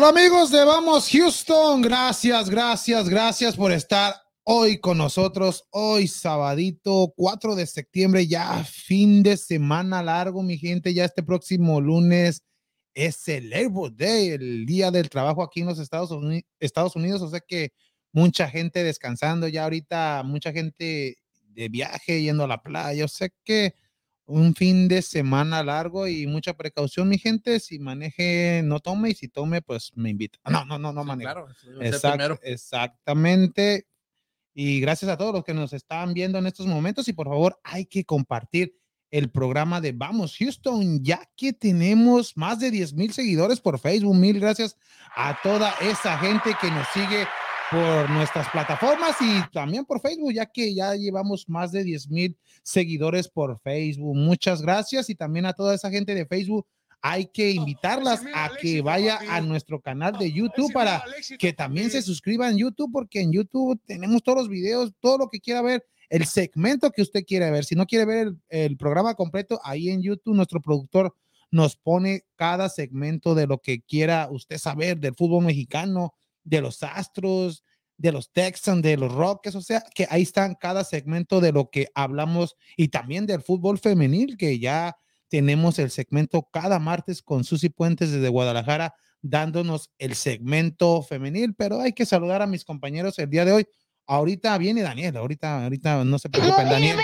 Hola amigos de Vamos Houston, gracias, gracias, gracias por estar hoy con nosotros. Hoy sabadito 4 de septiembre, ya fin de semana largo, mi gente, ya este próximo lunes es el Labor Day, el día del trabajo aquí en los Estados Unidos, Estados Unidos, o sea que mucha gente descansando, ya ahorita mucha gente de viaje yendo a la playa, o sea que un fin de semana largo y mucha precaución, mi gente. Si maneje, no tome y si tome, pues me invita. No, no, no, no maneje. Claro, Exact, exactamente. Y gracias a todos los que nos están viendo en estos momentos y por favor hay que compartir el programa de Vamos Houston, ya que tenemos más de 10 mil seguidores por Facebook. Mil gracias a toda esa gente que nos sigue por nuestras plataformas y también por Facebook, ya que ya llevamos más de 10 mil seguidores por Facebook. Muchas gracias y también a toda esa gente de Facebook. Hay que invitarlas a que vaya a nuestro canal de YouTube para que también se suscriban en YouTube, porque en YouTube tenemos todos los videos, todo lo que quiera ver, el segmento que usted quiere ver. Si no quiere ver el, el programa completo, ahí en YouTube nuestro productor nos pone cada segmento de lo que quiera usted saber del fútbol mexicano, de los Astros, de los Texans, de los Rockets, o sea, que ahí están cada segmento de lo que hablamos y también del fútbol femenil, que ya tenemos el segmento cada martes con Susi Puentes desde Guadalajara dándonos el segmento femenil, pero hay que saludar a mis compañeros el día de hoy. Ahorita viene Daniel, ahorita, ahorita no se preocupen, Daniel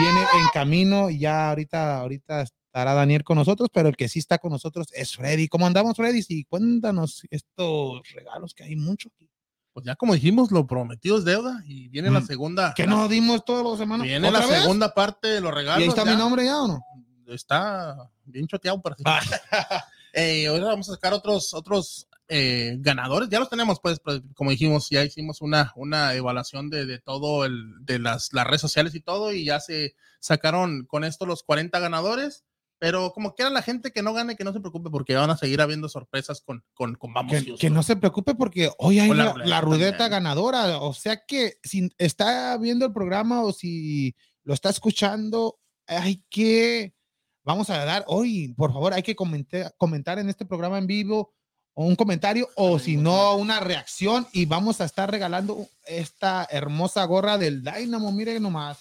viene en camino, ya ahorita, ahorita estará Daniel con nosotros, pero el que sí está con nosotros es Freddy. ¿Cómo andamos, Freddy? Sí, cuéntanos estos regalos que hay mucho aquí. Pues ya como dijimos, lo prometido es deuda y viene la mm, segunda. Que nos dimos todos los semanas. Viene la segunda parte de los regalos. ¿Y ahí está mi nombre ya o no? Está bien choteado para ah. eh, ahora vamos a sacar otros, otros eh, ganadores. Ya los tenemos, pues, pues, como dijimos, ya hicimos una, una evaluación de, de todo el, de las, las redes sociales y todo, y ya se sacaron con esto los 40 ganadores. Pero como quiera la gente que no gane, que no se preocupe porque van a seguir habiendo sorpresas con, con, con Vamos que, que, no se preocupe porque hoy hay la, rudeta, ganadora. O sea que si está viendo el programa o si lo está escuchando, hay que, vamos a dar hoy, por favor, hay que comentar, comentar en este programa en vivo un comentario o si no una reacción y vamos a estar regalando esta hermosa gorra del Dynamo. Miren nomás,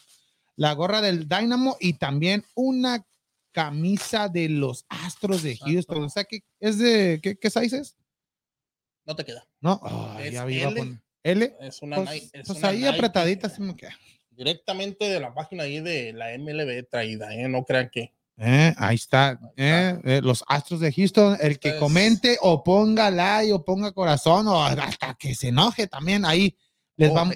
la gorra del Dynamo y también una camisa de los Astros de Houston. O sea, ¿qué, es de qué, qué size es? No te queda. No, ya vi, L. L. Es una, pues, pues ahí apretadita se me queda. Directamente de la página ahí de la MLB traída, ¿eh? No crean que. Eh, ahí está, eh, eh, los Astros de Houston. El que comente o ponga like o ponga corazón o hasta que se enoje también ahí les va,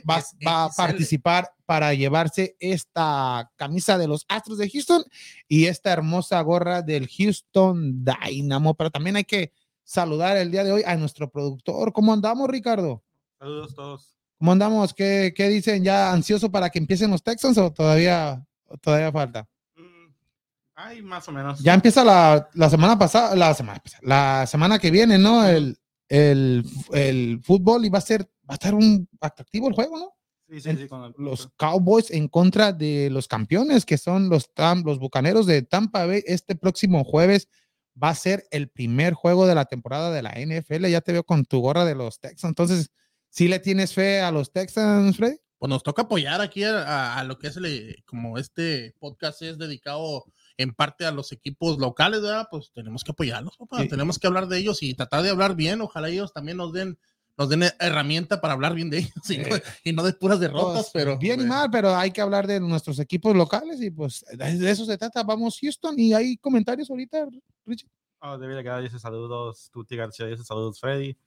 va, a participar para llevarse esta camisa de los Astros de Houston y esta hermosa gorra del Houston Dynamo. Pero también hay que saludar el día de hoy a nuestro productor. ¿Cómo andamos, Ricardo? Saludos todos. ¿Cómo andamos? ¿Qué, qué dicen? ¿Ya ansioso para que empiecen los Texans o todavía, todavía falta? Mm, ay, más o menos. Ya empieza la, la semana pasada, la semana la semana que viene, ¿no? El, el, el fútbol y va a ser va a estar un atractivo el juego, ¿no? Sí, sí, sí, con los Cowboys en contra de los campeones que son los, tam, los Bucaneros de Tampa Bay este próximo jueves va a ser el primer juego de la temporada de la NFL. Ya te veo con tu gorra de los Texans. Entonces, ¿sí le tienes fe a los Texans, Fred? Pues nos toca apoyar aquí a, lo que es el, como este podcast es dedicado en parte a los equipos locales, ¿verdad? Pues tenemos que apoyarlos, papá. Tenemos que hablar de ellos y tratar de hablar bien. Ojalá ellos también nos den nos den herramienta para hablar bien de ellos y, no, de puras derrotas, pues, pero bien y mal, pero hay que hablar de nuestros equipos locales y pues de eso se trata. Vamos Houston y hay comentarios ahorita, Richie. Oh, David García dice saludos, Tuti García dice saludos, Freddy.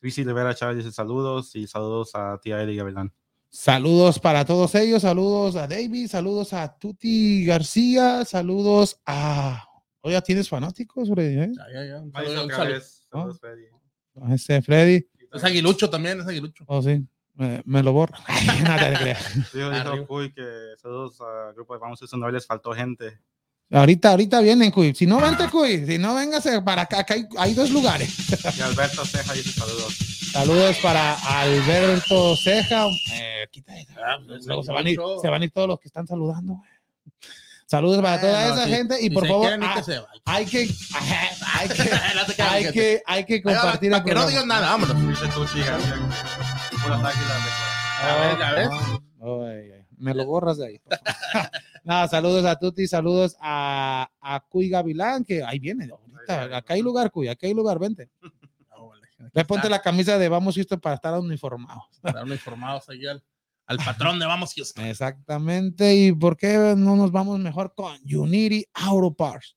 Luis Rivera Chávez dice saludos y saludos a tía Eli Gavilán. Saludos para todos ellos, saludos a David, saludos a Tuti García, saludos a... Oye, ¿tienes fanáticos, Freddy? ¿eh? Ya, ya, ya. Saludos, saludos, Freddy. Ese Freddy. Es aguilucho también, es aguilucho. Oh, sí. Me, lo borro. Nada te creas. Dijo, dijo Cuy que saludos al grupo de Vamos a no les faltó gente. Ahorita, ahorita vienen, Cuy. Si no, vente, Cuy. Si no, véngase para acá. Acá hay, hay dos lugares. Y Alberto Ceja dice saludos. Saludos para Alberto Ceja. Eh, quita, ah, pues, luego se van, ir, se van a ir todos los que están saludando. Saludos para toda Bueno, esa sí. gente y por favor, ah, que hay que, hay que, No hay que, hay que va, compartir para el que no digas nada, vámonos. A ver, a ver. Ay, ay, me lo borras de ahí. Nada, saludos a Tuti, saludos a, a Cuy Gavilán, que ahí viene. ahorita. Acá hay lugar, Cuy, acá hay lugar, vente. Ve, ponte la camisa de Vamos Houston para estar uniformados. Para darnos informados ahí al, al patrón de Vamos Houston. Exactamente. ¿Y por qué no nos vamos mejor con Unity Auto Parts?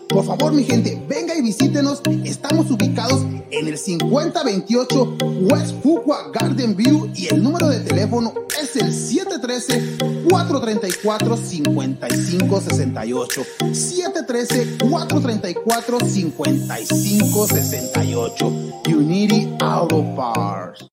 Por favor, mi gente, venga y visítenos. Estamos ubicados en el 5028 West Fuqua Garden View y el número de teléfono es el 713-434-5568. 713-434-5568. Unity Auto Parts.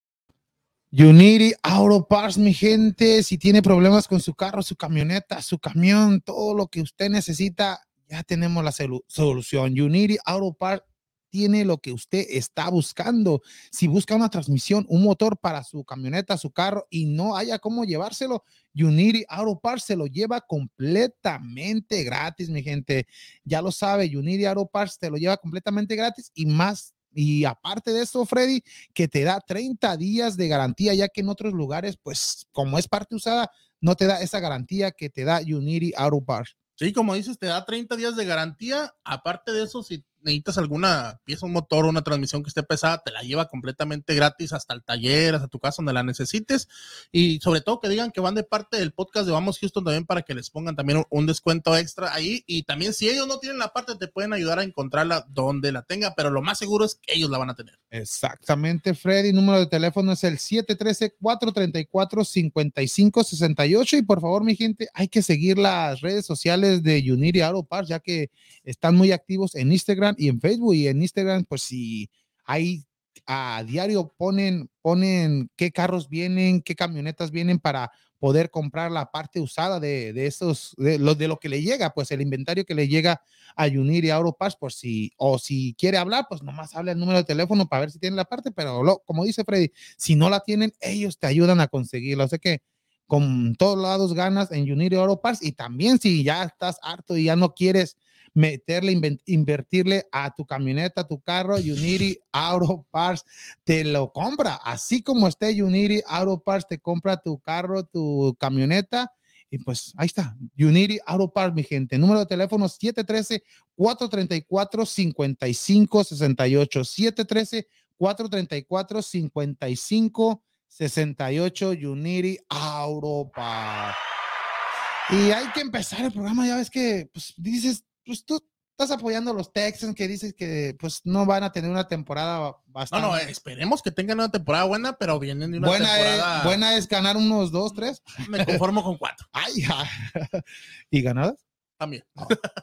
Unity Auto Parts, mi gente, si tiene problemas con su carro, su camioneta, su camión, todo lo que usted necesita, ya tenemos la solu- solución. Unity Auto Parts tiene lo que usted está buscando. Si busca una transmisión, un motor para su camioneta, su carro y no haya cómo llevárselo, Unity Auto Parts se lo lleva completamente gratis, mi gente. Ya lo sabe, Unity Auto Parts te lo lleva completamente gratis y más. Y aparte de eso, Freddy, que te da 30 días de garantía, ya que en otros lugares, pues como es parte usada, no te da esa garantía que te da Unity Auto Parts. Sí, como dices, te da 30 días de garantía. Aparte de eso, si necesitas alguna pieza, un motor, una transmisión que esté pesada, te la lleva completamente gratis hasta el taller, hasta tu casa donde la necesites. Y sobre todo que digan que van de parte del podcast de Vamos Houston también para que les pongan también un, descuento extra ahí. Y también si ellos no tienen la parte, te pueden ayudar a encontrarla donde la tenga, pero lo más seguro es que ellos la van a tener. Exactamente, Freddy. Número de teléfono es el 713-434-5568. Y por favor, mi gente, hay que seguir las redes sociales de Unity Auto Parts, ya que están muy activos en Instagram y en Facebook. Y en Instagram, pues si hay a diario ponen, ponen qué carros vienen, qué camionetas vienen para poder comprar la parte usada de, de esos, de lo, de lo que le llega, pues el inventario que le llega a Unity Auto Parts, por si, o si quiere hablar, pues nomás habla el número de teléfono para ver si tiene la parte, pero lo, como dice Freddy, si no la tienen, ellos te ayudan a conseguirla. O sea que con todos lados ganas en Unity Auto Parts y también si ya estás harto y ya no quieres meterle, invertirle a tu camioneta, a tu carro, Unity Auto Parts te lo compra. Así como esté Unity Auto Parts, te compra tu carro, tu camioneta. Y pues ahí está, Unity Auto Parts, mi gente. Número de teléfono 713-434-5568. 713-434-5568. Unity Auto Parts. Y hay que empezar el programa, ya ves que, pues dices, pues tú estás apoyando a los Texans que dices que pues no van a tener una temporada No, bastante no, esperemos que tengan una temporada buena, pero vienen de una buena, temporada. es, buena es ganar unos dos, tres. Me conformo con cuatro Ay, y ganadas. también.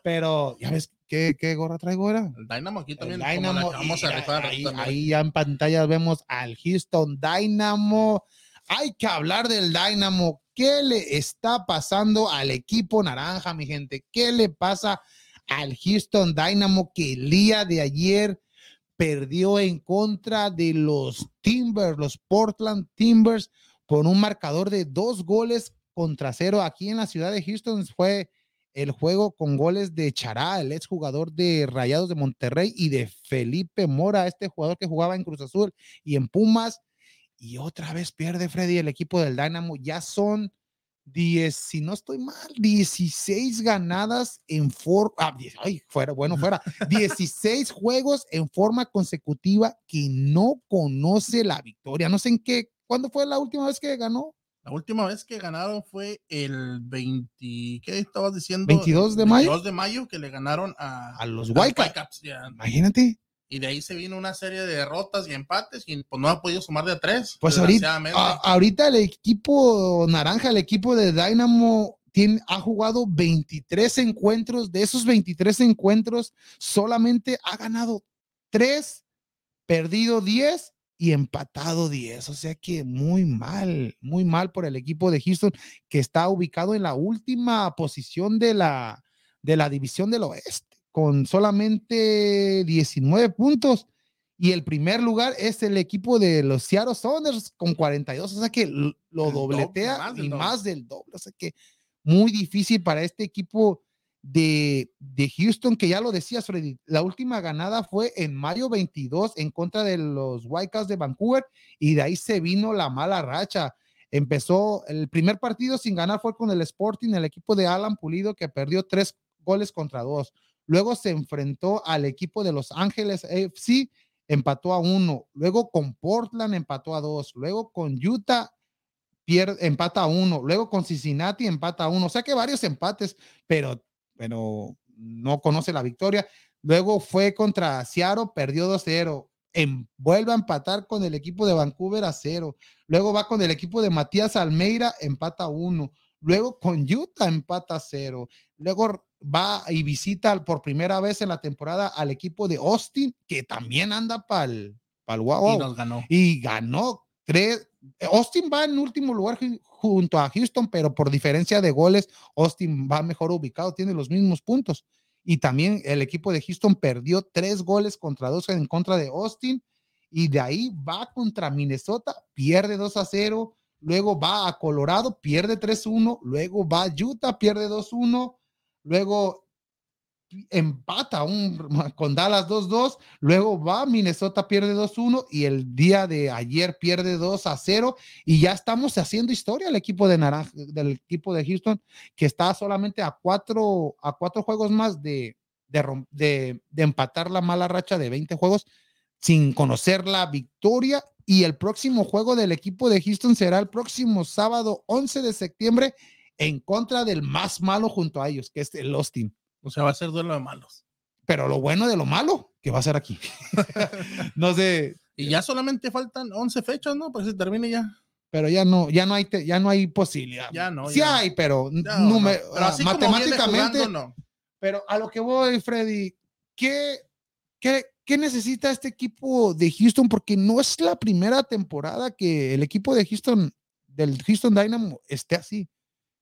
Pero ya ves qué, qué gorra traigo era. El Dynamo aquí El también. la Dynamo. vamos a rifar ahí, ahí ya en pantalla vemos al Houston Dynamo. Hay que hablar del Dynamo. ¿Qué le está pasando al equipo naranja, mi gente? ¿Qué le pasa al Houston Dynamo que el día de ayer perdió en contra de los Timbers, los Portland Timbers, por un marcador de dos goles contra cero aquí en la ciudad de Houston? Fue el juego con goles de Chará, el exjugador de Rayados de Monterrey, y de Felipe Mora, este jugador que jugaba en Cruz Azul y en Pumas. Y otra vez pierde Freddy el equipo del Dynamo. Ya son 10, si no estoy mal, 16 ganadas en forma, ay, fuera, bueno, fuera, 16 juegos en forma consecutiva que no conoce la victoria. No sé en qué, ¿cuándo fue la última vez que ganó? La última vez que ganaron fue el 20, ¿qué estabas diciendo? 22 de mayo. 22 de mayo que le ganaron a, A los Whitecaps. Whitecaps, ya. Imagínate. Y de ahí se vino una serie de derrotas y empates y pues no ha podido sumar de a tres. Pues ahorita, a- ahorita el equipo naranja, el equipo de Dynamo, tiene, ha jugado 23 encuentros. De esos 23 encuentros, solamente ha ganado 3, perdido 10 y empatado 10. O sea que muy mal, muy mal por el equipo de Houston, que está ubicado en la última posición de la, de la división del oeste, con solamente 19 puntos. Y el primer lugar es el equipo de los Seattle Sounders con 42. O sea que lo El dobletea doble, más del y doble. más del doble. O sea que muy difícil para este equipo de, de Houston, que ya lo decías, Freddy, la última ganada fue en mayo 22 en contra de los Whitecaps de Vancouver y de ahí se vino la mala racha. Empezó el primer partido sin ganar fue con el Sporting, el equipo de Alan Pulido, que perdió tres goles contra dos. Luego se enfrentó al equipo de Los Ángeles AFC, empató a uno. Luego con Portland empató a dos. Luego con Utah pierde, empata a uno. Luego con Cincinnati empata a uno. O sea que varios empates, pero, pero no conoce la victoria. Luego fue contra Seattle, perdió 2-0. En, vuelve a empatar con el equipo de Vancouver a cero. Luego va con el equipo de Matías Almeida, empata uno. Luego con Utah empata cero. Luego va y visita por primera vez en la temporada al equipo de Austin, que también anda para el guau. Y nos ganó. Y ganó tres. Austin va en último lugar ju- junto a Houston, pero por diferencia de goles, Austin va mejor ubicado, tiene los mismos puntos. Y también el equipo de Houston perdió tres goles contra dos en contra de Austin. Y de ahí va contra Minnesota, pierde 2 a 0. Luego va a Colorado, pierde 3-1. Luego va a Utah, pierde 2-1. Luego empata un, con Dallas 2-2, luego va Minnesota pierde 2-1 y el día de ayer pierde 2 a 0 y ya estamos haciendo historia el equipo de naranja del equipo de Houston que está solamente a cuatro a cuatro juegos más de de, de empatar la mala racha de 20 juegos sin conocer la victoria y el próximo juego del equipo de Houston será el próximo sábado 11 de septiembre en contra del más malo junto a ellos, que es el Austin. O sea, va a ser duelo de malos. Pero lo bueno de lo malo, que va a ser aquí. no sé, Y ya solamente faltan 11 fechas, ¿no? Para que se termine ya. pero ya no, ya no hay, te- ya no hay posibilidad. Ya no, Sí ya. hay, pero, Ya, nume- no. Pero así como viene matemáticamente. jugando, no. Pero a lo que voy, Freddy, ¿qué, qué, qué necesita este equipo de Houston? Porque no es la primera temporada que el equipo de Houston, del Houston Dynamo, esté así.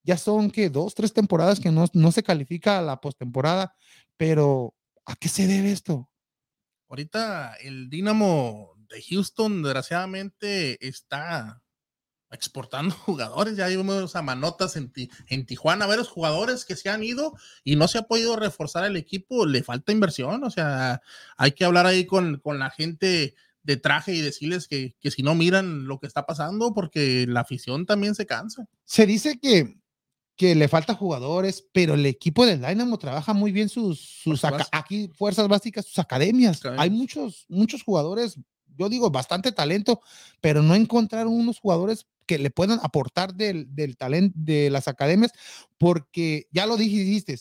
Ya son que dos, tres temporadas que no, no se califica a la postemporada, pero ¿a qué se debe esto? Ahorita el Dinamo de Houston, desgraciadamente, está exportando jugadores. Ya vimos a manotas en, Ti- en Tijuana, varios jugadores que se han ido y no se ha podido reforzar el equipo. Le falta inversión. O sea, hay que hablar ahí con, con la gente de traje y decirles que, que si no miran lo que está pasando, porque la afición también se cansa. Se dice que, que le falta jugadores, pero el equipo del Dynamo trabaja muy bien sus, sus aquí fuerzas básicas, sus academias. Hay muchos, muchos jugadores, yo digo, bastante talento, pero no encontraron unos jugadores que le puedan aportar del, del talento de las academias, porque ya lo dijiste,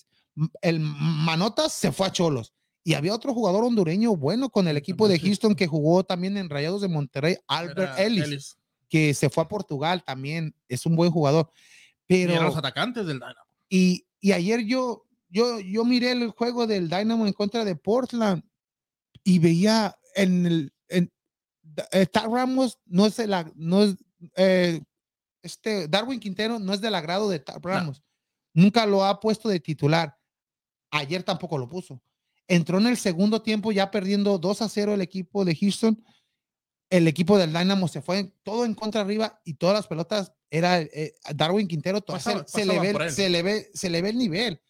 el Manotas se fue a Cholos. Y había otro jugador hondureño bueno con el equipo de. Houston que jugó también en Rayados de Monterrey, Albert Ellis. que se fue a Portugal también, es un buen jugador. Y Pero eran los atacantes del Dynamo. y, y ayer yo, yo, yo miré el juego del Dynamo en contra de Portland y veía en el. En, eh, Ramos no es, el, no es eh, este Darwin Quintero no es del agrado de Tad Ramos. Nunca lo ha puesto de titular. Ayer tampoco lo puso. Entró en el segundo tiempo ya perdiendo 2 a 0 el equipo de Houston. El equipo del Dynamo se fue todo en contra arriba y todas las pelotas era eh, Darwin Quintero. se- le ve, se, le ve, se le ve el nivel.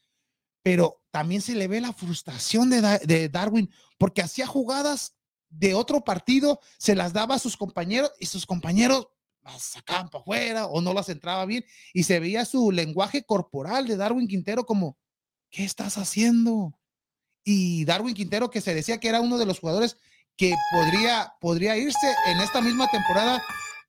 Pero también se le ve la frustración de, de Darwin porque hacía jugadas de otro partido, se las daba a sus compañeros y sus compañeros las sacaban para afuera o no las entraba bien y se veía su lenguaje corporal de Darwin Quintero como, ¿qué estás haciendo? Y Darwin Quintero que se decía que era uno de los jugadores que podría, podría irse en esta misma temporada,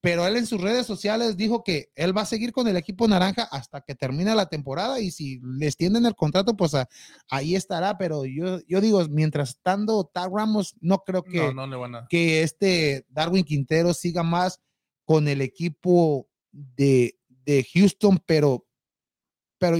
pero él en sus redes sociales dijo que él va a seguir con el equipo naranja hasta que termine la temporada y si le extienden el contrato, pues a- ahí estará, pero yo, yo digo, mientras estando Tag Ramos, no creo que, No, no le van a. que este Darwin Quintero siga más con el equipo de, de Houston, pero, pero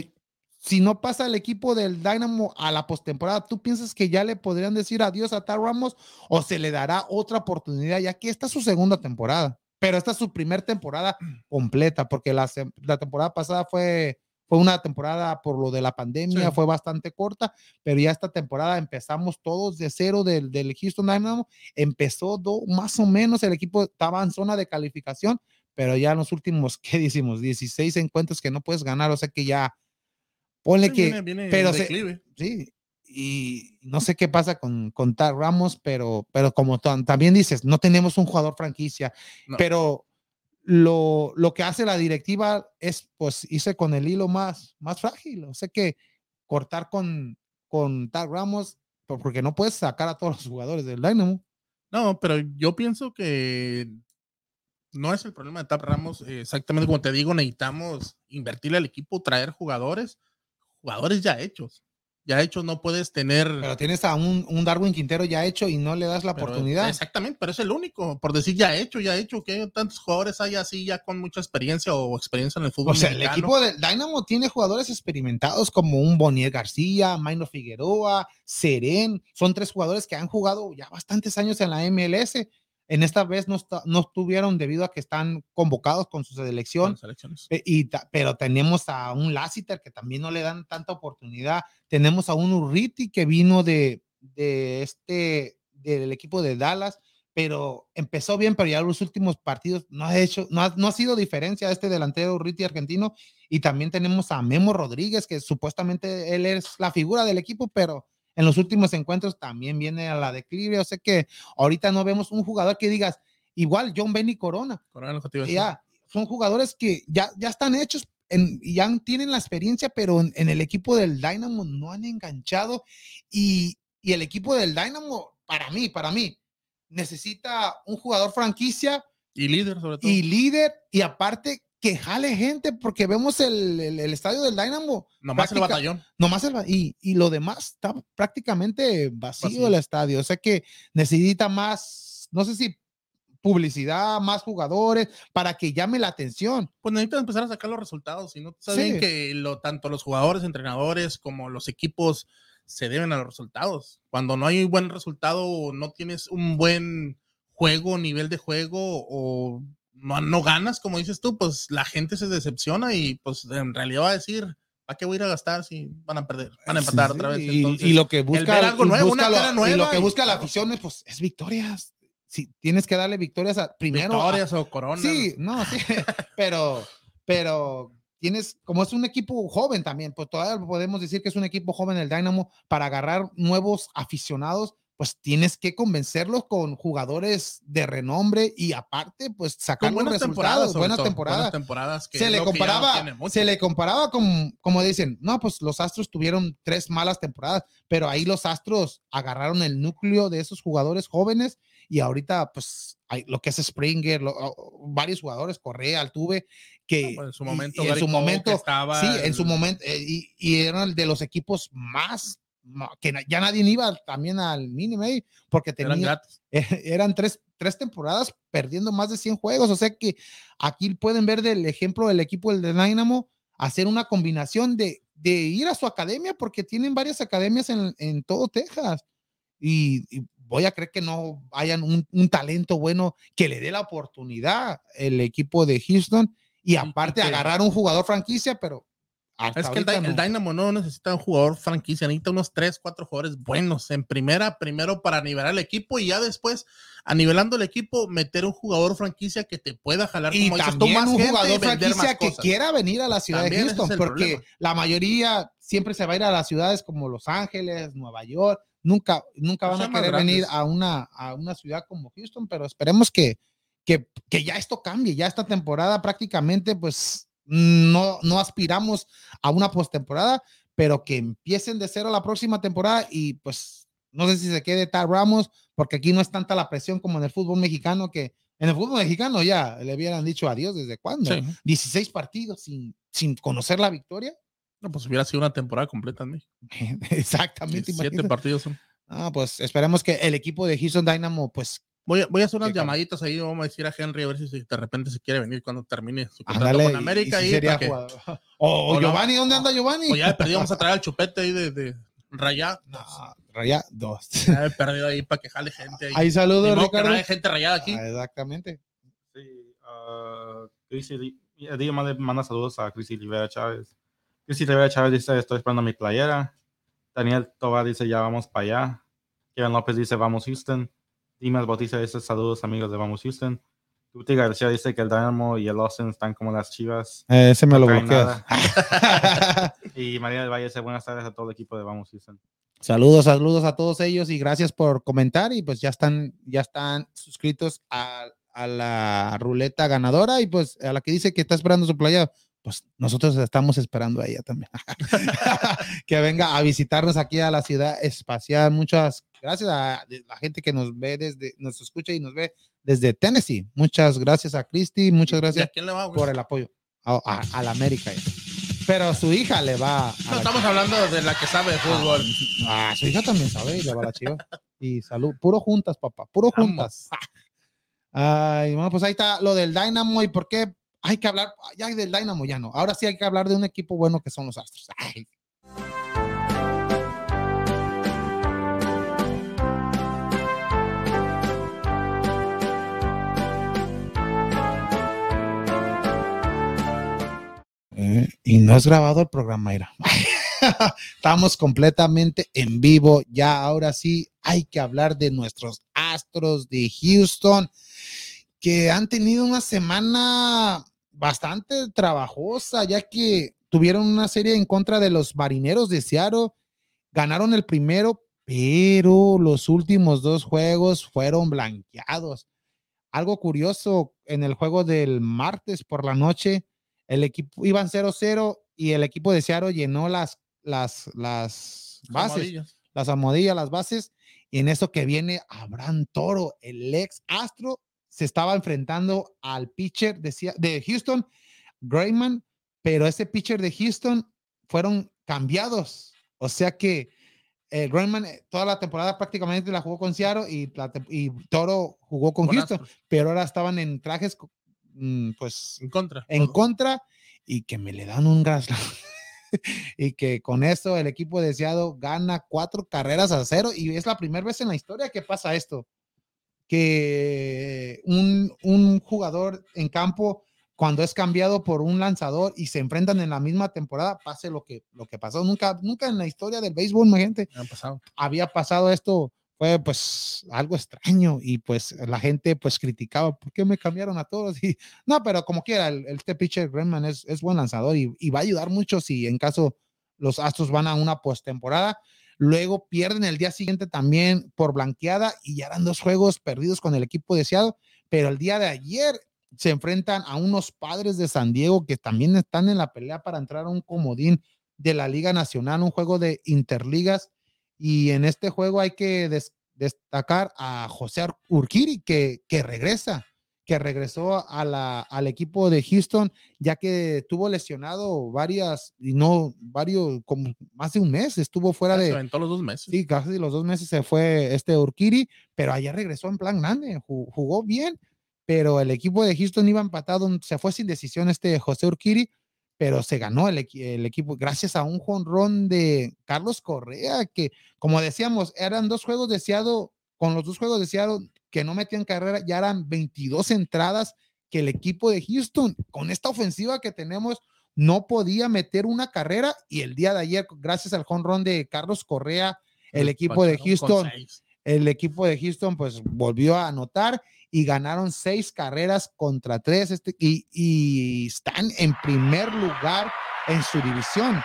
si no pasa el equipo del Dynamo a la postemporada, ¿tú piensas que ya le podrían decir adiós a Tar Ramos o se le dará otra oportunidad, ya que esta es su segunda temporada? Pero esta es su primera temporada completa, porque la, la temporada pasada fue, fue una temporada por lo de la pandemia, fue bastante corta, pero ya esta temporada empezamos todos de cero del, del Houston Dynamo. Empezó más o menos, el equipo estaba en zona de calificación, pero ya en los últimos, ¿qué decimos? 16 encuentros que no puedes ganar, o sea que ya Ponle que. pero sí, y no sé qué pasa con, con Tar Ramos, pero, pero como también dices, no tenemos un jugador franquicia, pero lo, lo, que hace la directiva es, pues, irse con el hilo más, más frágil. O sea que cortar con, con Tar Ramos, porque no puedes sacar a todos los jugadores del Dynamo. No, pero yo pienso que no es el problema de Tar Ramos. Exactamente como te digo, necesitamos invertirle al equipo, traer jugadores jugadores ya hechos. Ya hechos no puedes tener. Pero tienes a un, un Darwin Quintero ya hecho y no le das la oportunidad. Exactamente, pero es el único. Por decir ya hecho, ya hecho, que tantos jugadores hay así ya con mucha experiencia o experiencia en el fútbol. O sea, el equipo del Dynamo tiene jugadores experimentados como un Bonier García, Maino Figueroa, Seren. Son tres jugadores que han jugado ya bastantes años en la MLS en esta vez no, no estuvieron debido a que están convocados con su selección. Y, pero tenemos a un Lassiter que también no le dan tanta oportunidad. Tenemos a un Urriti que vino de, de este, del equipo de Dallas, pero empezó bien, pero ya los últimos partidos no ha hecho, no ha, no ha sido diferencia este delantero Urriti argentino. Y también tenemos a Memo Rodríguez, que supuestamente él es la figura del equipo, pero en los últimos encuentros también viene a la declive. O sea que ahorita no vemos un jugador que digas, igual John Benny Corona. Corona ya, son jugadores que ya, ya están hechos, en, ya tienen la experiencia, pero en, el equipo del Dynamo no han enganchado. Y, y el equipo del Dynamo, para mí, para mí, necesita un jugador franquicia. Y líder, sobre todo. Y líder, y aparte que jale gente, porque vemos el, el, estadio del Dynamo. Nomás el batallón. Nomás el y, y lo demás está prácticamente vacío, el estadio. O sea que necesita más, no sé si publicidad, más jugadores, para que llame la atención. Pues necesita empezar a sacar los resultados. Y no saben que lo, tanto los jugadores, entrenadores, como los equipos se deben a los resultados. Cuando no hay un buen resultado, no tienes un buen juego, nivel de juego o no, ganas, como dices tú, pues la gente se decepciona y pues en realidad va a decir, ¿para qué voy a ir a gastar si van a perder? Van a empatar otra vez. y, lo que busca, algo nuevo, una lo, y lo que busca la afición es, pues, es victorias. Si tienes que darle victorias a primero. Victorias o corona. Sí, no, sí, pero, pero tienes, como es un equipo joven también, pues todavía podemos decir que es un equipo joven el Dynamo para agarrar nuevos aficionados pues tienes que convencerlos con jugadores de renombre y aparte, pues sacar buenas temporadas, buenas temporadas. temporadas se le comparaba, se le comparaba con, como dicen, no, pues los Astros tuvieron tres malas temporadas, pero ahí los Astros agarraron el núcleo de esos jugadores jóvenes y ahorita, pues, hay lo que es Springer, varios jugadores, Correa, Altuve, que pues, en su momento, en su momento, estaba sí, en su momento, eh, y, y eran de los equipos más que ya nadie iba también al Minimay porque tenían, eran, tres, tres, temporadas perdiendo más de 100 juegos. O sea que aquí pueden ver del ejemplo del equipo del Dynamo hacer una combinación de, de ir a su academia porque tienen varias academias en, en todo Texas. Y, voy a creer que no hayan un, un, talento bueno que le dé la oportunidad el equipo de Houston y aparte agarrar un jugador franquicia, pero es que el, Dynamo no necesita un jugador franquicia, necesita unos 3, 4 jugadores buenos en primera, primero para nivelar el equipo y ya después, a nivelando el equipo, meter un jugador franquicia que te pueda jalar y como también un jugador franquicia que quiera venir a la ciudad de Houston, porque la mayoría siempre se va a ir a las ciudades como Los Ángeles, Nueva York, nunca, nunca van a querer venir a una, a una ciudad como Houston, pero esperemos que, que, que ya esto cambie, ya esta temporada prácticamente pues no, no aspiramos a una postemporada, pero que empiecen de cero la próxima temporada y pues no sé si se quede Tar Ramos, porque aquí no es tanta la presión como en el fútbol mexicano, que en el fútbol mexicano ya le hubieran dicho adiós desde cuándo, 16 partidos sin, sin conocer la victoria. No, pues hubiera sido una temporada completa en Exactamente. Siete partidos Ah, pues esperemos que el equipo de Houston Dynamo pues Voy a, voy a hacer unas llamaditas ahí, vamos a decir a Henry a ver si de repente se quiere venir cuando termine su contrato Ándale, con y- América. y sería que-. O. Giovanni, ¿dónde anda Giovanni? o ya de perdido vamos a traer al chupete ahí de, de Rayá. No, raya dos. Ya de perdido ahí para que jale gente ahí. Ahí saludos, modo que Ricardo. no hay gente rayada aquí. Ah, exactamente. Sí, Li- eh, digo, manda, manda saludos a Cristi Rivera Chávez. Cristi Rivera Chávez dice, estoy esperando mi playera. Daniel Tobar dice, ya vamos para allá. Kevin López dice, vamos Houston. Dimas Bautista dice, saludos amigos de Vamos Houston. Tuti García dice que el Dynamo y el Austin están como las chivas. ese me lo lo bloqueas. bloqueas. Y María del Valle dice, buenas tardes a todo el equipo de Vamos Houston. saludos, saludos a todos ellos y gracias por comentar y pues ya están, ya están suscritos a, a la ruleta ganadora y pues a la que dice que está esperando su playa, pues nosotros estamos esperando a ella también. que venga a visitarnos aquí a la ciudad espacial. Muchas gracias a la gente que nos ve desde, nos escucha y nos ve desde Tennessee. Muchas gracias a Cristi, muchas ¿Y gracias va, por el apoyo a, a- a la América. Pero su hija le va a No, estamos hablando de la que sabe de fútbol. Ah, su hija también sabe y le va a la chiva. Y salud, puro juntas, papá, puro Vamos. juntas. Ay, bueno, pues ahí está lo del Dynamo y por qué hay que hablar, ya del Dynamo ya no. Ahora sí hay que hablar de un equipo bueno que son los Astros. Ay. Eh, y no es grabado el programa, Ira. Estamos completamente en vivo. Ya ahora sí hay que hablar de nuestros Astros de Houston, que han tenido una semana bastante trabajosa, ya que tuvieron una serie en contra de los marineros de Seattle. Ganaron el primero, pero los últimos dos juegos fueron blanqueados. Algo curioso en el juego del martes por la noche, el equipo iban 0-0 y el equipo de Seattle llenó las, las, las bases, las almohadillas, las bases. Y en eso que viene Abraham Toro, el ex Astro, se estaba enfrentando al pitcher de, de Houston, Grayman, pero ese pitcher de Houston fueron cambiados. O sea que eh, Grayman eh, toda la temporada prácticamente la jugó con Seattle y, la tem- y Toro jugó con Houston, pero ahora estaban en trajes, mm, pues En contra. en contra y que me le dan un gas. y que con eso el equipo deseado gana cuatro carreras a cero y es la primera vez en la historia que pasa esto, que un, un jugador en campo cuando es cambiado por un lanzador y se enfrentan en la misma temporada, pase lo que, lo que pasó. Nunca, nunca en la historia del béisbol, mi gente, pasado. había pasado esto, fue pues algo extraño y pues la gente pues criticaba, ¿por qué me cambiaron a todos? Y no, pero como quiera, el, el este pitcher Greenman es, es buen lanzador y, y va a ayudar mucho si en caso los Astros van a una postemporada. Luego pierden el día siguiente también por blanqueada y ya eran dos juegos perdidos con el equipo deseado, pero el día de ayer se enfrentan a unos padres de San Diego que también están en la pelea para entrar a un comodín de la Liga Nacional, un juego de interligas. Y en este juego hay que des- destacar a José Urquiri, que regresa, que regresó a la, al equipo de Houston, ya que tuvo lesionado varias, y no, varios, como más de un mes, estuvo fuera Se de, aventó los dos meses. Sí, casi los dos meses se fue este Urquiri, pero ayer regresó en plan grande, ju- jugó bien, pero el equipo de Houston iba empatado, se fue sin decisión este José Urquiri, pero se ganó el equipo gracias a un jonrón de Carlos Correa, que como decíamos, eran dos juegos deseados, con los dos juegos deseados que no metían carrera, ya eran 22 entradas que el equipo de Houston, con esta ofensiva que tenemos, no podía meter una carrera. Y el día de ayer, gracias al jonrón de Carlos Correa, el equipo de Houston, el equipo de Houston pues volvió a anotar y ganaron seis carreras contra tres. Este, y, y están en primer lugar en su división,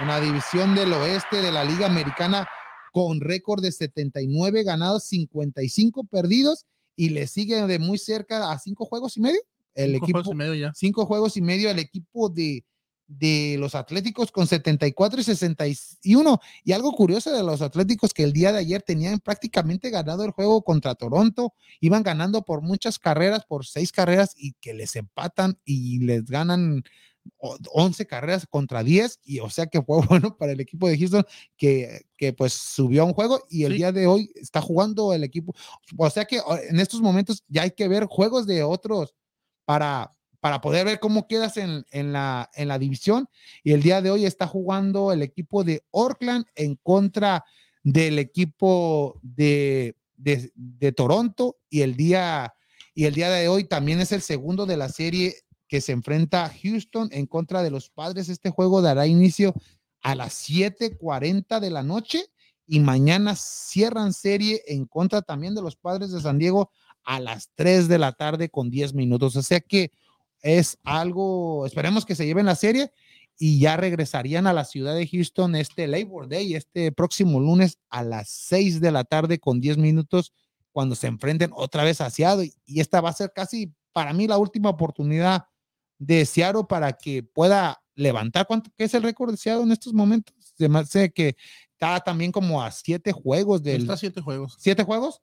en la división del oeste de la Liga Americana con récord de 79 ganados, 55 perdidos y le sigue de muy cerca a cinco juegos y medio. El Cinco equipo, juegos y medio ya. cinco juegos y medio el equipo de, de los Atléticos con 74 y 61. Y algo curioso de los Atléticos que el día de ayer tenían prácticamente ganado el juego contra Toronto, iban ganando por muchas carreras, por seis carreras y que les empatan y les ganan 11 carreras contra 10 y o sea que fue bueno para el equipo de Houston que, que pues subió a un juego y el Sí. día de hoy está jugando el equipo. O sea que en estos momentos ya hay que ver juegos de otros para, para poder ver cómo quedas en, en la, en la división y el día de hoy está jugando el equipo de Oakland en contra del equipo de, de, de Toronto y el día y el día de hoy también es el segundo de la serie que se enfrenta a Houston en contra de los padres. Este juego dará inicio a las 7:40 de la noche y mañana cierran serie en contra también de los padres de San Diego a las 3 de la tarde con 10 minutos. O sea que es algo, esperemos que se lleven la serie y ya regresarían a la ciudad de Houston este Labor Day, este próximo lunes a las 6 de la tarde con 10 minutos cuando se enfrenten otra vez a Seattle. Y esta va a ser casi para mí la última oportunidad de Seattle para que pueda levantar. ¿Cuánto qué es el récord de Seattle en estos momentos? Se me hace que está también como a siete juegos del Está a siete juegos. siete juegos.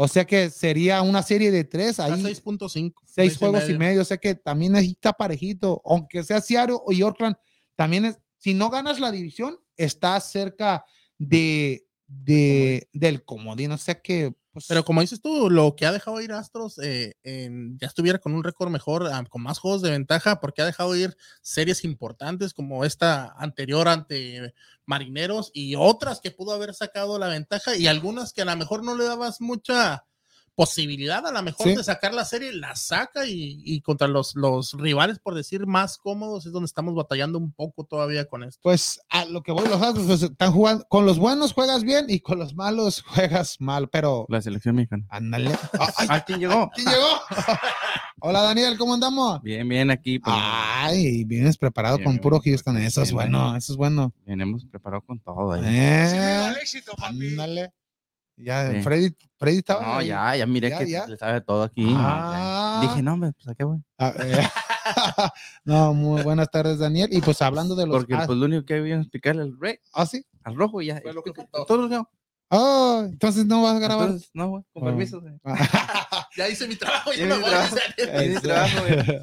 O sea que sería una serie de tres ahí. 6.5. seis juegos y medio. O sea que también está parejito. Aunque sea Seattle y Oakland, también es, si no ganas la división, está cerca de, de del comodín. O sea que, Pero como dices tú, lo que ha dejado ir Astros, eh, en- ya estuviera con un récord mejor, con más juegos de ventaja, porque ha dejado ir series importantes como esta anterior ante Marineros y otras que pudo haber sacado la ventaja y algunas que a lo mejor no le dabas mucha posibilidad a lo mejor Sí. de sacar la serie, la saca y, y contra los, los rivales, por decir, más cómodos, es donde estamos batallando un poco todavía con esto. pues a lo que voy, los Astros pues, están jugando. Con los buenos juegas bien y con los malos juegas mal. Pero La selección mexicana. ándale. Ah, ¿A quién llegó? ¿Quién llegó? Hola Daniel, ¿cómo andamos? Bien, bien, aquí. pues, Ay, vienes preparado Bien, con bien, puro Houston. Eso es bueno, bien. eso es bueno. Venimos preparados con todo. ahí. Eh, ándale. Ya, Sí. Freddy, Freddy estaba. No, ahí. ya, ya miré Ya, que ya. le sabe todo aquí. Ah. Dije, no, hombre, pues a qué voy. Ah, eh, no, muy buenas tardes, Daniel. Y pues hablando de los. Porque ah, pues lo único que había es picarle al rey, ¿ah, sí. al rojo y ya. Fue lo que Todo- lo que. Oh, entonces no vas a grabar. Entonces, no, güey, con Oh. permiso. güey. Ya hice mi trabajo, ya Ya me voy a hacer. Trabajo, güey.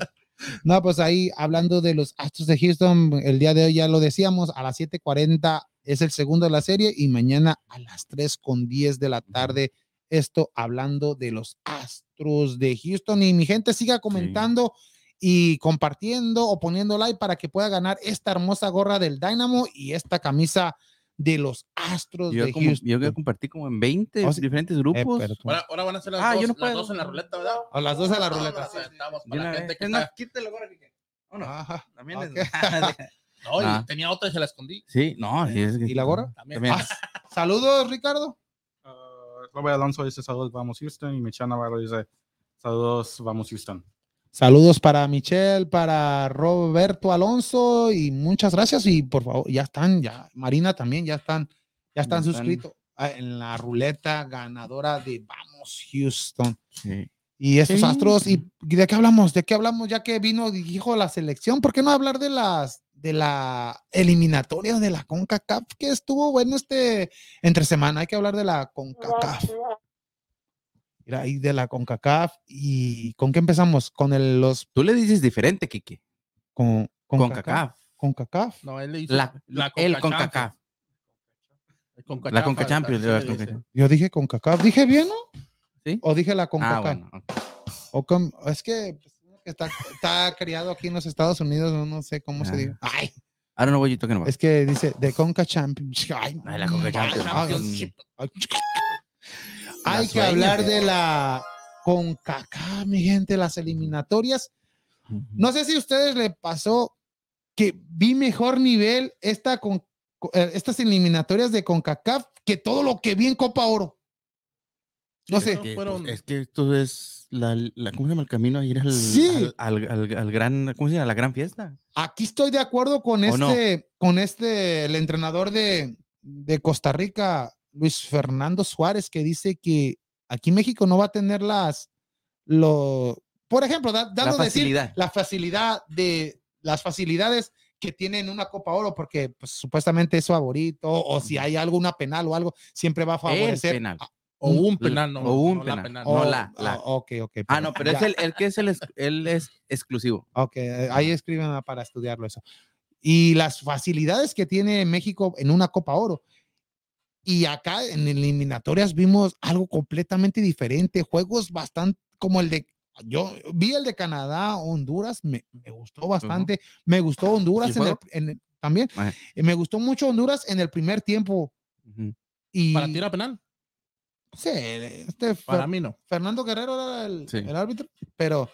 No, pues ahí hablando de los Astros de Houston, el día de hoy ya lo decíamos, a las 7:40 es el segundo de la serie y mañana a las 3 con 10 de la tarde. Esto hablando de los Astros de Houston. Y mi gente siga comentando y compartiendo o poniendo like para que pueda ganar esta hermosa gorra del Dynamo y esta camisa de los Astros Yo, de como, Houston. yo que compartí como en 20 Oh, sí. diferentes Eh, grupos. pero tú- Ahora, ahora van a ser las, Ah, dos, yo no las puedo. dos en la ruleta, ¿verdad? A las dos en la No, ruleta. nos aventamos De para la gente que está- quítale, gorra. Vámonos. Ajá. También Ok. es- No, y Ah. tenía otra y se la escondí. Sí, no. sí, es que- ¿Y la gorra? También. También. Ah, Saludos, Ricardo. Uh, Robert Alonso dice saludos, vamos Houston. Y Michelle Navarro dice saludos, vamos Houston. Saludos para Michelle, para Roberto Alonso y muchas gracias. Y por favor, ya están, ya, Marina también, ya están, ya están Ya suscritos ah, en la ruleta ganadora de Vamos Houston. Sí. Y estos Sí. astros, ¿y de qué hablamos? ¿De qué hablamos ya que vino, dijo la selección? ¿Por qué no hablar de las de la eliminatoria de la CONCACAF que estuvo bueno este entre semana? Hay que hablar de la CONCACAF. Mira, ahí de la CONCACAF y ¿con qué empezamos? Con el, los Tú le dices diferente, Kike. con Con CONCACAF. CACAF. CONCACAF. No, él le hizo La, el Conca. La Conca Champions. así la Conca dice. Champions. Yo dije CONCACAF. ¿Dije bien, no? ¿Sí? ¿O dije la Ah, CONCACAF? bueno. ok. O con- es que pues, que está, está criado aquí en los Estados Unidos, no, no sé cómo se Ah. dice. Ay, I don't know what you're talking about. es que dice de Conca Champions. Ay, Ay, la Conca Champions. Hay que hablar de la CONCACAF, mi gente, las eliminatorias. No sé si a ustedes le pasó que vi mejor nivel esta con, co- eh, estas eliminatorias de CONCACAF que todo lo que vi en Copa Oro. No sé. Que, fueron- pues, es que esto es la, la- ¿cómo se llama el camino a ir al, Sí. al, al- al- al gran, ¿cómo se llama? La gran fiesta. Aquí estoy de acuerdo con este, con este, el entrenador de, de Costa Rica, Luis Fernando Suárez, que dice que aquí México no va a tener las, lo, por ejemplo, da- dando decir facilidad. la facilidad de las facilidades que tienen una Copa Oro, porque pues, supuestamente es favorito, o si hay alguna penal o algo, siempre va a El favorecer. penal. a- O un penal, no. O un no la penal. Oh, No, la- la. ah, ok, ok. Ah, no, pero ya. es el, el que es el, él es exclusivo. Ok, ahí escriben ah, para estudiarlo eso. Y las facilidades que tiene México en una Copa Oro. Y acá en eliminatorias vimos algo completamente diferente, juegos bastante como el de, yo vi el de Canadá, Honduras, me, me gustó bastante, me gustó Honduras ¿Y en el- juego? en el- también, eh, me gustó mucho Honduras en el primer tiempo. Ujú. Y Para tirar penal. Sí, este Para Fer- mí no. Fernando Guerrero era el, Sí. el árbitro, pero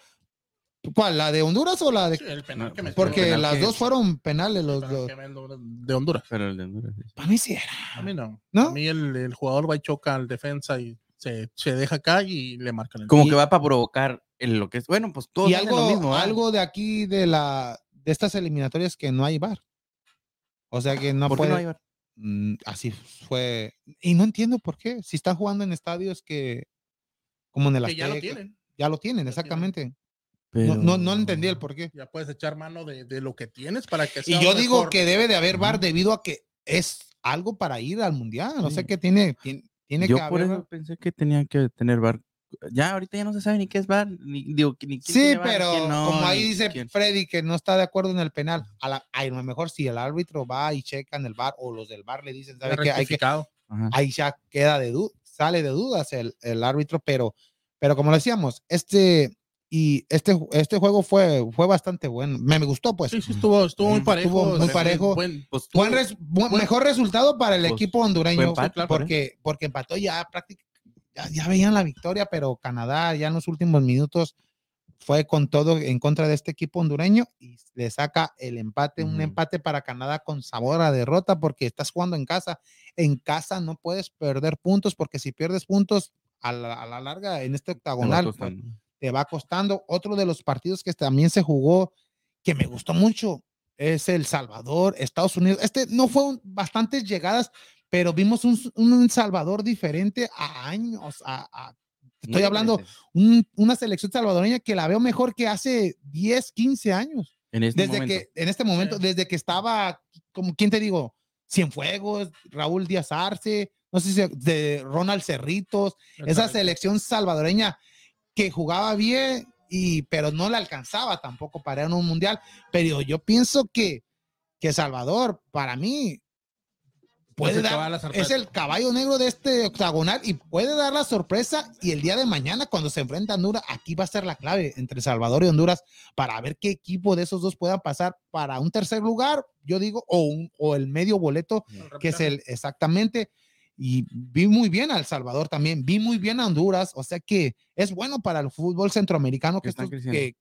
¿cuál? ¿La de Honduras o la de Sí, el penal que me porque penal las que- dos fueron penales. Los, me- de Honduras. Pero el de Honduras, sí. Para mí sí era. A mí no. ¿No? A mí el, el jugador va y choca al defensa y se, se deja acá y le marcan el Como que va para provocar el- lo que es. Bueno, pues todos y algo, lo mismo. algo de aquí de la de estas eliminatorias que no hay bar. O sea que no ¿Por qué puede. no hay VAR? Mm, así fue. Y no entiendo por qué. Si están jugando en estadios que como en el que ya lo Azteca, tienen. Ya lo tienen, Ya exactamente. Pero- No, no, no entendí el por qué. Ya puedes echar mano de, de lo que tienes para que Y sea yo digo mejor. que debe de haber bar debido a que es algo para ir al mundial. O sea Sí. que tiene, tiene, tiene Yo que por haber. eso pensé que tenían que tener VAR. Ya ahorita ya no se sabe ni qué es VAR, ni, digo, ni quién Sí, VAR, pero quién no, como ahí dice quién. Freddy que no está de acuerdo en el penal, a, la, a lo mejor si el árbitro va y checa en el bar o los del bar le dicen, ¿sabe qué? Hay que, ahí ya queda de duda, sale de dudas el, el árbitro, pero, pero como lo decíamos, este y este, este juego fue, fue bastante bueno, me, me gustó pues. Sí, sí, estuvo, estuvo muy parejo. Estuvo muy parejo. buen- Pues Buen res- bu- buen- mejor resultado para el pues, equipo hondureño empate, claro, porque, porque empató ya prácticamente, ya, ya veían la victoria, pero Canadá ya en los últimos minutos fue con todo en contra de este equipo hondureño y le saca el empate, un empate para Canadá con sabor a derrota porque estás jugando en casa. En casa no puedes perder puntos porque si pierdes puntos a la, a la larga en este te va octagonal pues, costando. te va costando. Otro de los partidos que también se jugó, que me gustó mucho, es El Salvador, Estados Unidos. Este no fue un- bastantes llegadas, pero vimos un, un Salvador diferente a años. A, a- estoy Muy hablando un- una selección salvadoreña que la veo mejor que hace 10, 15 años. En este Desde momento. que, en este momento, Sí. desde que estaba, como, ¿quién te digo? Cienfuegos, Raúl Díaz Arce, no sé si de Ronald Cerritos, esa selección salvadoreña que jugaba bien y pero no le alcanzaba tampoco para ir a un mundial, pero yo pienso que que Salvador para mí puede dar- es el caballo negro de este octagonal y puede dar la sorpresa y el día de mañana cuando se enfrenta a Honduras aquí va a ser la clave entre Salvador y Honduras para ver qué equipo de esos dos pueda pasar para un tercer lugar, yo digo, o, un- o el medio boleto que es el exactamente. Y vi muy bien a El Salvador también, vi muy bien a Honduras, o sea que es bueno para el fútbol centroamericano que, Que están estos- creciendo. que,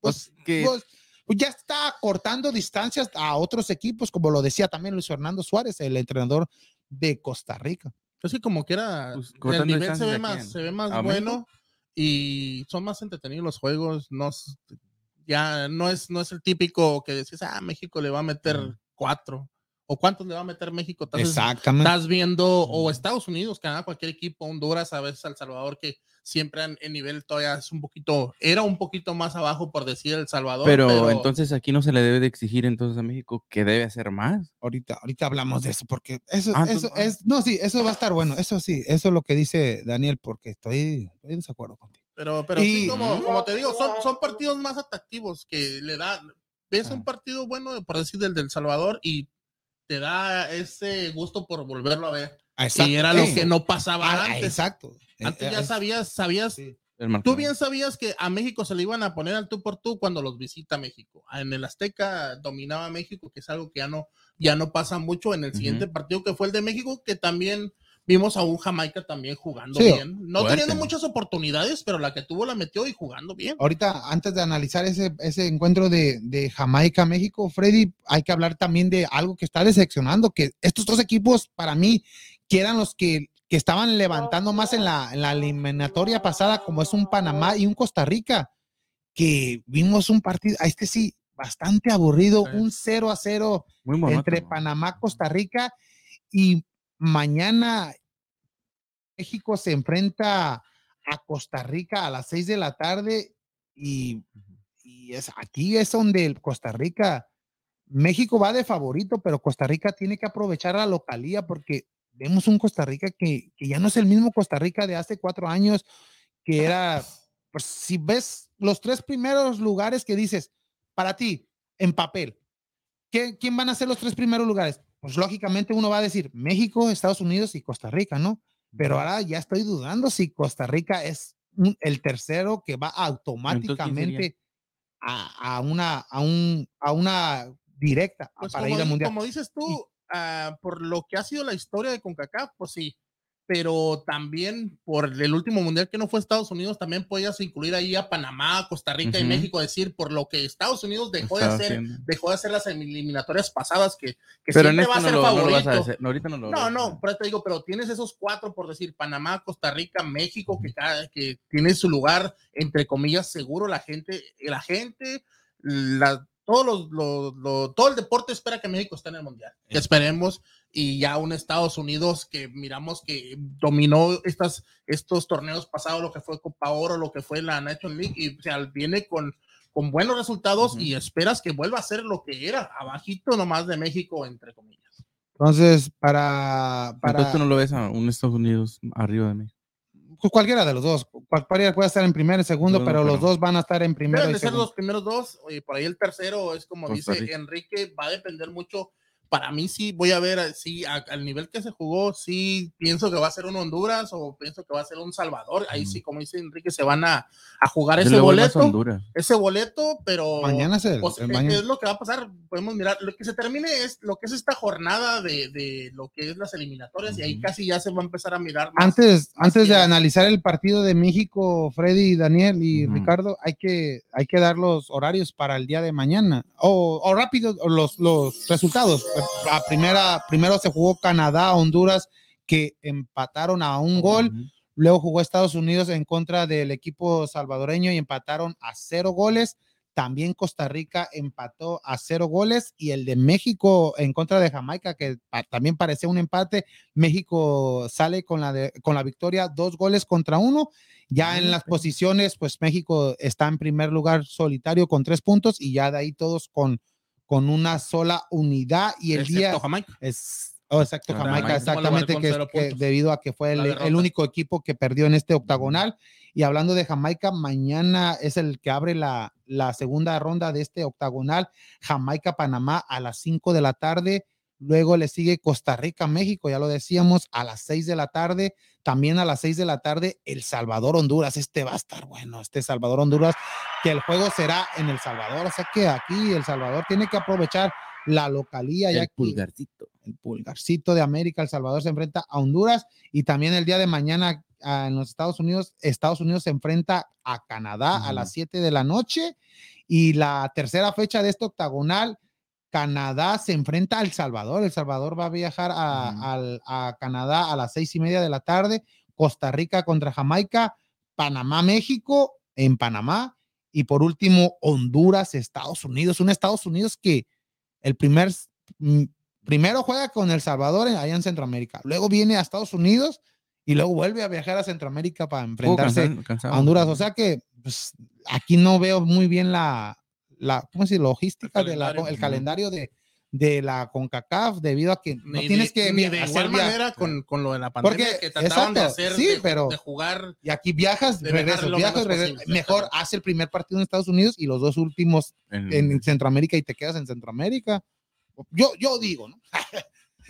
pues, Pues que- pues, pues, ya está cortando distancias a otros equipos, como lo decía también Luis Fernando Suárez, el entrenador de Costa Rica. Es que como quiera, Pues, el nivel se ve ¿a más, se ve más ¿A bueno y son más entretenidos los juegos. No, ya no es, no es el típico que decís, ah, México le va a meter Mm. cuatro. ¿O cuántos le va a meter México? Exactamente. estás viendo, o Estados Unidos, Canadá, cualquier equipo, Honduras, a veces El Salvador, que siempre en, en nivel todavía es un poquito, era un poquito más abajo por decir El Salvador. Pero, entonces aquí no se le debe de exigir entonces a México que debe hacer más. Ahorita, ahorita hablamos de eso, porque eso, Ah, eso es, no, sí, eso va a estar bueno, eso sí, eso es lo que dice Daniel, porque estoy, estoy en desacuerdo contigo. Pero, pero sí, Y- como, como te digo, son, son partidos más atractivos que le dan. Ves Ah. un partido bueno, por decir, del del Salvador y te da ese gusto por volverlo a ver. y era lo que no pasaba Ah, antes. Exacto. Antes Eh, ya sabías, sabías. sí. Tú bien sabías que a México se le iban a poner al tú por tú cuando los visita México. En el Azteca dominaba México, que es algo que ya no, ya no pasa mucho. En el siguiente partido que fue el de México, que también vimos a un Jamaica también jugando Sí, bien. No fuerte. teniendo muchas oportunidades, pero la que tuvo la metió y jugando bien. Ahorita, antes de analizar ese, ese encuentro de, de Jamaica-México, Freddy, hay que hablar también de algo que está decepcionando, que estos dos equipos, para mí, que eran los que, que estaban levantando más en la, en la eliminatoria pasada, como es un Panamá y un Costa Rica, que vimos un partido, a este sí, bastante aburrido, Sí. un 0 a 0 Muy monótono. entre Panamá, Costa Rica y mañana México se enfrenta a Costa Rica a las 6 de la tarde y, y es aquí es donde el Costa Rica México va de favorito, pero Costa Rica tiene que aprovechar la localía porque vemos un Costa Rica que, que ya no es el mismo Costa Rica de hace cuatro años, que era, pues si ves los tres primeros lugares que dices, para ti, en papel, ¿qué, ¿quién van a ser los tres primeros lugares? Pues lógicamente uno va a decir México, Estados Unidos y Costa Rica, ¿no? Pero ahora ya estoy dudando si Costa Rica es un- el tercero que va automáticamente a, a una, a, un, a una directa Pues para como, ir al di- mundial. como dices tú, ah, por lo que ha sido la historia de CONCACAF, pues sí. Pero también por el último mundial que no fue Estados Unidos, también podías incluir ahí a Panamá, Costa Rica y. México, decir por lo que Estados Unidos dejó de hacer, haciendo. dejó de hacer las eliminatorias pasadas que, que Pero siempre va a no ser no favorito. vas a. No, ahorita no lo No, no, pero te digo, pero tienes esos cuatro, por decir, Panamá, Costa Rica, México, que, cada, que tiene su lugar, entre comillas, seguro. La gente, la gente, la, todos los, los- los- todo el deporte espera que México esté en el Mundial. Esperemos. Y ya un Estados Unidos que miramos que dominó estas, estos torneos pasados, lo que fue Copa Oro, lo que fue la National League, y o sea, viene con, con buenos resultados Ujú. y esperas que vuelva a ser lo que era, abajito nomás de México, entre comillas. Entonces, para, para Entonces tú no lo ves a un Estados Unidos arriba de mí. pues, cualquiera de los dos, cual- cualquiera puede estar en primero y segundo, No, pero los pero- dos van a estar en primero Deben y de ser segundo. los primeros dos, y por ahí el tercero es como Costa dice Rica. Enrique, va a depender mucho. Para mí sí, voy a ver, sí, a- al nivel que se jugó, sí, pienso que va a ser un Honduras o pienso que va a ser un Salvador. Ahí sí, como dice Enrique, se van a, a jugar Yo ese boleto, ese boleto, pero Mañana es el, pues, el es- mañana. es lo que va a pasar. Podemos mirar, lo que se termine es lo que es esta jornada de, de lo que es las eliminatorias y ahí casi ya se va a empezar a mirar más. Antes, más antes de analizar el partido de México, Freddy, Daniel y. Ricardo, hay que, hay que dar los horarios para el día de mañana. O, o rápido, o los, los resultados. La primera, primero se jugó Canadá, Honduras, que empataron a un gol. Luego jugó Estados Unidos en contra del equipo salvadoreño y empataron a cero goles. También Costa Rica empató a cero goles y el de México en contra de Jamaica, que pa- también parecía un empate. México sale con la, de- con la victoria, dos goles contra uno. Ya en las posiciones, pues México está en primer lugar solitario con tres puntos y ya de ahí todos con, con una sola unidad. Y el excepto día Jamaica. es oh, exacto, Ah, Jamaica, exactamente, que, que debido a que fue el, el único equipo que perdió en este octagonal. Y hablando de Jamaica, mañana es el que abre la, la segunda ronda de este octagonal. Jamaica-Panamá a las 5 de la tarde. Luego le sigue Costa Rica-México, ya lo decíamos, a las 6 de la tarde. También a las 6 de la tarde, El Salvador-Honduras. Este va a estar bueno, este Salvador-Honduras, que el juego será en El Salvador. O sea que aquí El Salvador tiene que aprovechar la localía. ya El que- pulgarcito. el pulgarcito de América, El Salvador se enfrenta a Honduras y también el día de mañana ah, en los Estados Unidos, Estados Unidos se enfrenta a Canadá a las 7 de la noche y la tercera fecha de este octagonal, Canadá se enfrenta a El Salvador, El Salvador va a viajar a, al- Canadá a las seis y media de la tarde, Costa Rica contra Jamaica, Panamá, México en Panamá y por último Honduras, Estados Unidos, un Estados Unidos que el primer mm, primero juega con El Salvador allá en Centroamérica, luego viene a Estados Unidos y luego vuelve a viajar a Centroamérica para Poco enfrentarse cansado. a Honduras. O sea que pues, aquí no veo muy bien la, la ¿cómo se logística El de la, el calendario de, de la CONCACAF debido a que no Ni tienes de- que ni de hacer igual manera con, con lo de la pandemia Porque- que trataban de exacto, hacer sí, de, pero- de jugar y aquí viajas, de regresas, viajas, regresas. Mejor haz el primer partido en Estados Unidos y los dos últimos En- en Centroamérica y te quedas en Centroamérica. Yo, yo digo, ¿no?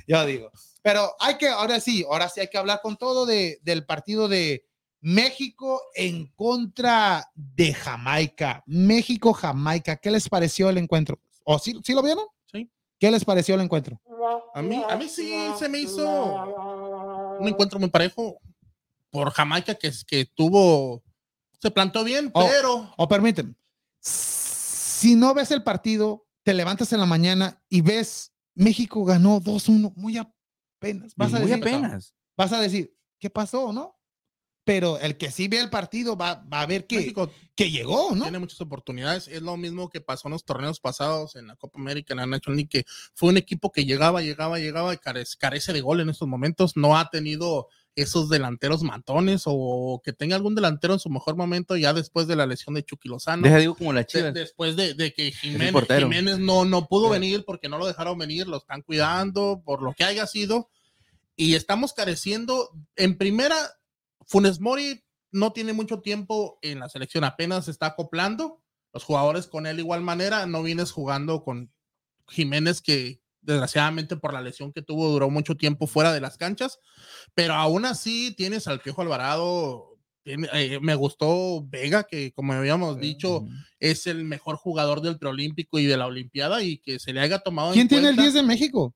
yo digo. Pero hay que, ahora sí, ahora sí hay que hablar con todo de, del partido de México en contra de Jamaica. México-Jamaica. ¿Qué les pareció el encuentro? ¿O sí, sí lo vieron? Sí. ¿Qué les pareció el encuentro? A mí, a mí sí se me hizo un encuentro muy parejo por Jamaica que, es- que tuvo, se plantó bien, Oh. pero O permíteme, si no ves el partido, te levantas en la mañana y ves México ganó 2-1, muy apenas. Vas a muy decir, apenas. vas a decir, ¿qué pasó, no? Pero el que sí ve el partido va, va a ver que, México que llegó, ¿no? tiene muchas oportunidades. Es lo mismo que pasó en los torneos pasados, en la Copa América, en la National League, que fue un equipo que llegaba, llegaba, llegaba y carece, carece de gol en estos momentos. No ha tenido esos delanteros matones o que tenga algún delantero en su mejor momento ya después de la lesión de Chucky Lozano. Deja digo como la De- después de, de que Jiménez, no, no pudo Sí. venir porque no lo dejaron venir, lo están cuidando por lo que haya sido. y estamos careciendo. En primera, Funes Mori no tiene mucho tiempo en la selección, apenas se está acoplando. Los jugadores con él igual manera, no vienes jugando con Jiménez que desgraciadamente por la lesión que tuvo duró mucho tiempo fuera de las canchas, pero aún así tienes al Piojo Alvarado, tiene- eh, me gustó Vega, que como habíamos dicho, es el mejor jugador del preolímpico y de la Olimpiada y que se le haya tomado en ¿Quién tiene el cuenta- 10 de México?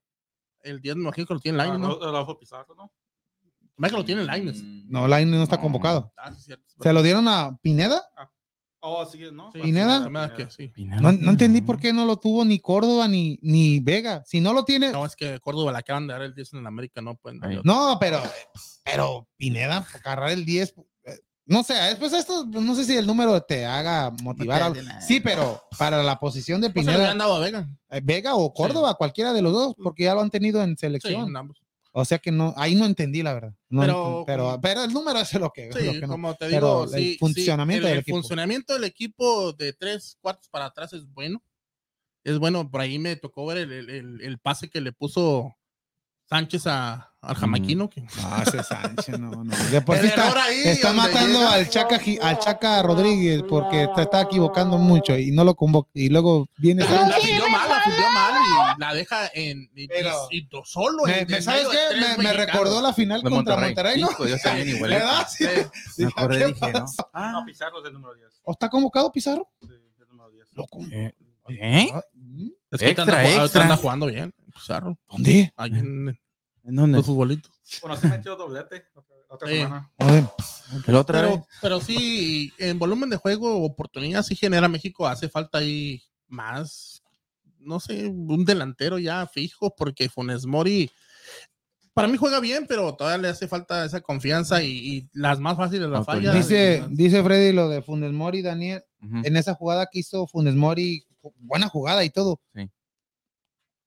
El 10 me imagino que lo tiene Lainez, Ah, ¿no? Rodolfo Pizarro, ¿no? Me imagino que lo tiene Lainez. Mm, No, Line no está No. convocado. Ah, sí, cierto. ¿Se lo dieron a Pineda? Oh, sí, ¿no? Sí, ¿Pineda? sí. Pineda, No, no entendí por qué no lo tuvo ni Córdoba ni, ni Vega. Si no lo tiene. No, es que Córdoba le acaban de dar el 10 en América, no pueden. No, pero, pero Pineda, agarrar el 10. eh, No sé, después esto, no sé si el número te haga motivar. No te algo. hace nada. Sí, pero para la posición de Pues se le Pineda, han dado a Vega. eh, Vega o Córdoba, cualquiera de los dos, porque ya lo han tenido en Sí, selección. en ambos. O sea que no, ahí no entendí la verdad. No, Pero- pero, pero, el número es lo que, Sí, lo que no. como te Pero digo, el sí, sí, funcionamiento el, del el equipo. funcionamiento del equipo de tres cuartos para atrás es bueno. Es bueno, por ahí me tocó ver el, el- el- el pase que le puso Sánchez a, al jamaiquino. que- Ah, ese Sánchez, no, no. De por El sí está, ahí, está matando llega. al Chaca, al Chaca Rodríguez porque te está equivocando mucho y no lo convoca. Y luego viene Sánchez. La mal, y deja en y, Pero- y- y to- solo. Me- en- me- en ¿Sabes medio de qué? tres Me, me mexicanos. recordó la final De contra Monterrey. Monterrey, ¿no? Hijo, yo también igual. ¿Verdad? Sí. Sí. Me Dije, acordé, ¿qué dije, ¿no? pasó? Ah, No, Pizarro es el número 10. ¿O está convocado Pizarro? Sí, es el número 10. Loco. eh, ¿eh? Ah, ¿mm? Es que Extra, anda, extra. anda jugando bien. Pizarro, ¿Dónde? ahí en ¿En dónde? los futbolitos. Bueno, se metió doblete otra, otra Sí. semana. A ver. ¿El otra vez? Pero, pero sí, en volumen de juego, oportunidad sí genera México. Hace falta ahí más, no sé, un delantero ya fijo, porque Funes Mori para mí juega bien, pero todavía le hace falta esa confianza y, y las más fáciles las Autoridad. fallas. Dice, dice Freddy lo de Funes Mori, Daniel. En esa jugada que hizo Funes Mori, buena jugada y todo. Sí.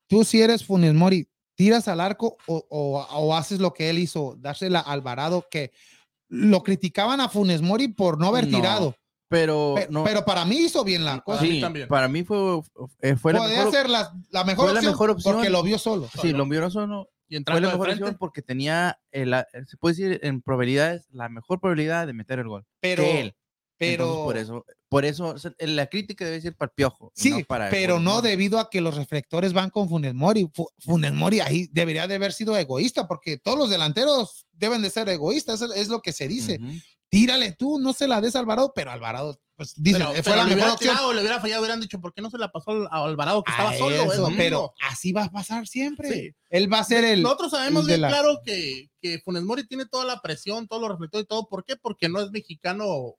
Tú si eres Funes Mori, tiras al arco o, o- o haces lo que él hizo, dársela a Alvarado, que lo criticaban a Funes Mori por no haber No, tirado. Pero, Pe- no, Pero para mí hizo bien la cosa. Para mí sí, también. para mí fue, eh, fue la Podría mejor, ser la, la mejor, fue la opción mejor opción. porque lo vio solo. sí, lo vieron solo, y fue la de mejor frente, opción porque tenía, la- se puede decir en probabilidades, la mejor probabilidad de meter el gol. Pero, que él. pero, Entonces, por eso, por eso o sea, la crítica debe ser para el piojo. sí, no para pero no debido a que los reflectores van con Funes Mori. Fu- Funes Mori ahí debería de haber sido egoísta porque todos los delanteros deben de ser egoístas, es, es lo que se dice. Ujú. Tírale tú, no se la des a Alvarado, pero Alvarado, pues dice, pero, fue pero la le mejor hubiera opción. tirado, le hubiera fallado, hubieran dicho, ¿por qué no se la pasó al- a Alvarado que A estaba solo? Eso, lo pero así va a pasar siempre. Sí. Él va a ser el. Nosotros sabemos el bien la- claro que, que Funes Mori tiene toda la presión, todos los reflectores y todo. ¿Por qué? Porque no es mexicano,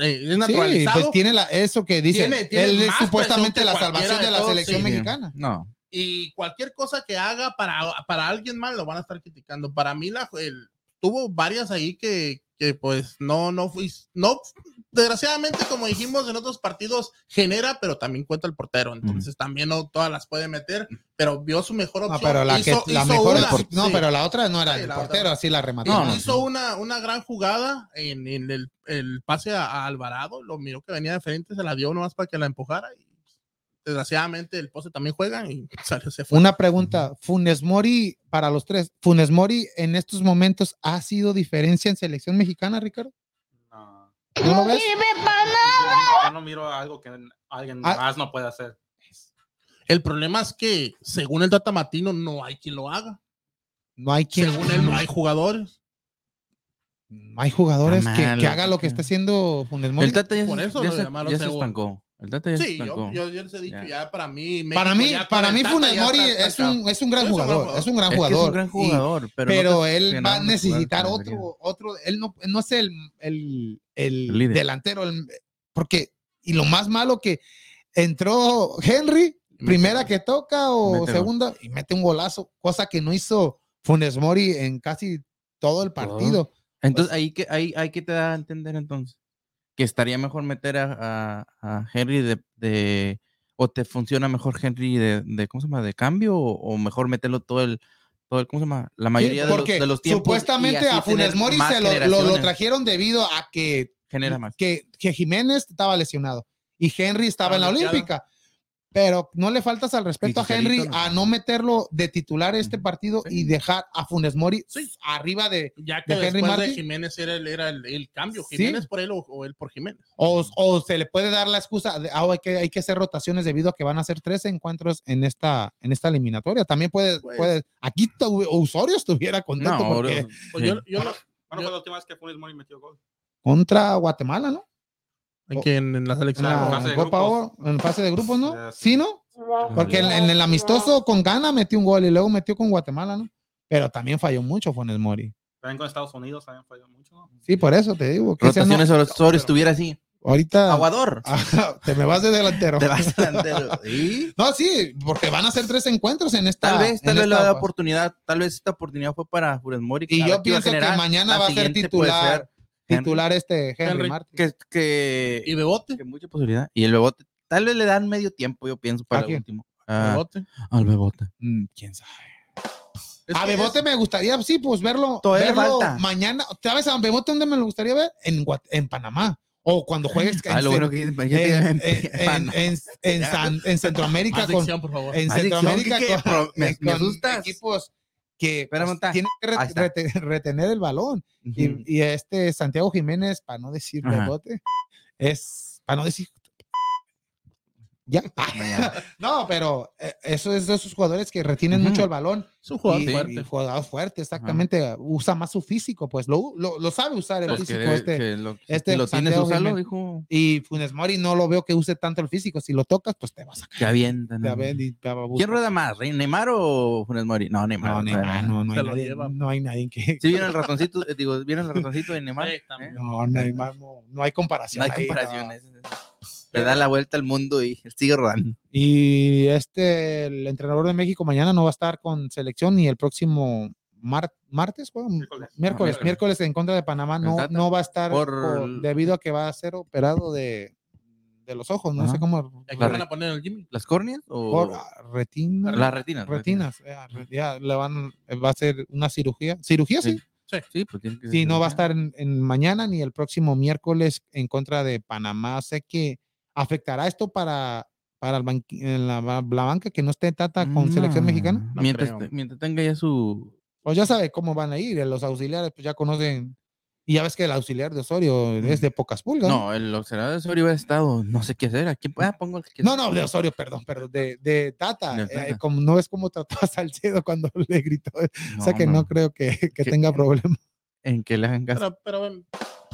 eh, es Sí, naturalizado. pues tiene la, eso que dice. Tiene- tiene él es supuestamente la salvación de de la selección sí. mexicana. No, y cualquier cosa que haga para, para alguien mal lo van a estar criticando. Para mí, la, el- tuvo varias ahí que, que pues no, no fui, no, desgraciadamente, como dijimos en otros partidos, genera, pero también cuenta el portero. Entonces también no todas las puede meter, pero vio su mejor No, opción. pero la, Hizo- que, la hizo mejor. una, no, sí. pero la otra no era Sí, el portero, otra. así la remató. No, no, hizo una, una gran jugada en, en el, el pase a, a Alvarado, lo miró que venía de frente, se la dio nomás para que la empujara y desgraciadamente el poste también juega y salió, se fue. Una pregunta, Funes Mori, para los tres, ¿Funes Mori en estos momentos ha sido diferencia en selección mexicana, Ricardo? No. ¿No lo ves? Yo no miro algo que alguien Ah. más no puede hacer. El problema es que según el Tata Matino no hay quien lo haga. No hay quien, Según él no hay jugadores. no hay jugadores que, haga lo que está haciendo Funes Mori. el Tata ya, por eso ya lo se, llamaron ya se estancó. El Tata ya se Sí, yo, estancó. yo, yo les he dicho Ya. ya, para mí. Para mí, para mí Funes Mori es un, es un gran Es un gran jugador, es un gran jugador. es un gran y- jugador, pero, pero, no te él va a necesitar otro, otro, él no, no es el, el, el El delantero, el- porque, y lo más malo que entró Henry, primera que toca o Mete gol. segunda, y mete un golazo, cosa que no hizo Funes Mori en casi todo el partido. Entonces, Pues ahí que ahí, ahí que te da a entender entonces que estaría mejor meter a, a- a Henry de, de- o te funciona mejor Henry de, de ¿cómo se llama? de cambio o, o mejor meterlo todo el todo el, ¿cómo se llama? La mayoría de, los, de los tiempos. supuestamente a Funes Mori se lo, lo- trajeron debido a que genera más. que, que Jiménez estaba lesionado y Henry estaba en la. Olímpica. Pero no le faltas al respeto a Henry no. a no meterlo de titular este partido Sí. y dejar a Funes Mori Sí. arriba de Ya que de Henry después de. Jiménez era el, era el, el cambio. Sí. Jiménez por él o, o él por Jiménez. o, o se le puede dar la excusa de ah, hay que hay que hacer rotaciones debido a que van a ser tres encuentros en esta en esta eliminatoria. También puede Pues- puede aquí tu- Osorio estuviera contento No, porque Pues sí. yo, yo lo- ¿Cuándo Yo- fue la última vez que Funes Mori metió gol? contra Guatemala, ¿no? En, en la En selección. la fase de Copa grupos. Oro, en fase de grupos, ¿no? Ya, Sí, ¿no? Porque en, en el amistoso con Ghana metió un gol y luego metió con Guatemala, ¿no? Pero también falló mucho Funes Mori. También con Estados Unidos también falló mucho, ¿no? Sí, por eso te digo. Que ese no- Rotaciones Osorio estuviera así. ahorita Aguador. te me vas de delantero. Te vas delantero. ¿Sí? No, sí, porque van a ser tres encuentros en esta. Tal vez, tal en vez fase. oportunidad, tal vez esta oportunidad fue para Funes Mori. Y yo pienso que mañana La va a ser puede titular, Henry. este Henry, Henry, Martin. que, que, Y Bebote. que mucha posibilidad. Y el Bebote, tal vez le dan medio tiempo, yo pienso, para ¿A el último. Ah, Bebote. al Bebote. Mm, quién sabe. Es a Bebote me gustaría, sí, pues verlo, Todavía verlo falta. mañana. ¿Sabes a Bebote dónde me lo gustaría ver? En, en Panamá. O cuando juegues Ah, en, lo bueno Cen- que en, en, en- en- en San- en Centroamérica Más con, por favor. en Centroamérica con, me- me asustas. equipos que tienen que rete- retener el balón. Y, y este Santiago Jiménez, para no decir Ajá. Bebote, es, para no decir... Ya. no, pero eh, eso es de esos jugadores que retienen mucho el balón. Es un jugador y, fuerte. y jugador fuerte, exactamente. Usa más su físico, pues lo, lo, lo sabe usar el Pues que, físico este. que lo, este si lo tienes, Jiménez. dijo. Y Funes Mori no lo veo que use tanto el físico. Si lo tocas, pues te vas a avientan. te ¿no? ven y te va a ¿Quién rueda más? ¿Rey- ¿Neymar o Funes Mori? No, Neymar. No, Neymar, no, no, hay nadie, lleva. no hay nadie que. Sí, viene el ratoncito, eh, digo, viene el ratoncito de Neymar. Sí, ¿eh? también. No, Neymar no, no hay comparación. No hay ahí, comparaciones. Le da la vuelta al mundo y sigue rodando. Y este, el entrenador de México mañana no va a estar con selección ni el próximo mar- martes, juega? Miércoles. miércoles, Ah, miércoles en contra de Panamá. ¿El No, no va a estar Por- por- debido a que va a ser operado de, de los ojos. No Ajá. sé cómo. La van a poner el Jimmy. ¿Las córneas o por- retina. las retinas? retinas. ya, re- ya le van, va a ser una cirugía. ¿Cirugía sí? Sí. Sí, pues tiene que Sí, no va a estar en, en mañana ni el próximo miércoles en contra de Panamá. Sé que afectará esto para, para el la, la banca que no esté Tata con selección No. mexicana. No mientras, te- mientras tenga ya su. Pues ya sabe cómo van a ir. Los auxiliares pues ya conocen. Y ya ves que el auxiliar de Osorio es de pocas pulgas. ¿no? No, el observador de Osorio ha estado, no sé qué hacer. Aquí, ah, pongo el que No, no, de Osorio, perdón, perdón, de, de Tata. De Eh, como, no ves cómo trató a Salcedo cuando le gritó. o sea que no, no, creo que, que tenga problema. En que le hagan caso. Pero, pero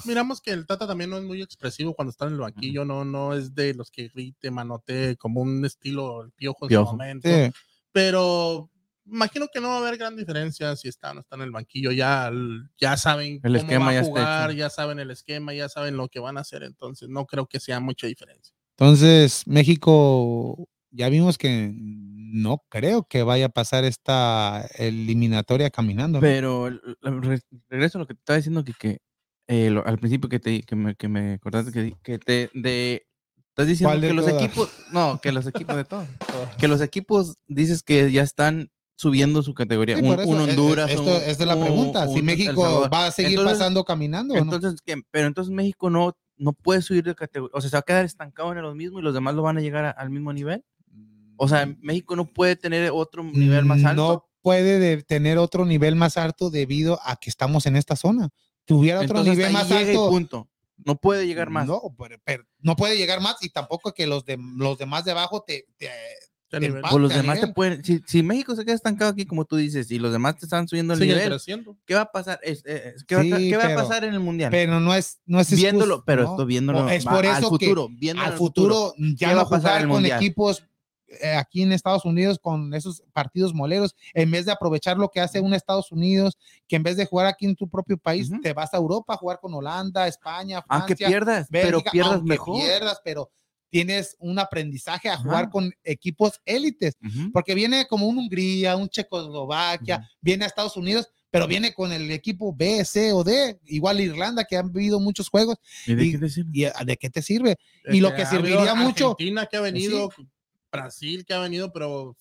miramos que el Tata también no es muy expresivo cuando está en el banquillo, no, no es de los que grite, manote, como un estilo el piojo en Piojo. su momento. Sí. Pero imagino que no va a haber gran diferencia si está o no está en el banquillo. Ya, el- ya saben El cómo esquema va ya a jugar, hecho. ya saben el esquema, ya saben lo que van a hacer. Entonces, no creo que sea mucha diferencia. Entonces, México, ya vimos que no creo que vaya a pasar esta eliminatoria caminando. ¿no? Pero regreso a lo que te estaba diciendo que, que eh, lo- al principio que te que me, que me acordaste que, te de estás diciendo ¿Cuál de que los todas? equipos no que los equipos de todos que los equipos dices que ya están subiendo su categoría Sí, un, eh, eh, Honduras esto un- es de la un- pregunta. si un México va a seguir Entonces- pasando caminando o no. entonces que pero entonces México no no puede subir de categoría o sea se va a quedar estancado en los mismos y los demás lo van a llegar a- al mismo nivel o sea México no puede tener otro nivel más alto Mm, No puede de- tener otro nivel más alto debido a que estamos en esta zona. Tuviera otro Entonces, nivel más alto. punto no puede llegar más No, pero, pero no puede llegar más y tampoco que los de los demás de abajo te, te-. Pues los demás te nivel. pueden, si, si México se queda estancado aquí, como tú dices, y los demás te están subiendo el nivel, creciendo. ¿qué va a pasar? Es- eh, es- ¿Qué, va, a- Sí, qué va a pero- pasar en el mundial? pero no es no es excusa, viéndolo, pero ¿no? esto viéndolo Es por al eso que futuro, viéndolo al al futuro ¿Qué ya va no a jugar el con Mundial? equipos eh, aquí en Estados Unidos con esos partidos moleros, en vez de aprovechar lo que hace un Estados Unidos, que en vez de jugar aquí en tu propio país, Ujú. te vas a Europa a jugar con Holanda, España, Aunque Francia, pierdas, pero Bélgica, pierdas aunque mejor. pierdas, pero tienes un aprendizaje a jugar Ajá. con equipos élites, Ujú. porque viene como un Hungría, un Checoslovaquia, Ujú. viene a Estados Unidos, pero viene con el equipo B, C o D, igual Irlanda, que han vivido muchos juegos, ¿Y de y- qué te sirve? ¿y a- de qué te sirve? Y lo que habido serviría mucho- Argentina que ha venido, Brasil que ha venido, pero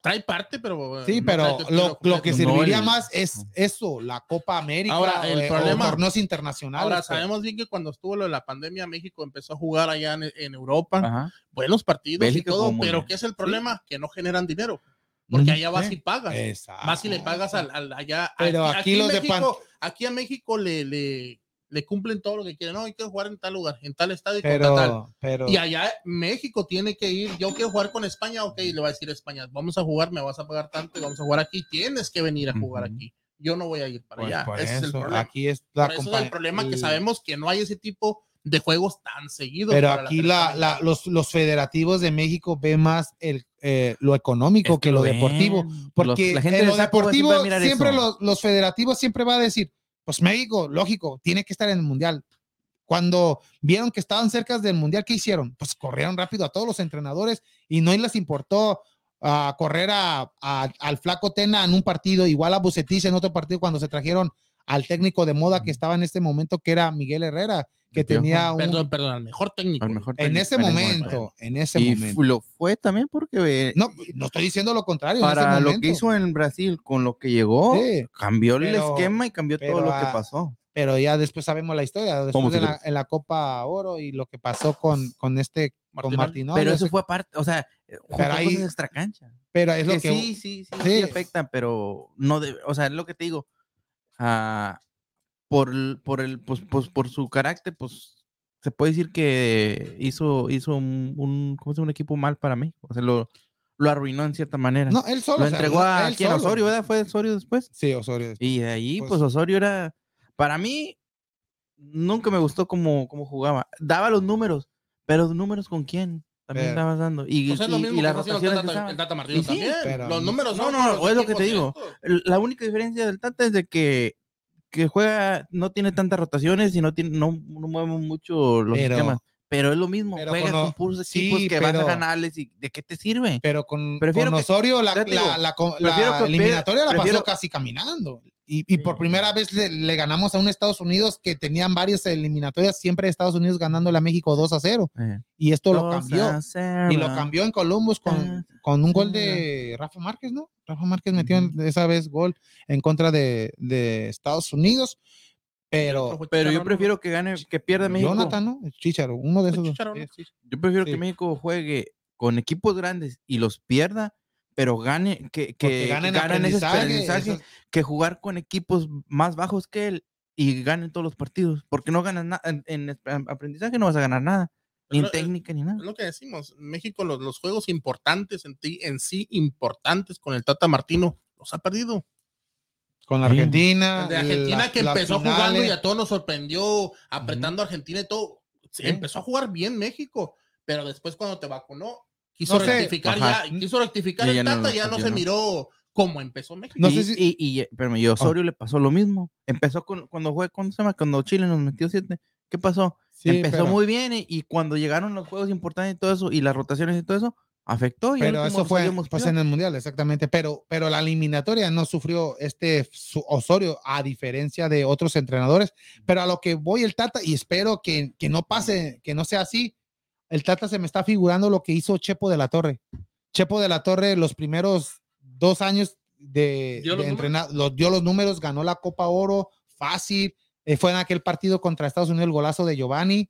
trae parte, pero. Sí, no pero lo, lo que. No serviría el- más es eso, la Copa América Ahora, el eh, problema- torneos internacionales. Ahora, pero- sabemos bien que cuando estuvo lo de la pandemia, México empezó a jugar allá en, en Europa. Ajá. Buenos partidos Bélgica y todo, pero bien. ¿qué es el problema? Que no generan dinero. Porque allá vas Sí. y pagas. Exacto. Vas y le pagas al, al- allá. Pero aquí en los de México, aquí a México le, le, le cumplen todo lo que quieren. No, hay que jugar en tal lugar, en tal estadio tal. Pero, pero, Y allá México tiene que ir. Yo quiero jugar con España, ok, le va a decir a España, vamos a jugar, me vas a pagar tanto y vamos a jugar aquí. Tienes que venir a jugar aquí. Yo no voy a ir para pues, allá. Ese es el problema. aquí es la Por eso es el problema que sabemos que no hay ese tipo de juegos tan seguidos. Pero aquí la, la- los, los federativos de México ven más el, eh, lo económico Es que lo ven. deportivo. Porque Los- la gente en lo deportivo siempre los, los federativos siempre va a decir, pues México, lógico, tiene que estar en el mundial. Cuando vieron que estaban cerca del mundial, ¿qué hicieron? Pues corrieron rápido a todos los entrenadores y no les importó ah, correr a, a- al flaco Tena en un partido, igual a Bucetich en otro partido cuando se trajeron al técnico de moda que estaba en este momento, que era Miguel Herrera, que El tenía un... Perdón, perdón, al mejor técnico. Al mejor en técnico ese en el momento, en ese Y momento. lo fue también porque eh, No, no estoy diciendo lo contrario. en para ese lo que hizo en Brasil con lo que llegó, Sí, cambió el Pero- esquema y cambió pero, todo lo que pasó. pero ya después sabemos la historia, ¿Cómo después de la, en la Copa Oro y lo que pasó con, con este, con Martinoli. Martinoli. pero eso fue aparte, o sea, jugó Pero ahí- extra cancha. pero es lo que que, sí, sí, sí, sí, sí. afectan, pero no de, o sea, es lo que te digo. ah, por el, por el, pues, pues, por su carácter, pues se puede decir que hizo, hizo un, un, ¿cómo se llama? un equipo mal para México. O sea, lo, lo arruinó en cierta manera. No, él solo. lo o sea, entregó a solo. Osorio, ¿verdad? Fue Osorio después. Sí, Osorio. Y de ahí, Pues- pues, Osorio era, para mí, nunca me gustó cómo, cómo jugaba. Daba los números, pero ¿los números con quién? También Pero- estabas dando. Y, Pues y- y las rotaciones el Tata, el Tata Martino Y sí, también. pero- los números No, son no, no, los es lo que te digo. La única diferencia del Tata es de que, que juega, no tiene tantas rotaciones y no, tiene, no, no mueve mucho los Pero- sistemas. Pero es lo mismo, pero juegas con puros sí, equipos que vas pero- a ganarles y ¿de qué te sirve? Pero con, Prefiero con que- Osorio la, la, la, la que- eliminatoria la pasó casi caminando. Y, y por primera vez le, le ganamos a un Estados Unidos que tenían varias eliminatorias, siempre Estados Unidos ganándole a México 2 a 0. Eh, Y esto lo cambió. Y lo cambió en Columbus con, con un gol de Rafa Márquez, ¿no? Rafa Márquez metió en- esa vez gol en contra de, de Estados Unidos. Pero Pero yo prefiero que gane, que pierda México. Jonathan, ¿no? Chicharo, uno de esos dos. Yo prefiero Sí. que México juegue con equipos grandes y los pierda, pero gane, que, que ganen ganen ese aprendizaje, que jugar con equipos más bajos que él y ganen todos los partidos, porque no ganan nada, en, en ap- aprendizaje no vas a ganar nada, ni en Pero, técnica ni nada. Es lo que decimos. México, los, los juegos importantes en, ti, en sí, importantes con el Tata Martino, los ha perdido. Con la Sí. Argentina. El de Argentina la- que empezó finales. jugando y a todos nos sorprendió, apretando a Argentina y todo. Sí, Sí. Empezó a jugar bien México, pero después cuando te vacunó, quiso No sé, rectificar ajá. ya, quiso rectificar Y el ya no Tata, lo ya no se funcionó. miró como empezó México. No y, sé si- y, y, a Osorio le pasó lo mismo. Empezó con, cuando fue, ¿cuándo se llama? Cuando Chile nos metió siete. ¿Qué pasó? Sí, Empezó pero- muy bien y, y cuando llegaron los juegos importantes y todo eso, y las rotaciones y todo eso, afectó. Y Pero eso fue salimos pues, en el mundial, exactamente. Pero, pero la eliminatoria no sufrió este su- Osorio, a diferencia de otros entrenadores. Pero a lo que voy el Tata, y espero que, que no pase, que no sea así, el Tata se me está figurando lo que hizo Chepo de la Torre. Chepo de la Torre, los primeros dos años de, ¿Dio de los entrenar, los, dio los números, ganó la Copa Oro, fácil. eh, fue en aquel partido contra Estados Unidos el golazo de Giovanni.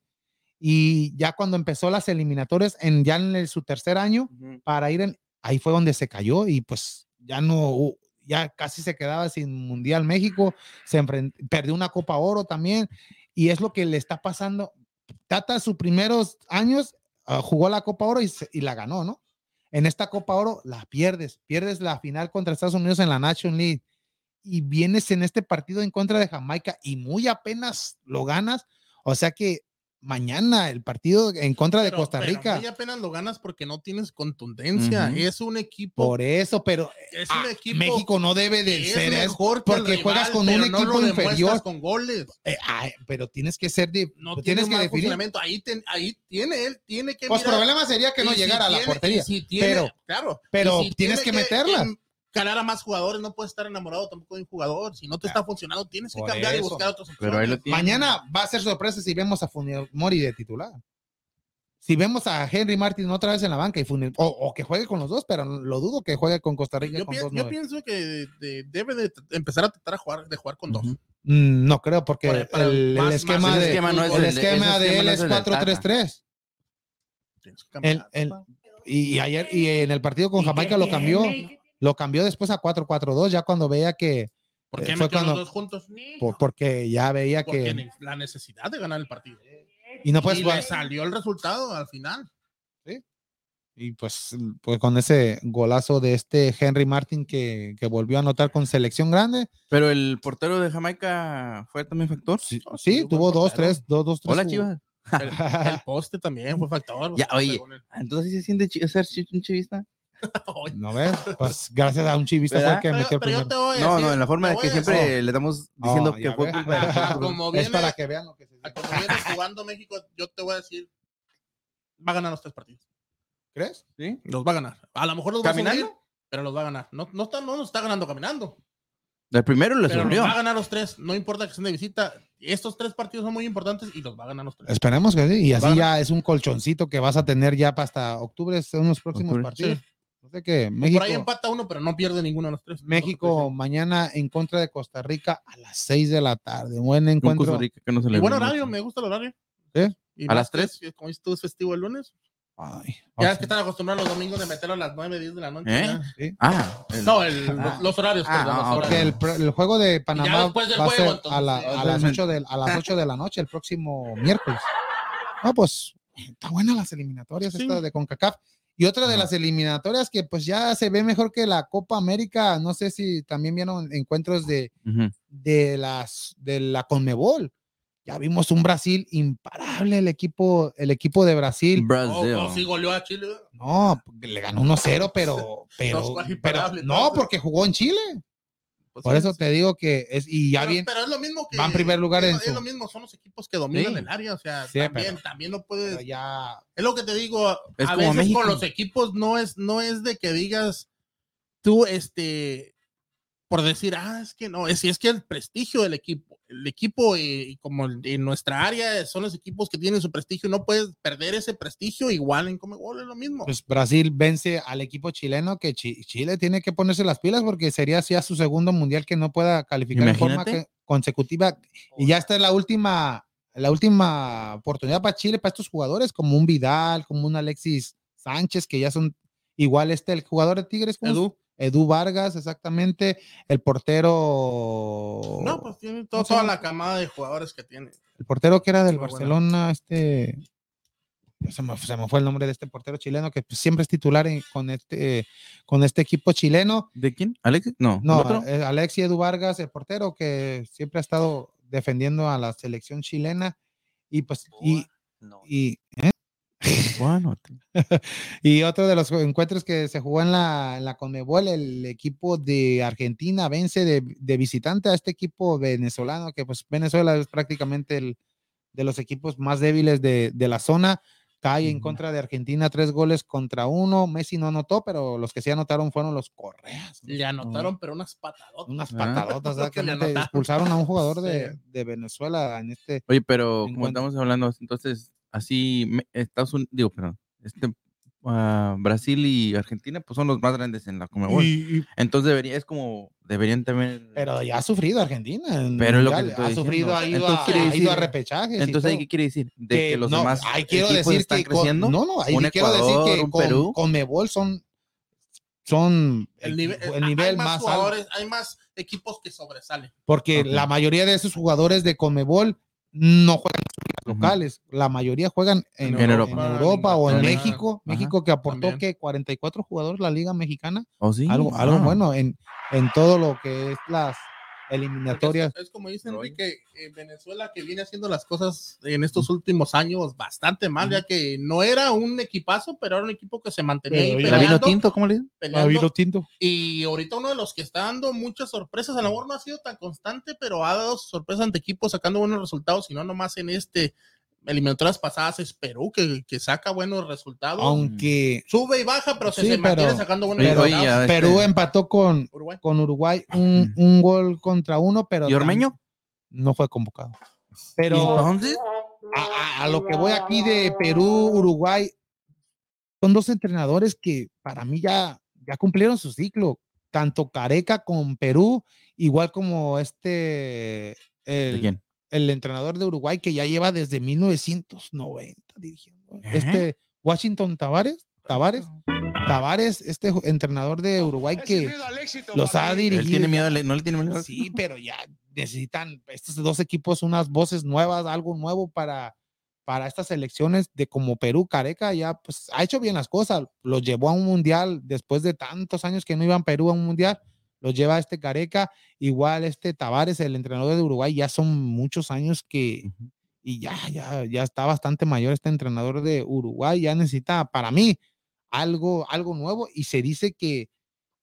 Y ya cuando empezó las eliminatorias, en, ya en el- su tercer año, para ir en, ahí fue donde se cayó y pues ya no, ya casi se quedaba sin Mundial México, se perdió una Copa Oro también y es lo que le está pasando. Tata sus primeros años ah, jugó la Copa Oro y, y la ganó, ¿no? En esta Copa Oro la pierdes, pierdes la final contra Estados Unidos en la Nation League y vienes en este partido en contra de Jamaica y muy apenas lo ganas, o sea que mañana el partido en contra de Costa Rica. muy apenas lo ganas porque no tienes contundencia. Es un equipo. Por eso, pero es ah, un equipo México no debe de ser mejor porque juegas con un no equipo inferior. con goles. eh, ay, pero tienes que ser de, No tiene tienes que definir. Ahí, ten- ahí tiene él, tiene que Pues mirar. problema sería que no Y si llegara a la tiene- portería. y si tiene- pero claro, pero y si tienes tiene que meterla. Calar a más jugadores, no puedes estar enamorado tampoco de un jugador. Si no te está funcionando, tienes que por cambiar y buscar otros Pero ahí lo tiene. mañana va a ser sorpresa si vemos a Mori de titular. si vemos a Henry Martin otra vez en la banca y Funes, o, o que juegue con los dos, pero lo dudo que juegue con Costa Rica Yo, con pi- dos yo pienso que de- de- debe de empezar a tratar a jugar, de jugar con dos. Mm, No creo, porque Para- para el, esquema más de, el esquema no es el el de- esquema ese de esquema él es es el de Tata. 4-3-3. Tienes que cambiar, El- el- papá. Y, y ayer y en el partido con Jamaica lo cambió, lo cambió después a 4-4-2, ya cuando veía que, ¿Por eh, qué fue metió cuando- los dos juntos? por- porque ya veía Porque que la necesidad de ganar el partido. y no puedes y le salió el resultado al final. Y pues, pues con ese golazo de este Henry Martin que, que volvió a anotar con selección grande. Pero el portero de Jamaica fue también factor. Sí, Oh, sí, sí, tuvo dos, portero. tres, dos, dos, tres. Hola, Chivas. El, el poste también fue factor. Ya, oye. Entonces sí se siente ser un chivista. ¿No ves? Pues gracias a un chivista fue el ¿Verdad? que pero- metió primero. No, no, en la forma de que siempre le estamos diciendo Oh, que ya fue culpa Es para que vean lo que se a como viene jugando México, yo te voy a decir, va a ganar los tres partidos. ¿Crees? ¿Sí? Los va a ganar. A lo mejor los va a ¿Caminando? sufrir, pero los va a ganar. No, no, está, no nos está ganando caminando. El primero le Pero los va a ganar los tres. No importa que estén de visita. Estos tres partidos son muy importantes y los va a ganar los tres. Esperemos que sí. Y así ya es un colchoncito que vas a tener ya para hasta octubre, son los próximos Octubre. partidos. Sí. Sé qué, Por México, ahí empata uno, pero no pierde ninguno de los tres. México mañana en contra de Costa Rica a las 6 de la tarde. Buen encuentro. Costa Rica que no se Y le buen ve horario, mucho. me gusta el horario. ¿Sí? Y ¿A las que tres? es- Como dices tú, es festivo el lunes. Ay, Ya es que están acostumbrados los domingos de meterlo a las 9, 10 de la noche. ¿Eh? Sí. Ah, el- No, el- Ah. los, los horarios. Ah, perdón, los ah. Porque horarios. el, el juego de Panamá va a juego, ser entonces, a, la- sí, a las obviamente. 8 de, a las 8 de la noche el próximo miércoles. No, pues está buena las eliminatorias Sí. estas de CONCACAF. Y otra de las eliminatorias que pues ya se ve mejor que la Copa América, no sé si también vieron encuentros de, de las de la Conmebol. Ya vimos un Brasil imparable el equipo el equipo de Brasil. Brasil. O, o sí goleó a Chile. No, le ganó 1-0, pero pero, no, porque jugó en Chile. Pues Por sí, eso sí. te digo que es y ya pero, bien pero es lo mismo que. va en primer lugar es, en es su- lo mismo, son los equipos que dominan Sí. el área. O sea, Sí, también, pero- también no pero puedes. ya Es lo que te digo. Es a como veces México. con los equipos no es, no es de que digas tú, este, por decir, ah, es que no, es, si es que el prestigio del equipo, el equipo eh, y como el- en nuestra área son los equipos que tienen su prestigio, no puedes perder ese prestigio igual en Comebol, es lo mismo. pues Brasil vence al equipo chileno que Chi- Chile tiene que ponerse las pilas porque sería ya su segundo mundial que no pueda calificar en forma Imagínate. que- consecutiva y ya esta es la última la última oportunidad para Chile para estos jugadores como un Vidal, como un Alexis Sánchez que ya son igual este el jugador de Tigres ¿cómo se- Edu. Vargas exactamente, el portero No, pues tiene ¿Cómo todo- se toda la camada de jugadores que tiene. el portero que era del Muy buena. Barcelona, este, se me, se me fue el nombre de este portero chileno que pues, siempre es titular en- con, este, con este equipo chileno. ¿De quién? ¿Alex? No. ¿el No, otro? eh, Alexi Edu Vargas, el portero que siempre ha estado defendiendo a la selección chilena. Y pues, y, y. Bueno, y otro de los encuentros que se jugó en la, en la Conmebol, el equipo de Argentina vence de, de visitante a este equipo venezolano, que pues Venezuela es prácticamente el de los equipos más débiles de, de la zona. Cae en contra de Argentina tres goles contra uno. Messi no anotó, pero los que sí anotaron fueron los Correas. Le anotaron, pero unas patadotas. Unas Ah. patadotas, Que le. Expulsaron a un jugador de, Sí. de Venezuela en este. Oye, pero como estamos hablando, entonces, así, Estados Unidos, digo, perdón, este, ah, Brasil y Argentina, pues son los más grandes en la Comebol. Y- y- Entonces debería, es como, deberían también. pero ya ha sufrido Argentina. en Pero es lo que ha sufrido, diciendo. ha ido, Entonces a, ha ido a repechajes. entonces. ¿qué quiere decir? De que, los no, demás ahí quiero equipos decir están que con- creciendo. no, no, ahí un quiero decir Ecuador, que con, Perú. con Mebol son, son El nivel, el hay nivel más, más, alto. jugadores, hay más equipos que sobresalen. Porque Ok. la mayoría de esos jugadores de Conmebol no juegan en sus ligas locales. La mayoría juegan en, En en Europa. O en. México. Ajá. México que aportó que 44 jugadores la Liga Mexicana. ¿Oh, sí? Algo, algo Ah. bueno en, en todo lo que es las eliminatorias. Es, es como dice. Enrique, eh, Venezuela que viene haciendo las cosas en estos últimos años bastante mal, ya que no era un equipazo, pero era un equipo que se mantenía Pero ahí ¿La vino peleando, tinto? ¿Cómo le dicen? peleando. tinto. Y ahorita uno de los que está dando muchas sorpresas, a lo mejor no ha sido tan constante, pero ha dado sorpresas ante equipos sacando buenos resultados, y no nomás en este eliminatorias pasadas es Perú, que, que saca buenos resultados. Aunque Sube y baja, pero se, Sí, se mantiene pero- sacando buenos resultados. Perú este, empató con, Uruguay. con Uruguay un, un gol contra uno, pero ¿Y Ormeño? no fue convocado. ¿Y Pero entonces? a, a- a lo que voy aquí de Perú, Uruguay, son dos entrenadores que para mí ya, ya cumplieron su ciclo, tanto Careca con Perú, igual como este, ¿De el, quién? El entrenador de Uruguay que ya lleva desde 1990 dirigiendo. ¿Eh? Este Washington Tavares, Tavares, Tavares, este entrenador de Uruguay que los ha Él dirigido. tiene miedo, al- no le tiene miedo. Sí, pero ya necesitan estos dos equipos unas voces nuevas, algo nuevo para, para estas elecciones de como Perú, Careca ya pues ha hecho bien las cosas, los llevó a un mundial después de tantos años que no iban Perú a un mundial, los lleva este Careca, igual este Tavares, el entrenador de Uruguay, ya son muchos años que y ya, ya, ya está bastante mayor este entrenador de Uruguay, ya necesita para mí algo, algo nuevo y se dice que,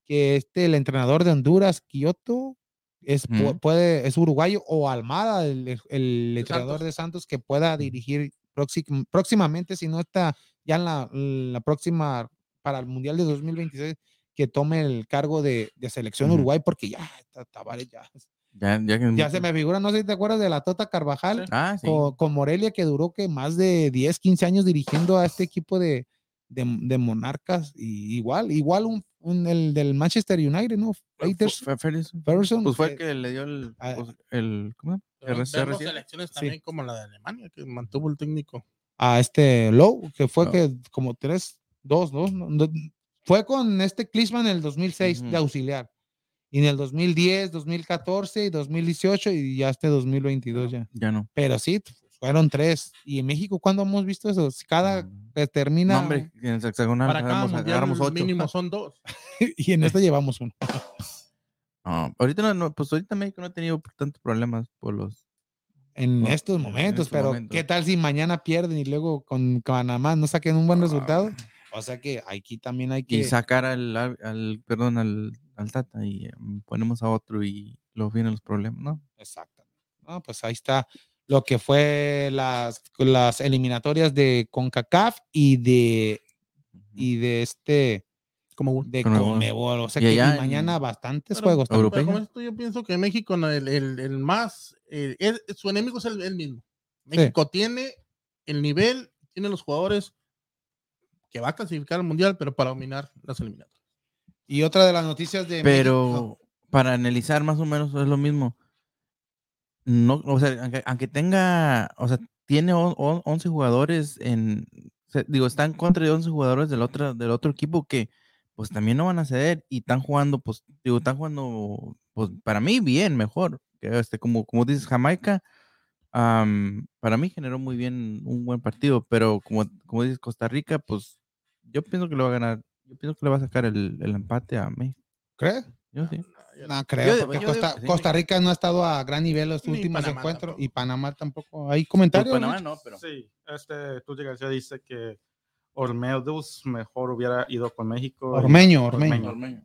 que este, el entrenador de Honduras, Kioto, es, puede, es uruguayo o Almada, el, el- entrenador Santos. de Santos, que pueda dirigir próxim- próximamente, si no está ya en la, la próxima, para el Mundial de 2026, que tome el cargo de, de selección. Uruguay, porque ya, está Tavares ya, Ya, ya, que- ya se me figura, no sé si te acuerdas de la Tota Carvajal, Ah, sí. con, con Morelia, que duró que más de 10, 15 años dirigiendo a este equipo de, de, de monarcas. Y igual, igual un, un- el del Manchester United, ¿no? Fue Ferguson. Ferguson, Pues fue el que- que le dio el. Ah. pues, el ¿Cómo? Selecciones Sí. también como la de Alemania, que mantuvo el técnico. a este Lowe, que fue No. que como 3, 2, 2, fue con este Klinsmann en el 2006 de Ujú. auxiliar. Y en el 2010, 2014 y 2018 y ya este 2022 ya. Ya no. Pero sí, fueron tres. ¿Y en México cuándo hemos visto eso? Cada que termina No, hombre, en el hexagonal Para agarramos, ocho. mínimo son dos. y en este llevamos uno. No, ahorita no, no, pues ahorita México no ha tenido tantos problemas por los. en estos en momentos, estos pero momentos. ¿qué tal si mañana pierden y luego con Panamá no saquen un buen Ah. resultado? O sea que aquí también hay Y que sacar al, al, perdón, al, al Tata y eh, ponemos a otro y luego vienen los problemas, ¿no? exactamente. No, pues ahí está lo que fue las, las eliminatorias de CONCACAF y de y de este Como de Conmebol. O sea Y que allá y mañana en- bastantes Pero- juegos. pero como esto yo pienso que México, el, el- el más, eh, su enemigo es el, el mismo. México tiene el nivel, tiene los jugadores que va a clasificar al mundial, pero para dominar las eliminatorias. Y otra de las noticias de Pero México- para analizar más o menos es lo mismo. No, o sea, aunque, aunque tenga, o sea, tiene on- on- 11 jugadores en, o sea, digo, está en contra de 11 jugadores del otro, del otro equipo que pues también no van a ceder y están jugando, pues, digo, están jugando, pues, para mí bien, mejor. Este, como, como dices, Jamaica, am, para mí generó muy bien un buen partido, pero como, como dices, Costa Rica, pues, yo pienso que le va a ganar, yo pienso que le va a sacar el, el empate a México. ¿crees? Yo sí. No creo, Yo- porque yo Costa, Costa Rica no ha estado a gran nivel los últimos Panamá encuentros tampoco. y Panamá tampoco. ¿Hay Pues, comentarios? Panamá no, pero. Sí, este, tú García dice que Ormeus mejor hubiera ido con México. y- Ormeño, Ormeño.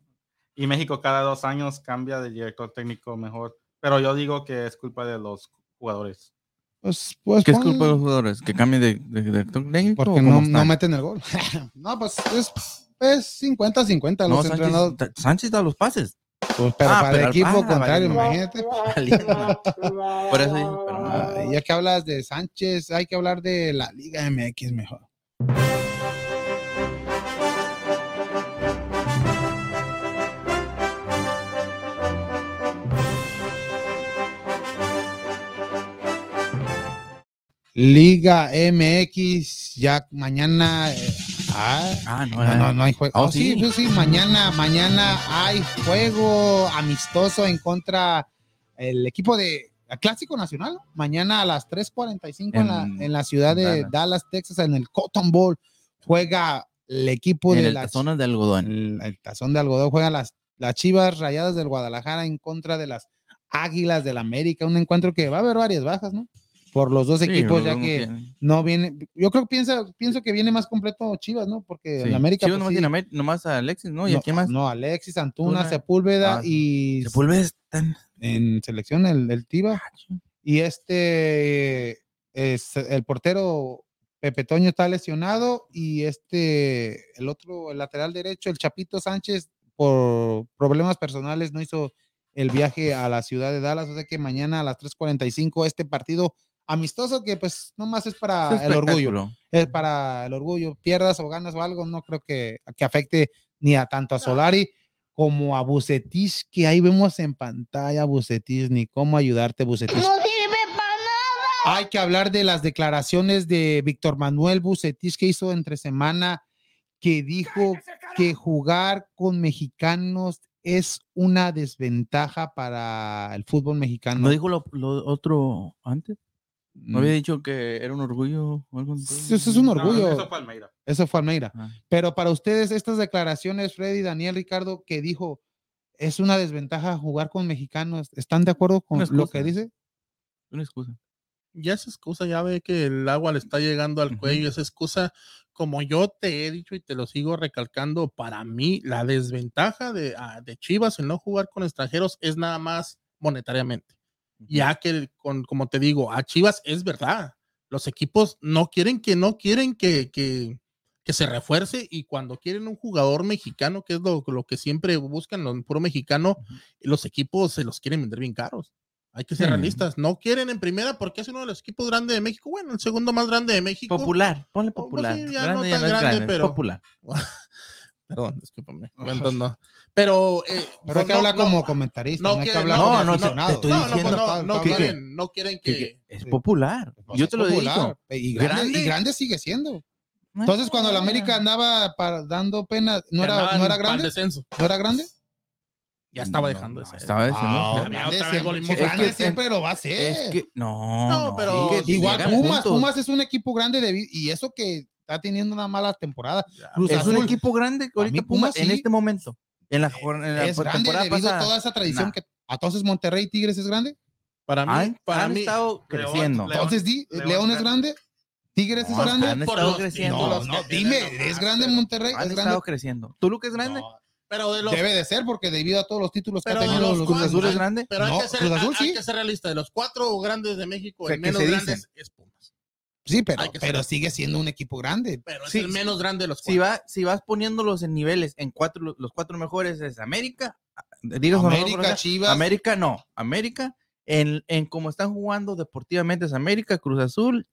Y México cada dos años cambia de director técnico mejor. Pero yo digo que es culpa de los jugadores. Pues, pues ¿Qué es culpa de los jugadores? ¿Que cambien de, de, de director técnico? Porque no, no meten el gol. no, pues es, es 50-50 No, los Sánchez, entrenadores. Sánchez da los pases. Pues, pero Ah, para pero el equipo ah, contrario, imagínate. Por eso dije, pero no. Ah, ya que hablas de Sánchez, hay que hablar de la Liga MX mejor. Liga MX, ya mañana. eh, ah, Ah, no, no, no, no hay juego. Oh, Oh, sí, sí. sí, mañana, mañana hay juego amistoso en contra el equipo de Clásico Nacional. Mañana a las 3:45 en, la, En en la ciudad de Dallas. Dallas. Texas, en el Cotton Bowl, juega el equipo en de el las de algodón. el, el tazón de algodón juega las, las Chivas Rayadas del Guadalajara en contra de las Águilas del América. Un encuentro que va a haber varias bajas, ¿no? Por los dos Sí, equipos, ya no que no viene. Yo creo que piensa, pienso que viene más completo Chivas, ¿no? Porque Sí. el América. Chivas pues, nomás, sí, a nomás a Alexis, ¿no? ¿Y a no, quién más? No, Alexis, Antuna. Sepúlveda Ah, y Sepúlveda tan... en selección el, el Tiva. Y este es el portero Pepe Toño está lesionado y este el otro, el lateral derecho, el Chapito Sánchez, por problemas personales no hizo el viaje a la ciudad de Dallas, o sea que mañana a las 3:45 este partido amistoso que pues nomás es para Es el orgullo. Es para el orgullo. Pierdas o ganas o algo, no creo que, que afecte ni a tanto a Solari como a Bucetich, que ahí vemos en pantalla, Bucetich, ni cómo ayudarte, Bucetich. Hay que hablar de las declaraciones de Víctor Manuel Bucetich que hizo entre semana, que dijo que jugar con mexicanos es una desventaja para el fútbol mexicano. ¿No dijo lo, lo otro antes? ¿No Mm, había dicho que era un orgullo o algo así? Eso es un No, orgullo. eso fue Almeida. Eso fue Almeida. Ah. Pero para ustedes, estas declaraciones, Freddy, Daniel, Ricardo, que dijo, es una desventaja jugar con mexicanos, ¿están de acuerdo con lo que dice? Una excusa. Ya esa excusa, ya ve que el agua le está llegando al cuello, esa excusa, como yo te he dicho y te lo sigo recalcando, para mí la desventaja de, ah, de Chivas en no jugar con extranjeros es nada más monetariamente. Ya que, con, como te digo, a Chivas es verdad, los equipos no quieren que, no quieren que, que, que se refuerce y cuando quieren un jugador mexicano, que es lo, lo que siempre buscan, lo puro mexicano, los equipos se los quieren vender bien caros. Hay que ser realistas. No quieren en primera porque es uno de los equipos grandes de México. Bueno, el segundo más grande de México. Popular, ponle Oh, pues popular. sí, ya grande no ya tan no es grande, grande, pero- popular. Perdón, discúlpame. Entonces, no. Pero, eh, Pero hay que no- hablar no- como comentarista, no, no hay que hablar no, como no, no, te estoy no, no, pues diciendo, no, no que- que- quieren, no quieren Que- es popular. Pues Yo es te lo dicho. Y grande, Grande. y grande sigue siendo. Entonces, cuando la América andaba para, dando pena, ¿no era, ¿no era grande? descenso. ¿No era grande? Ya estaba No, dejando no, ese. Estaba diciendo. Ah, grande sí, a- grande que- siempre lo va a hacer. Es que no, No, no, pero Igual Pumas. Pumas es un equipo grande de, y eso que está teniendo una mala temporada. Cruz es un equipo grande ahorita Pumas Pumas en sí. este momento. En la, en la es grande temporada debido a pasada. toda esa tradición Nah. que entonces Monterrey Tigres es grande. Para mí, han, para han mí. estado creciendo. León. Entonces di, León León, es grande, Tigres es grande. han estado los creciendo. No, no, dime, ¿es grande Monterrey? Han ¿Es estado creciendo. ¿Toluca es grande? No, pero de los. Debe de ser porque debido a todos los títulos que ha tenido los los Cruz Azul es grande. Pero hay, que ser, Cruz Azul hay sí. que ser realista. De los cuatro grandes de México, O sea, el menos grande es, es Pumas. Sí, pero, pero sigue siendo un equipo grande. Pero es Sí, el menos grande de los Si, cuatro. va, si vas poniéndolos en niveles, en cuatro, los cuatro mejores es América, no, América, Chivas. América no, América, en, en cómo están jugando deportivamente es América, Cruz Azul,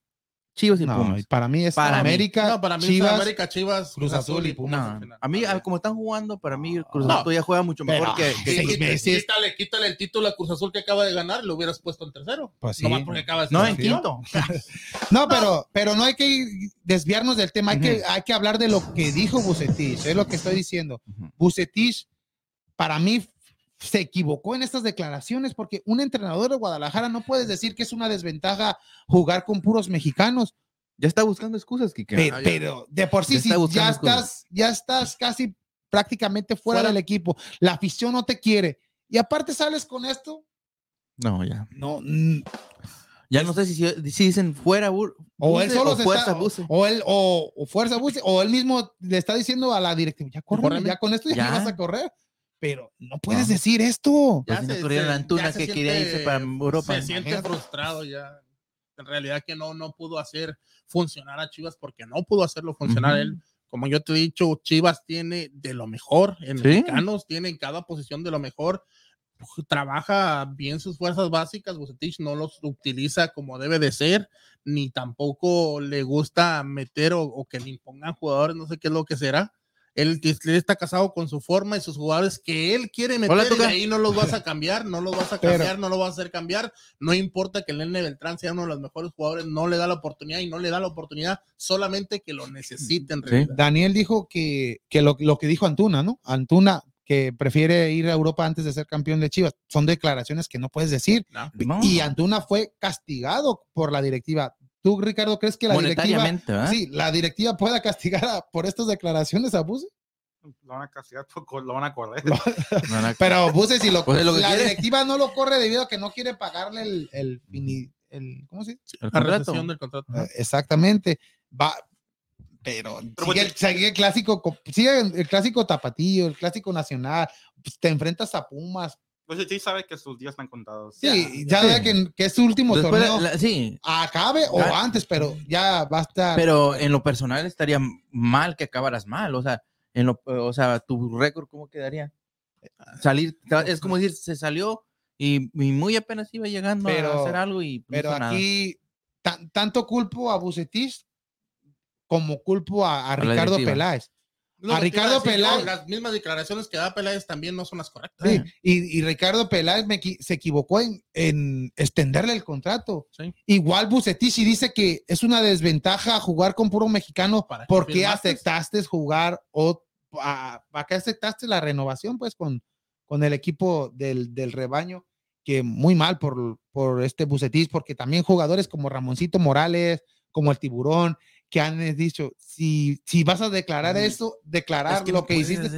Chivas y No, Pumas. para mí es Para mí. América, No, para mí Chivas. es América, Chivas, Cruz Azul y Pumas. No, a mí, como están jugando, para mí Cruz No. Azul todavía juega mucho Pero, mejor que, que seis Sí, quítale- meses. Quítale, quítale el título a Cruz Azul que acaba de ganar y lo hubieras puesto en tercero. Pues sí. Nomás porque acaba de No, en quinto. No, pero, pero no hay que desviarnos del tema, hay, que, hay que hablar de lo que dijo Bucetich, es lo que estoy diciendo. Ujú. Bucetich, para mí, se equivocó en estas declaraciones porque un entrenador de Guadalajara no puedes decir que es una desventaja jugar con puros mexicanos, Ya está buscando excusas, Kike. pero, Ah, pero de por sí, Ya sí, está ya estás, ya estás casi prácticamente fuera, Fuera. del equipo, la afición no te quiere. Y aparte sales con esto, No, ya. no, Ya no sé si, si dicen fuera Bur- o él Buse solo o fuerza está, o él o, o fuerza Buse, o él mismo le está diciendo a la directiva, ya corre, ya con esto ya, Ya. me vas a correr, pero no puedes No. decir esto. Pues Antuna ya se que quería irse para Europa. Se siente Imagínate. frustrado ya. En realidad que no, no pudo hacer funcionar a Chivas porque no pudo hacerlo funcionar él. Como yo te he dicho, Chivas tiene de lo mejor en Sí. mexicanos, tiene en cada posición de lo mejor. Trabaja bien sus fuerzas básicas. Bucetich no los utiliza como debe de ser, ni tampoco le gusta meter o, o que le impongan jugadores, no sé qué es lo que será. Él, él está casado con su forma y sus jugadores que él quiere meter Hola, y de ahí no los vas a cambiar, no los vas a Pero- cambiar, no lo vas a hacer cambiar. No importa que el Nene Beltrán sea uno de los mejores jugadores, no le da la oportunidad y no le da la oportunidad solamente que lo necesiten. Sí. Daniel dijo que, que lo, lo que dijo Antuna, ¿no? Antuna que prefiere ir a Europa antes de ser campeón de Chivas. Son declaraciones que no puedes decir. ¿no? No. Y Antuna fue castigado por la directiva. ¿Tú, Ricardo, crees que la directiva, ¿verdad? sí, la directiva pueda castigar a- por estas declaraciones a Buse? Lo van a castigar, por- lo van a correr. Lo- Pero Buse, si lo, Pues lo la quiere. directiva no lo corre debido a que no quiere pagarle el, el, fini- el- ¿cómo se dice? el La del contrato. Eh, Exactamente. Va, pero Pero sigue, el, porque- sigue el clásico, co- sigue el, el clásico tapatío, el clásico nacional. pues, te enfrentas a Pumas. Pues sí sabe que sus días están contados. Sí, ya, sí. vea que, que es su último Después, torneo. la- sí, acabe o antes, pero ya va a estar. pero en lo personal estaría mal que acabaras mal, o sea, en lo, o sea, tu récord cómo quedaría? Salir, es como decir, se salió y, y muy apenas iba llegando Pero- a hacer algo y no pero aquí tan- tanto culpo a Bucetich como culpo a, a Ricardo. Peláez. A Ricardo decir, Peláez. Las mismas declaraciones que da Peláez también no son las correctas. Sí, y, y Ricardo Peláez me se equivocó en, en extenderle el contrato. Sí. Igual Bucetich y dice que es una desventaja jugar con puro mexicano. ¿Para qué ¿Por qué aceptaste jugar o a- qué aceptaste la renovación pues con, con el equipo del, del rebaño? Que muy mal por, por este Bucetich, porque también jugadores como Ramoncito Morales, como el Tiburón, que han dicho, si, si vas a declarar eso, declarar Es que lo que hiciste,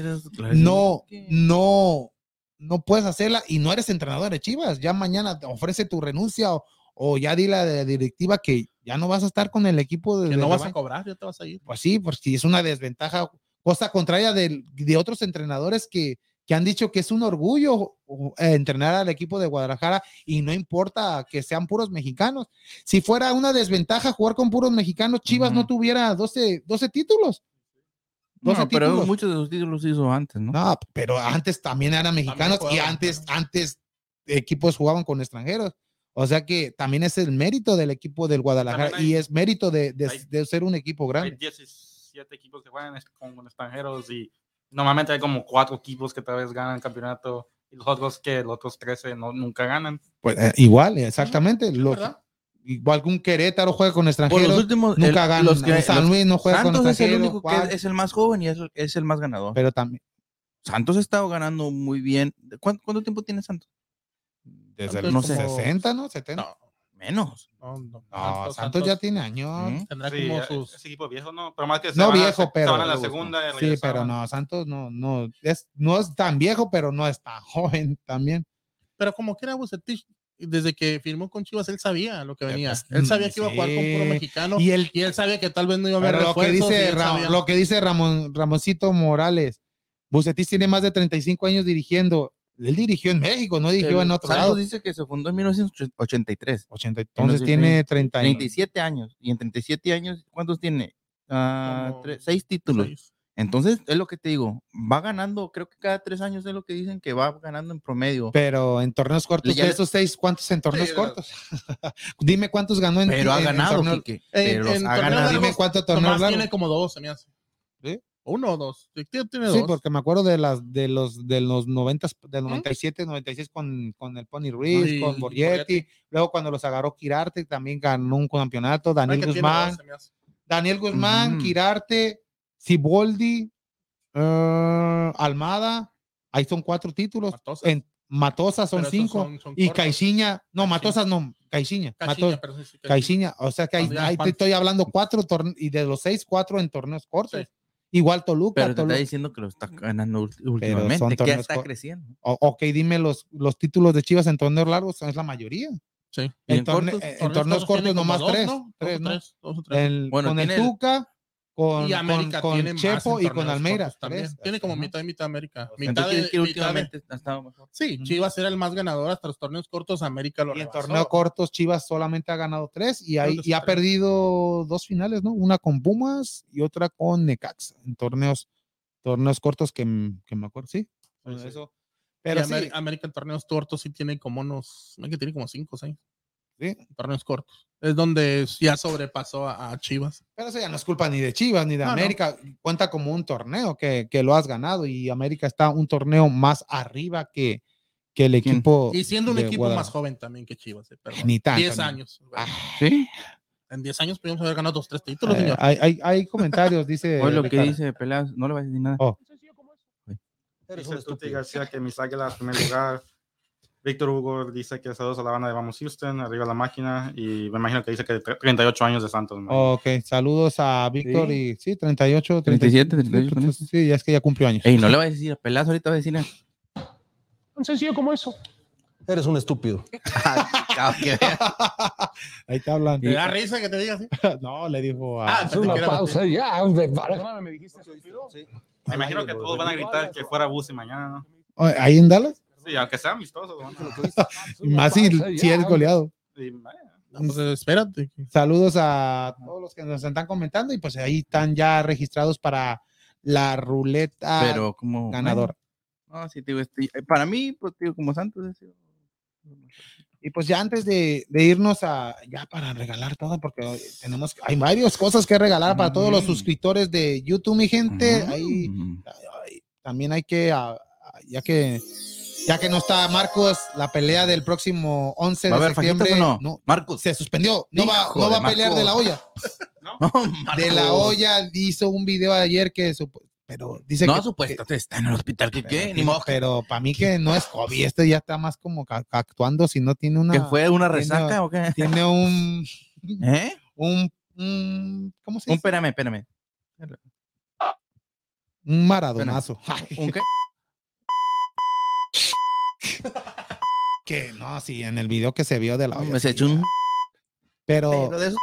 no, no, no puedes hacerla y no eres entrenador de Chivas. Ya mañana te ofrece tu renuncia o, o ya di la de directiva que ya no vas a estar con el equipo de, Que de no vas a cobrar, ya te vas a ir. Pues sí, sí, es una desventaja, cosa contraria de, otros entrenadores que, que han dicho que es un orgullo eh, entrenar al equipo de Guadalajara y no importa que sean puros mexicanos. Si fuera una desventaja jugar con puros mexicanos, Chivas no tuviera 12, 12 títulos. No, 12 pero títulos. muchos de sus títulos hizo antes, ¿no? No, pero antes también eran mexicanos y jugaban, antes, antes equipos jugaban con extranjeros. O sea que también es el mérito del equipo del Guadalajara hay- y es mérito de, de- hay- de ser un equipo Hay grande. 17 equipos que juegan con extranjeros y normalmente hay como cuatro equipos que tal vez ganan el campeonato y los otros que los otros 13 no, nunca ganan. Pues, eh, igual, exactamente. Los- igual que un Querétaro juega con Por extranjeros, los últimos, nunca el- ganan. los que- San Luis no juega con Santos es el extranjeros. único que es, el más joven y es, es el más ganador. pero también Santos ha estado ganando muy bien. ¿Cuánto, cuánto tiempo tiene Santos? desde Santos los como- 60, ¿no? 70. No, Menos. no, no. No, Santos, ya tiene años. ¿Mm? tendrá Sí, como eh, sus. ese equipo viejo, ¿no? Pero más que No a- viejo, se pero- van a la segunda. y Sí, pero no, Santos no, no, es, no es tan viejo, pero no es tan joven también. Pero como que era Bucetich, desde que firmó con Chivas, él sabía lo que venía. pues, él sabía que iba a jugar con puro mexicano. Y el Y él sabía que tal vez no iba a haber Pero lo que dice, él Ra- sabía- lo que dice Ramón, Ramoncito Morales, Bucetis tiene más de 35 años dirigiendo. Él dirigió en México, no dirigió El en otro Santos lado. dice que se fundó en 1983. 80, entonces tiene sí. 30 años. 37 años. Y en 37 años, ¿cuántos tiene? Ah, tres- seis títulos. seis. Entonces, es lo que te digo. Va ganando, creo que cada tres años es lo que dicen que va ganando en promedio. Pero en torneos cortos, Ya de esos seis, ¿cuántos en torneos Sí, cortos? Dime cuántos ganó en Pero ha en ganado. En- Pero en ha torneos ganado. Dime cuántos torneos Tomás tiene como dos, se me hace. Uno o dos. Sí, Tiene, tiene Sí, dos. porque me acuerdo de las de los de los 90 del 97, 96 con, con el Pony Ruiz, con Borghetti. luego cuando los agarró Kirarte también ganó un campeonato, Daniel Guzmán, dos. Daniel Guzmán, Ujú. Kirarte, Ciboldi, eh, Almada, ahí son cuatro títulos. Matosas. En Matosas son cinco. son- son y. Caixinha, no, Caixinha. Matosas no, Caixinha. Caixinha, sí, Caixinha. O sea que ahí, te estoy hablando cuatro torneos y de los seis, cuatro en torneos cortos. Sí. Igual Toluca, Pero te Toluca. está diciendo que lo está ganando últimamente, son que ya está creciendo. O- ok, dime los, los títulos de Chivas en torneos largos, es la mayoría. Sí. ¿Y En, torne- cortos? en Torneos cortos nomás dos, tres. ¿no? Tres, ¿no? tres, dos o tres. El- Bueno, con el- Tuca, con, y América con, tiene con más Chepo y con torneos Almeida. cortos también. tres. Tiene como mitad y mitad América. Mitad de, que mitad de- ha estado mejor. Sí. Chivas era el más ganador hasta los torneos cortos. América lo Y en rebasó. torneo cortos, Chivas solamente ha ganado tres y, hay, ha tres. perdido dos finales, ¿no? Una con Pumas y otra con Necaxa en torneos, torneos cortos que, me acuerdo, sí. Eso. Pero sí, América en torneos cortos sí tiene como unos, que tiene como cinco o seis sí, torneos cortos. Es donde ya sobrepasó a, a Chivas. pero eso ya no es culpa ni de Chivas ni de No, no. América. Cuenta como un torneo que, que lo has ganado y América está un torneo más arriba que, que el ¿Quién? equipo. Y siendo un equipo más Guadalajara. joven también que Chivas. eh, perdón. Ni tanto, 10 ni- años. Ah, Sí. En 10 años pudimos haber ganado dos, tres títulos, eh, señor. hay, hay, hay comentarios, dice. Hoy lo que dice Pelas, no le vas a decir nada. Oh. Dice Tuti García que mis águilas, primer lugar. Víctor Hugo dice que saludos a la banda de Vamos Houston, arriba la máquina. Y me imagino que dice que tre- 38 años de Santos. ¿no? Ok, saludos a Víctor Sí. y sí, 38, 37, 38, 38, pues, sí, ya es que ya cumplió años. Ey, no le vas a decir a Pelas, ahorita va a decir. Tan sencillo como eso. Eres un estúpido. Ahí te hablan. ¿Te da risa que te diga así? No, le dijo a. Ah, una pausa ya. hombre, me dijiste estúpido. Me imagino que todos van a gritar que fuera Busi mañana, ¿no? Ahí en Dallas. Sí, aunque sean amistosos. van a- Más si, si eres goleado. vaya. No, pues espérate. Saludos a todos los que nos están comentando y pues ahí están ya registrados para la ruleta Pero como. ganadora. No, sí, digo, este, eh, para mí, pues, digo, como Santos. es- Y pues ya antes de, de irnos a, ya para regalar todo, porque tenemos, hay varias cosas que regalar para todos los Mm. suscriptores de YouTube, mi gente. Mm. Ahí ay, también hay que, ah, ah, ya que, ya que no está Marcos, la pelea del próximo 11 ¿Va a de septiembre. o no? Marcos. se suspendió. No va, no va a pelear de la olla. No, De la olla hizo un video ayer que, pero dice No, que, supuestamente está en el hospital. ¿Qué qué? pero, Ni modo. pero para mí que no es hobby, este ya está más como actuando si no tiene una ¿Que fue una tiene- resaca o qué? tiene un ¿Eh? un, un ¿cómo se Un dice? espérame, espérame. Un maradonazo. ¿Un qué? que no, sí, en el video que se vio de la olla, Me se sí, echó un. pero, Pero de eso.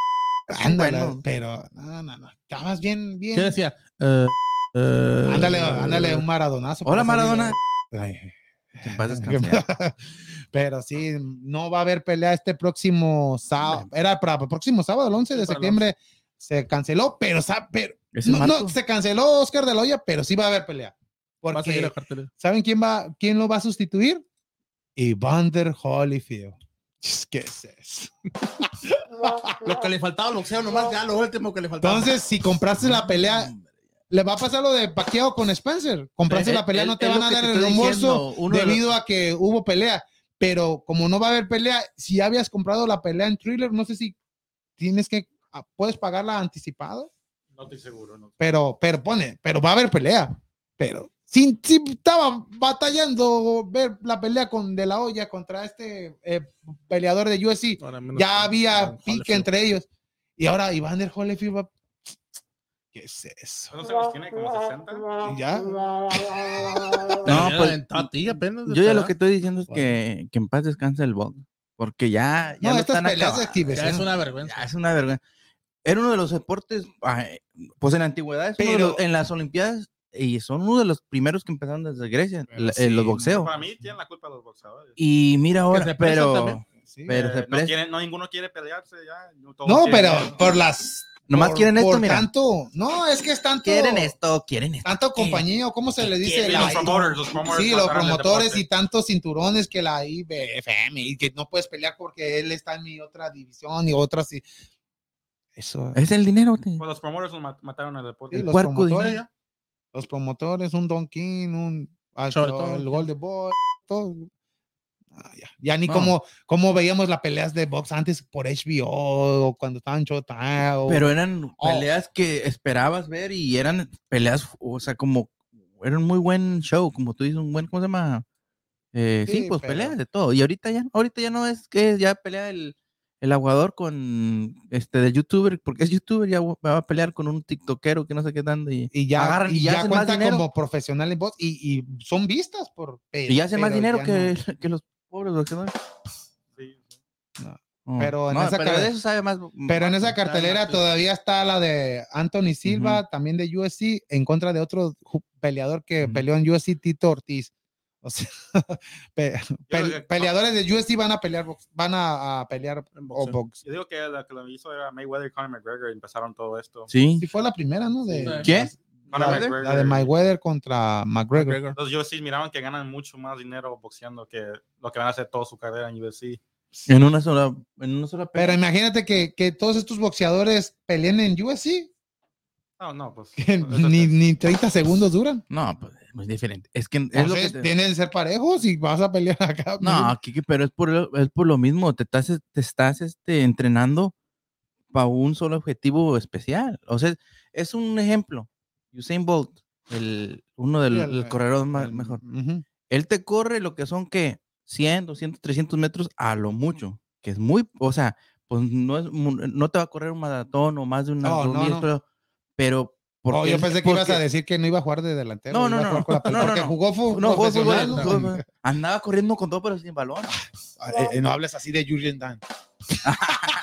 ándale, bueno. pero no, no, no, estabas bien bien. ¿Qué decía? Eh, eh, Ándale, ándale un maradonazo. Hola. Maradona. Ay. Pero sí, no va a haber pelea este próximo sábado. Era para el próximo sábado, el 11 de septiembre. Se canceló, pero, pero no, se canceló Oscar de la Hoya, pero sí va a haber pelea. Porque. ¿saben quién va, quién lo va a sustituir? Evander Holyfield. ¿Qué es eso? Lo que le faltaba al boxeo, nomás ya lo último que le faltaba. Entonces, si compraste la pelea, le va a pasar lo de Paquiao con Spencer. Compraste Sí, la pelea, no te van a dar el reembolso uno de los- debido a que hubo pelea. Pero como no va a haber pelea, si ya habías comprado la pelea en thriller, no sé si tienes que, ah, puedes pagarla anticipado, No estoy seguro. No. pero, pero pone, pero va a haber pelea. Pero si, si estaba batallando ver la pelea con De La Hoya contra este eh, peleador de UFC, ya había pique entre ellos. Y ahora Evander Holyfield va. ¿Qué es eso? ¿Cuántos años tiene? ¿Como 60? ¿Y ya? No, pues, aventó a ti apenas Yo ya lo que estoy diciendo es que, que en paz descanse el box. Porque ya, ya No, lo estas están peleas exhibición. Ya es una vergüenza. Ya es una vergüenza. Era uno de los deportes, pues en la antigüedad, Pero- los- en las Olimpiadas, y son uno de los primeros que empezaron desde Grecia, la- sí, eh, los boxeos. Para mí tienen la culpa los boxeadores. Y mira ahora, pero, también. Sí. pero Eh, no, presta- quieren- no, ninguno quiere pelearse ya. No, quieren- pero por las. nomás por- quieren esto, por mira. tanto. No, es que es tanto. quieren esto, quieren esto. Tanto compañía, o ¿cómo se le dice? La- los promoters, los promoters sí, los promotores y tantos cinturones que la IBFM y que no puedes pelear porque él está en mi otra división y otras. Y... Eso. Es el dinero, Pues los mat- mataron el deporte. Sí, los promotores, dinero. Los promotores, un Don King, un Sobre el todo. Golden Boy, todo. Ah, ya, ya ni No. como, como veíamos las peleas de box antes por HBO o cuando estaban Showtime. o- Pero eran Oh. peleas que esperabas ver y eran peleas, o sea, como, era un muy buen show, como tú dices, un buen, ¿cómo se llama? Eh, sí, Sí, pues pero- peleas de todo. Y ahorita ya, ahorita ya no es que ya pelea el, el aguador con este de youtuber, porque es youtuber, ya va a pelear con un tiktokero que no sé qué tanto y, y ya, agarran y y ya cuenta como profesional en box y, y son vistas por y ya hacen más pero dinero que, no. que los pobres boxeadores. Sí, sí. Oh, Pero en no, esa pero cara- de eso sabe más. Pero en esa cartelera todavía está la de Anthony Silva, también de UFC, en contra de otro peleador que peleó en UFC, Tito Ortiz. O sea, pe- pe- peleadores de UFC van a pelear, box- van a, a pelear boxeo. box. Yo digo que la que lo hizo era Mayweather y Conor McGregor y empezaron todo esto. Sí. Sí, fue la primera, ¿no? De, Sí. Conor La, McGregor. la de Mayweather contra McGregor. McGregor. Los UFC miraban que ganan mucho más dinero boxeando que lo que van a hacer toda su carrera en UFC. En una sola, en una sola Pero pelea. imagínate que, que todos estos boxeadores peleen en UFC, No, no, pues. que ni, ni 30 segundos duran. No, pues es muy diferente. Es que es lo que te- tienen que ser parejos y vas a pelear acá. No, Kike, pero es por, es por lo mismo. Te estás, te estás este, entrenando para un solo objetivo especial. O sea, es un ejemplo. Usain Bolt, el, uno del Sí, el- el corredor más, El- mejor. Ujú. Él te corre lo que son que 100, 200, 300 metros a lo mucho, que es muy, o sea, pues no, es, no te va a correr un maratón o más de una un no, no. pero Oh, porque yo él- pensé que ibas a decir que no iba a jugar de delantero. No, no, no, con no, no, porque no. jugó fútbol. no, jugó andaba corriendo con todo, pero sin balón. Eh, eh, no hables así de Julian Dan.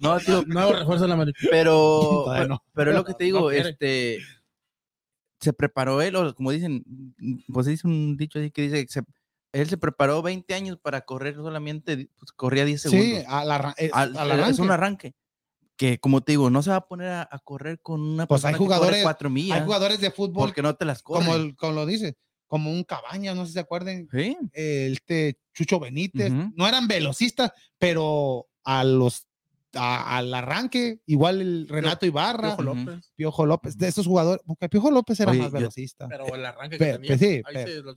No, tío, Nuevo refuerzo en la América. pero, pero, no. pero es lo que te digo, este, se preparó él, o como dicen, pues dice un dicho así que dice, que se- él se preparó 20 años para correr solamente, pues, corría 10 segundos. Sí, al, arran- es, Al- al es arranque. un arranque. Que como te digo, no se va a poner a, a correr con una Pues hay persona que corre jugadores- cuatro millas Hay jugadores de fútbol, porque no te las corren. como, el- como lo dice, como un cabaña, no sé si se acuerden, Sí. este Chucho Benítez, no eran velocistas, pero a los a- al arranque, igual el Renato Ibarra, Piojo. López. Piojo López, de esos jugadores, porque Piojo López era Oye, más yo- velocista. Pero el arranque que tenía. pues sí,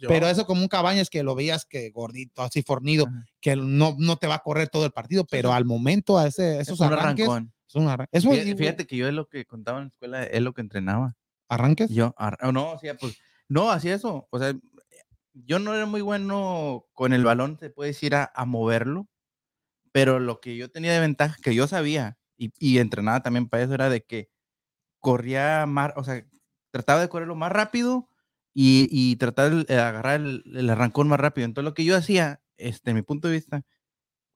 Pero eso como un cabañas que lo veías que gordito, así fornido, Ajá. que no, no te va a correr todo el partido, pero sí. al momento, a ese, Es esos arranques, arrancón. Es un arran- eso Fíjate, fíjate que yo es lo que contaba en la escuela, es lo que entrenaba. arranques. Yo, ar- oh, no, hacía pues, no, hacía eso. O sea, yo no era muy bueno con el balón, se puede decir, a, a moverlo, pero lo que yo tenía de ventaja, que yo sabía, y, y entrenaba también para eso, era de que corría más, o sea, trataba de correrlo más rápido y, y tratar de agarrar el, el arrancón más rápido. Entonces, lo que yo hacía, este, mi punto de vista,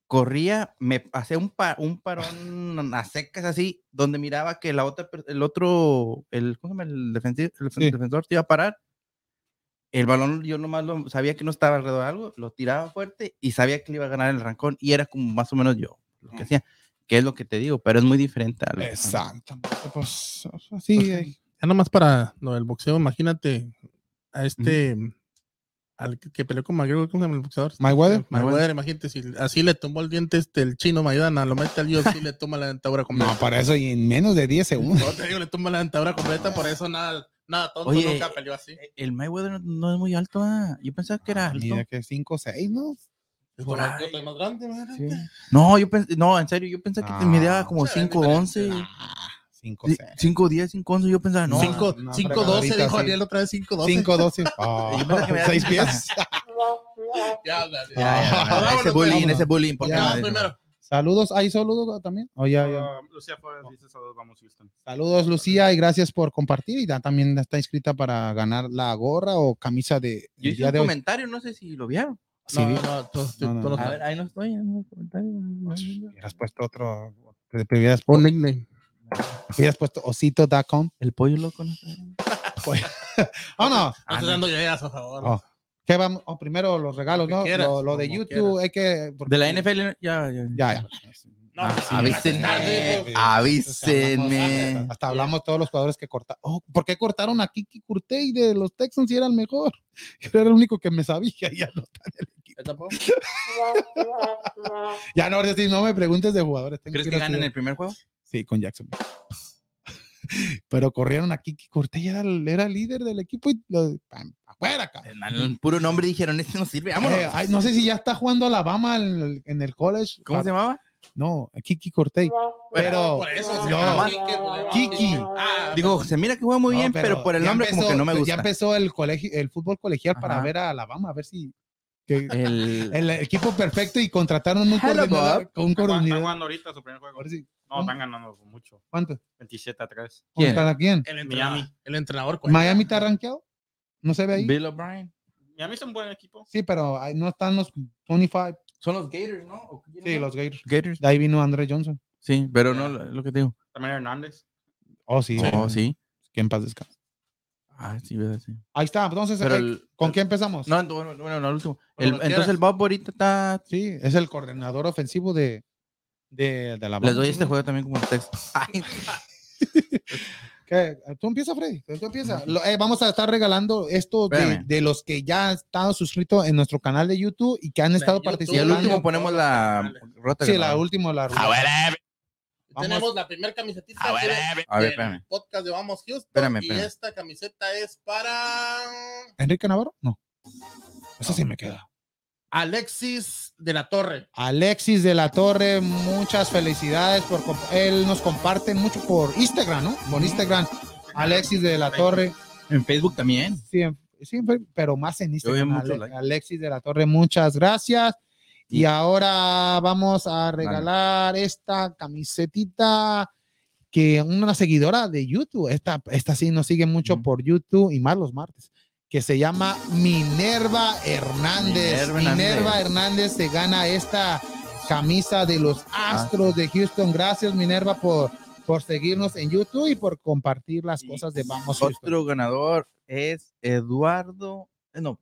corría, me hacía un, pa- un parón a secas así, donde miraba que la otra, el otro, el, ¿cómo se llama? El, defensi- el Sí. defensor te iba a parar. El balón yo nomás lo, sabía que no estaba alrededor de algo, lo tiraba fuerte y sabía que le iba a ganar el arrancón y era como más o menos yo lo que hacía, que es lo que te digo, pero es muy diferente a Exacto. Pues sí, Pues, Ya nomás para lo del boxeo, imagínate a este. Al que, que peleó con McGregor, ¿cómo se llama el boxeador? Mayweather. Mayweather, imagínate, si así le tomó el diente este, el chino Maidana, lo mete al UFC y le toma la dentadura completa. no, para eso y en menos de 10 segundos. No, te digo, le toma la dentadura completa, por eso nada, nada tonto Oye, nunca peleó así. Eh, El Mayweather no, no es muy alto, ah. yo pensaba que era alto. Mira que 5 o 6, ¿no? Por más grande, imagínate. No, yo pensé, no, en serio, yo pensé que te Ah, medía como sí, 5, 11, 5 6. 5, 10, 5, 11, yo pensaba, no. Cinco- no, 5 fregadorita, 12 dijo sí. Ariel otra vez 5 12 5 12. Yo pensé que me- 6 pies. Ya, habla, Ya, ya, ya, Vámonos, ese bullying, ese bullying, porque Ya, Ya, no- primero. Saludos, ¿hay saludos también? Oh, ya, ya. Ah, Lucía dice saludos, vamos Houston. Saludos, Lucía, y gracias por compartir. Y ya también está inscrita para ganar la gorra o camisa de Yo hice un de hoy. comentario, no sé si lo vieron. Sí, no, no, No, no, no no. A ver, ahí no estoy en los comentarios. hubieras puesto otro. Te te hubieras, Un nickname. Hubieras puesto osito.com. El pollo loco, no. Oh, no. No estoy dando ideas, por favor. Oh, ¿Qué vamos? oh, primero los regalos, Lo ¿no? quieras, lo, lo de YouTube, hay que. porque- De la NFL, ya, ya. Ya, ya. No, Ah, sí, avísenme. Avísenme. Hasta hablamos todos los jugadores que cortaron. Oh, ¿Por qué cortaron a Kiki Curtey de los Texans si era el mejor? Yo era el único que me sabía. Ya no, está en el equipo. ¿Yo tampoco? ya no, me preguntes de jugadores. tengo ¿Crees que ganen el primer juego? Sí, con Jackson. Pero corrieron a Kiki Cortey, era, el- era líder del equipo y lo, pam, afuera, cabrón. El puro nombre dijeron, este no sirve, vámonos. Eh, ay, no sé si ya está jugando Alabama en el, en el college. ¿Cómo se llamaba? No, Kiki Cortey. Pero Por eso, no, Kiki. Ah, Digo, se mira que juega muy No, bien, pero, por el nombre como que no me gusta. Ya empezó el colegio, el fútbol colegial para Ajá. ver a Alabama, a ver si que- El, el equipo perfecto y contrataron un Hello, coordinador, Bob. con un Están coordinador. jugando ahorita su primer juego. A ver si- No, están ganando mucho. ¿Cuánto? 27 a 3. ¿Quién? ¿Contra quién? el entrenador, Miami. el entrenador. ¿Miami está rankeado? ¿No se ve ahí? Bill O'Brien. Miami es un buen equipo. Sí, pero ahí no están los 25. Son los Gators, ¿no? ¿O quién Sí, los Gators. Gators. De ahí vino André Johnson. Sí, pero no lo que te digo. También Hernández. Oh, sí. Oh, sí. Que en paz descanse. Ah, sí, verdad, sí. Ahí está. Entonces, eh, el- ¿con qué empezamos? No, bueno, bueno, no, el último. Como El- lo entonces quieras. el Bob ahorita está. Sí, es el coordinador ofensivo de, de, de la Les doy este juego también como texto. Tú empieza, Freddy. Tú empieza. Lo- eh, vamos a estar regalando esto de, los que ya han estado suscritos en nuestro canal de YouTube y que han estado YouTube. y participando. el último ponemos la rota. Sí, la última, la Vamos. Tenemos la primera camiseta A ver, a ver, del podcast de Vamos Houston. Espérame, y esta camiseta es para ¿Enrique Navarro? No. Eso sí me queda. Alexis de la Torre. Alexis de la Torre, muchas felicidades por él nos comparte mucho por Instagram, ¿no? Por Instagram. Alexis de la Torre, En Facebook también. siempre, siempre, pero más en Instagram. Ale-. Alexis de la Torre, muchas gracias. Y Y- ahora vamos a regalar esta camisetita que una seguidora de YouTube, esta, esta sí nos sigue mucho por YouTube y más los martes, que se llama Minerva Hernández. Minerva Minerva, Hernández. Hernández se gana esta camisa de los Astros de Houston. Gracias Minerva por, por seguirnos en YouTube y por compartir las Y cosas de Vamos Houston. Otro ganador es Eduardo. eh, No,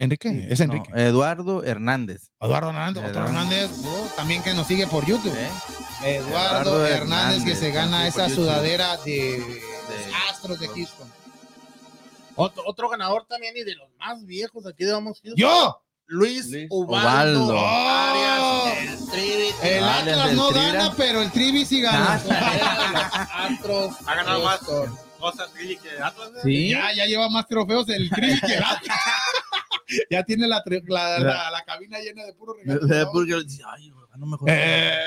Enrique, es Enrique. no, Eduardo Hernández. Eduardo Hernández, otro. Hernández, oh, también que nos sigue por YouTube. ¿eh? Eduardo, Eduardo Hernández, que se gana esa YouTube. sudadera de, los Astros de Houston. Otro, otro ganador también y de los más viejos aquí de Vamos Houston. ¡Yo! Luis, Luis Ubaldo, Ubaldo. Arias, el Trivi, El Atlas no gana, pero el Trivi sí gana. Ah, Astros. Ha ganado más cosas Trivi que Atlas. Sí. Ya, ya lleva más trofeos el Trivi que el Atlas. ya tiene la, la, la, la cabina llena de puro regalo. Porque dice, ay, no mejor. Eh.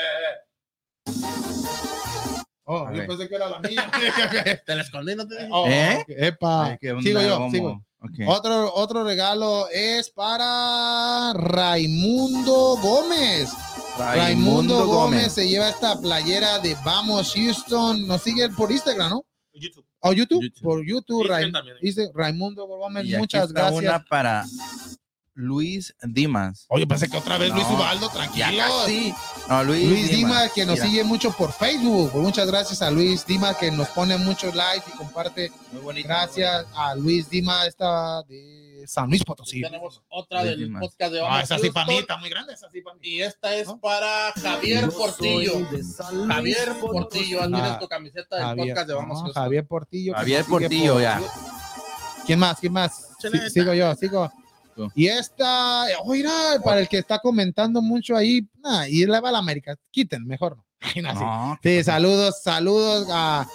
Oh, yo pensé que era la mía. Te la escondí, no te dije. Oh, ¿Eh? ok, Epa. Ay, onda, sigo yo, sigo. Ok. Otro, otro regalo es para Raimundo Gómez. Raimundo, Gómez. se lleva esta playera de Vamos Houston. Nos sigue por Instagram, ¿no? YouTube. ¿O YouTube? YouTube. Por YouTube. Instagram Rai- también. dice Raimundo Gómez, Y aquí muchas está gracias. Una para Luis Dimas. Oye, pensé que otra vez No, Luis Ubaldo, tranquilo. No, Luis, Luis Dimas, que nos Mira, sigue mucho por Facebook. Pues muchas gracias a Luis Dimas, que nos pone muchos likes y comparte. Muy bonito. Gracias a Luis Dimas, esta de San Luis Potosí. Tenemos otra Luis del Dimas. podcast de Vamos Ah, esa sí para mí Houston. está muy grande, esa sí para mí. Y esta es para Javier Portillo. Javier Portillo, tienes Ah, tu camiseta del Javier, podcast de Vamos. Javier Portillo. Javier Portillo, por- ya. ¿Quién más? ¿Quién más? Sí, sigo yo, sigo. Y esta, oiga, para el que está comentando mucho ahí, nah, y le va a la América, quiten, mejor no. Ay, no, sí. No, Sí, saludos, saludos a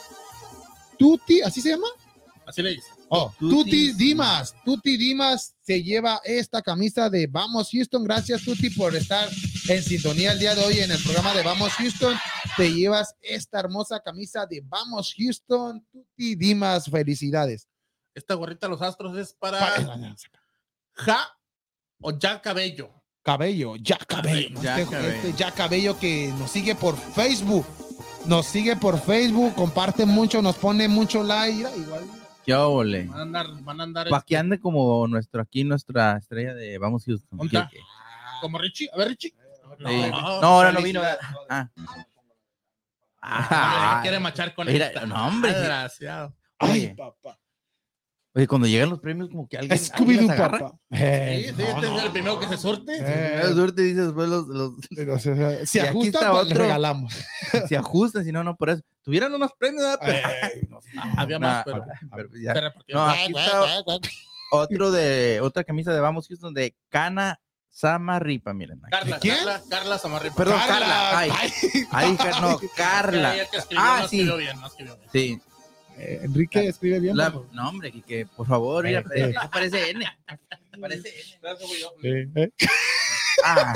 Tuti, ¿así se llama? Así le dice. Oh, Tuti Dimas. Tuti Dimas se lleva esta camisa de Vamos Houston. Gracias, Tuti, por estar en sintonía el día de hoy en el programa de Vamos Houston. Te llevas esta hermosa camisa de Vamos Houston. Tuti Dimas, felicidades. Esta gorrita de los astros es para Pa- Ja o Ya Cabello. Cabello, ya cabello. Ya Este- Cabello. este ya cabello que nos sigue por Facebook. Nos sigue por Facebook, comparte mucho, nos pone mucho like. Igual. qué óvole. Van a andar, van a andar Para que este, ande como nuestro aquí, nuestra estrella de Vamos Houston. Como Richie. A ver, Richie. Sí. No, ahora no vino. Ah. Ah, Ah. quiere machar con Mira, esta. no, hombre. Desgraciado. Ay, Oye. papá. Oye, cuando llegan los premios, como que alguien. Scooby-Doo, papá. Sí, Eh, sí, este es el primero que se surte. eh, La suerte dice después los, los pero, o sea, si Y aquí ajusta, está pues, regalamos. se ajustan, si no, no, por eso. Tuvieran unos premios, ¿verdad? Pero- Ay, no, Había Nah, más, pero pero ya. repartieron. No, aquí está otro de otra camisa de Vamos Houston de Cana Samarripa, miren. aquí. Carla, ¿Quién? Carla, Carla Samarripa. Perdón, Carla, Carla. Ay, ay. no, Carla. Ah, no sí. escribió bien, no escribió bien. Sí. Eh, Enrique escribe bien. La- por favor. no, hombre, que, por favor, mira, Eh, eh. parece N. Parece N. Eh, eh. Ah,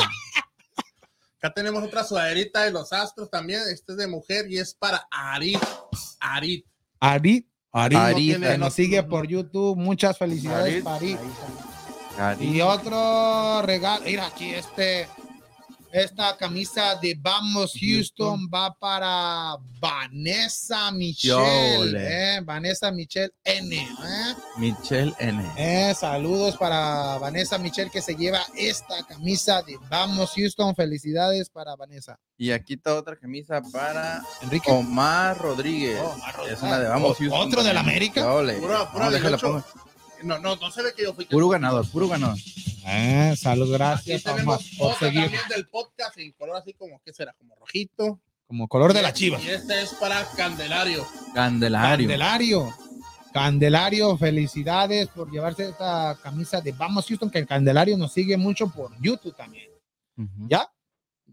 Acá tenemos otra sudaderita de los astros también. Este es de mujer y es para Arit. Arit. Ari, Ari, Ari, que tiene- nos sigue por YouTube. Muchas felicidades, Ari. para Ari. Cari- Y otro regalo, mira aquí este, esta camisa de Vamos Houston va para Vanessa Michelle, eh, Vanessa Michelle N, eh. Michelle N. Eh, saludos para Vanessa Michelle que se lleva esta camisa de Vamos Houston, felicidades para Vanessa. Y aquí está otra camisa para Enrique. Omar Rodríguez. Oh, Omar es una de Vamos Houston. ¿otro del también. América? Pura- pura No, déjala, derecho. pongo. No, no, no se ve que yo fui. Puro ganador, puro ganador. Eh, salud, Aquí gracias Omar, tenemos por otra seguir también del podcast en color así como, ¿qué será? Como rojito. como color de la chiva. Y este es para Candelario. Candelario. Candelario. Candelario, felicidades por llevarse esta camisa de Vamos Houston, que el Candelario nos sigue mucho por YouTube también. ¿Ya?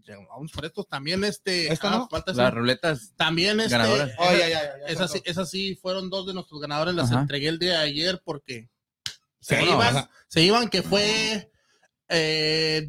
Ya, Vamos por estos también, este. ¿Esta ah, no? falta Las ruletas También este. ganadoras. Oh, ya, ya, ya, ya, esas, esas sí fueron dos de nuestros ganadores, las Ajá. entregué el día de ayer porque se, iban, se iban que fue eh,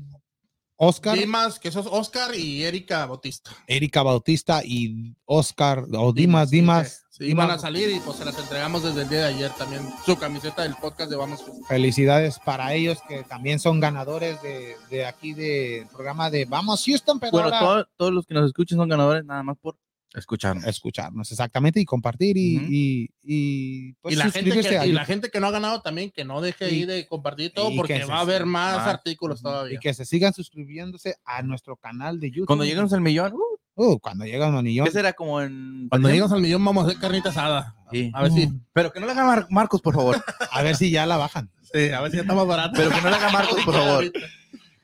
Oscar, Dimas, que sos Oscar y Erika Bautista. Erika Bautista y Oscar, o Dimas, Dimas. Se iban a salir y pues se las entregamos desde el día de ayer también. Su camiseta del podcast de Vamos. Houston. Felicidades para ellos que también son ganadores de, de aquí del programa de Vamos Houston, pero Bueno, ahora todo- todos los que nos escuchen son ganadores nada más por escucharnos. escucharnos exactamente y compartir y, y, y, pues, y, la gente que, a y la gente que no ha ganado también, que no deje Y- ahí de compartir todo y porque que va a haber más más. artículos y todavía. que se sigan suscribiéndose a nuestro canal de YouTube. Cuando lleguemos al millón, uh, Uh, cuando llegan a millón. ¿qué será como en. Cuando lleguemos al millón vamos a hacer carnita asada. Sí. A ver si, Pero que no le haga Mar- Marcos, por favor. A ver si ya la bajan. sí, a ver si ya está más barato. Pero que no le haga Marcos, por favor.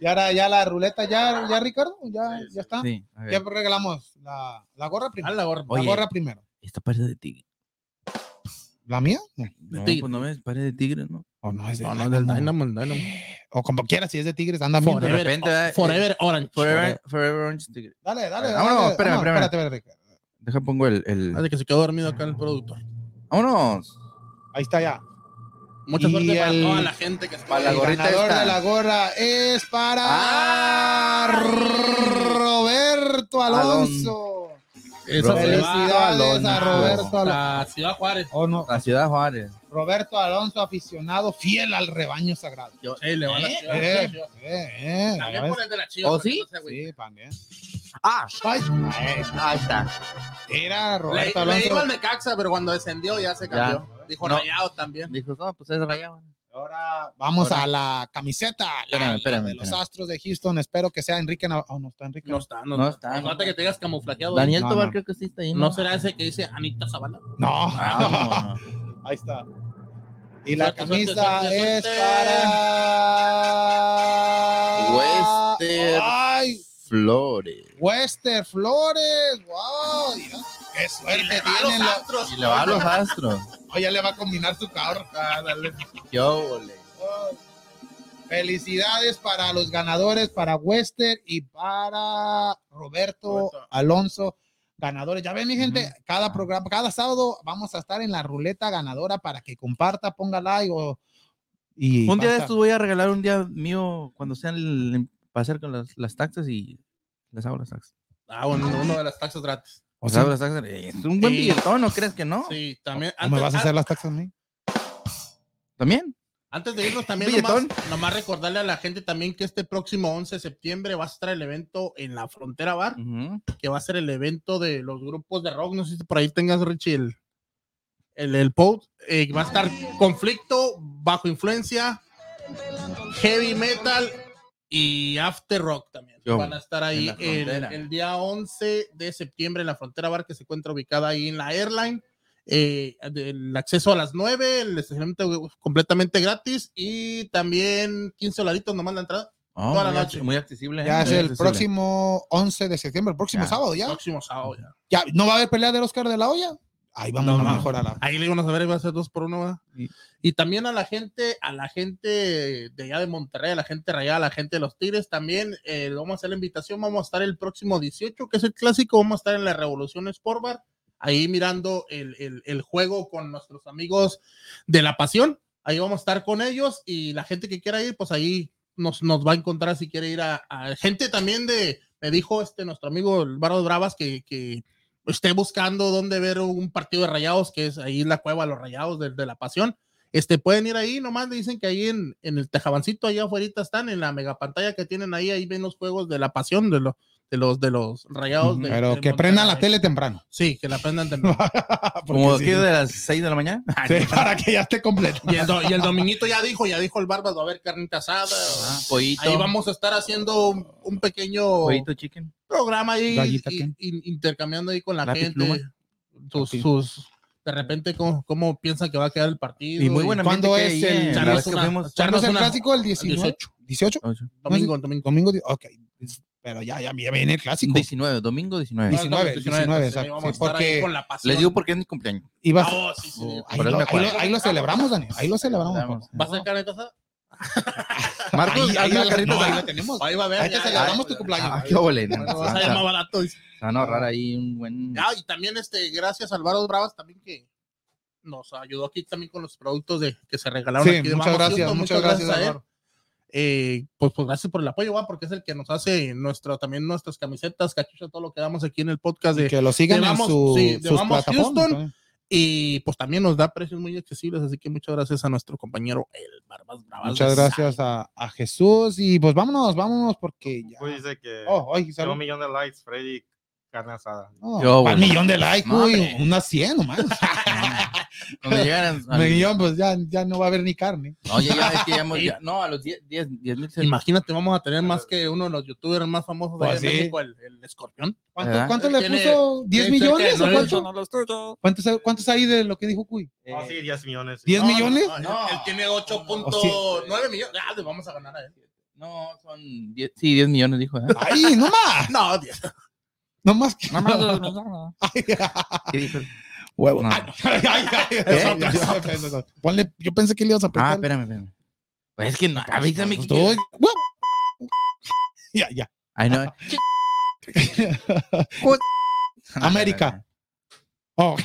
Y ahora ya la ruleta, ya, ya Ricardo, ya, ya está. Sí. Ya regalamos la, la gorra Ah, primero. la gorra. La Oye. gorra primero. Esta parece de ti. ¿La mía? No. No, Tigre. pues no ves, pared de tigre, ¿no? O no es de No, no, del Dynamo. Dynamo, el Dynamo. O como quieras, si es de Tigres, anda bien. Forever, repente, oh, eh, Forever Orange. Forever, Forever Orange Tigre. Dale, dale, Ah, dale. espérame, No, espérame. espérate, espérate. Deja pongo el. el... Hace que se quedó dormido acá el productor. Vámonos. Ahí está ya. Mucha Y suerte para el- toda la gente que está para la. El gorrita ganador esta. de la gorra es para Ah. Roberto Alonso. Le Felicidades a a Roberto Alonso. a Ciudad Juárez. Oh, no. La ciudad Juárez. Roberto Alonso, aficionado fiel al rebaño sagrado. Sí, le va a la Eh, eh, eh, eh, También por el de la Chivas. ¿Oh, que sí? no. Sí, también. Ah, Ay, ahí está. era Le, Roberto le iba Alonso. al Necaxa, pero cuando descendió ya se cambió. Dijo No. Rayado también. Dijo, no, pues es rayado. Ahora vamos Ahora- a la camiseta la- Espérame, espérame, de los espérame. Astros de Houston. Espero que sea Enrique. Nav- Oh, no está Enrique. No está, no, No está. no Falta que te digas camuflajeado. Daniel No, Tobar no. creo que sí está ahí. ¿No será ese que dice Anita Zavala? No. Ah, Ahí está. Y la Suerte, suerte, camisa suerte, es para Wester Ay, Flores. Wester Flores. Wow, mira, qué suerte tienen los- Astros. Y le va a los astros. Oh, ya le va a combinar su carro. Ah, dale. Yo, ole. Oh. Felicidades para los ganadores, para Wester y para Roberto, Roberto. Alonso, ganadores. Ya ven, mi gente, cada programa, cada sábado vamos a estar en la ruleta ganadora para que comparta, ponga like o. Y Un día de estos voy a regalar un día mío cuando sean el, pasar con las, las taxas y les hago las taxas. Ah, bueno, uno de las taxas gratis. ¿O hago las taxas. Es un buen Sí. billetón, ¿no crees que no? Sí, también. ¿O me vas a hacer las taxas a mí? ¿También? Antes de irnos también, Billetón. nomás, nomás recordarle a la gente también que este próximo 11 de septiembre va a estar el evento en la Frontera Bar, Ujú. que va a ser el evento de los grupos de rock. No sé si por ahí tengas, Richie, el, el, el post. Eh, va a estar conflicto, bajo influencia, heavy metal y after rock también. Yo, Van a estar ahí el, el día 11 de septiembre en la Frontera Bar, que se encuentra ubicada ahí en la Airline. Eh, el acceso a las 9, el estacionamiento completamente gratis y también 15 dolaritos nomás la entrada. Oh, Toda la muy, noche. muy accesible. Ya ¿eh? es el accesible. próximo 11 de septiembre, el próximo Ya. sábado, ya. Próximo sábado ya. Ya, ¿no va a haber pelea del Oscar de la Hoya? Ahí vamos No, a no. mejor a la. Ahí le íbamos a ver, iba a ser dos por uno. ¿verdad? Sí. Y también a la gente, a la gente de allá de Monterrey, a la gente rayada, a la gente de los Tigres, también eh, vamos a hacer la invitación. Vamos a estar el próximo 18, que es el clásico. Vamos a estar en la Revolución Sport Bar, ahí mirando el, el- el juego con nuestros amigos de la Pasión. Ahí vamos a estar con ellos y la gente que quiera ir, pues ahí nos, nos va a encontrar si quiere ir a, a gente también de, me dijo este nuestro amigo el Barro Bravas que, que esté buscando dónde ver un partido de rayados, que es ahí la cueva los rayados de, de la pasión. Este, pueden ir ahí, nomás le dicen que ahí en, en el tejabancito, allá afuera están, en la mega pantalla que tienen ahí, ahí ven los juegos de la pasión, de, lo- de los de los rayados. de- Pero de que prendan la tele temprano. Sí, que la prendan temprano. Como aquí sí, de las 6 de la mañana. sí, para que ya esté completo. y, el, do- y el dominguito ya dijo, ya dijo el Barbas, va a haber carnita asada. Ah, pollito. Ahí vamos a estar haciendo un, un pequeño Pollito chicken. programa ahí, y- y- intercambiando ahí con la Lápiz, gente. pluma. Sus, sus, de repente, cómo, cómo piensan que va a quedar el partido. Y muy buen ambiente ¿Cuándo es el- La echarnos vez que una- fuimos. ¿Cuándo es el una- clásico? ¿El El 19? 18, ¿18? domingo, domingo. Domingo, ok. Pero ya, ya, ya viene el clásico. 19, domingo 19. 19, 19, entonces, exacto, ahí vamos sí, porque con la pasión. Les digo porque es mi cumpleaños. Ibas- Ah, oh, sí, sí. Oh, ahí, lo, me ahí acuerdo. lo- ahí lo celebramos, Dani. Ahí lo celebramos. Celebramos. papá. ¿Va a ser carnita asada? Marcos, Ahí, ahí, la no, ahí lo tenemos. Ahí va a ver. Ahí te celebramos tu cumpleaños. Ah, qué ole, no. A salir más barato. van a ahorrar ahí un buen. Ah, y también, este, gracias a Álvaro Bravas también que nos ayudó aquí también con los productos de que se regalaron Sí, aquí de muchas gracias, muchas gracias, a él. Álvaro. Eh, pues, pues gracias por el apoyo, va, porque es el que nos hace nuestro, también nuestras camisetas, cachucha, todo lo que damos aquí en el podcast de, Que lo sigan de en Vamos- su, sí, de sus Vamos plataformas. Houston. ¿eh? Y pues también nos da precios muy accesibles, así que muchas gracias a nuestro compañero el Barbas Bravas. Muchas gracias a, a Jesús. Y pues vámonos, vámonos porque ya. Uy, dice que Oh, salud. un millón de likes, Freddy, carne asada. No, Yo, ¿cuál bueno. millón de likes, No, uy, hombre. unas 100 nomás. Cuando llegan al- millón, pues ya, ya no va a haber ni carne. No, ya, ya, es que ya, hemos- ya- no, a los 10 10 10 mil. Imagínate, vamos a tener más que uno de los youtubers más famosos de Pues en sí. México, el, el escorpión. ¿Cuánto, cuánto le puso? ¿10 tiene millones cerca o de cuánto? nueve- ¿Cuántos, cuántos hay de lo que dijo Cuy? Ah, sí, 10 millones. ¿10 No, millones? no, No. Él tiene 8.9 Oh, millones. Ah, le vamos a ganar a él. No, son 10, sí, 10 millones, dijo. ¿eh? ¡Ay, no más! No, 10. No más que. Nada más dos millones. Ay, ¿Qué dijo? Huevo. No. Ponle- yo pensé que le ibas a Ah, apretar. espérame, espérame. Pues es que no, avísame. Pues que- huevo. Ya, ya. Ay, no. América. Oh.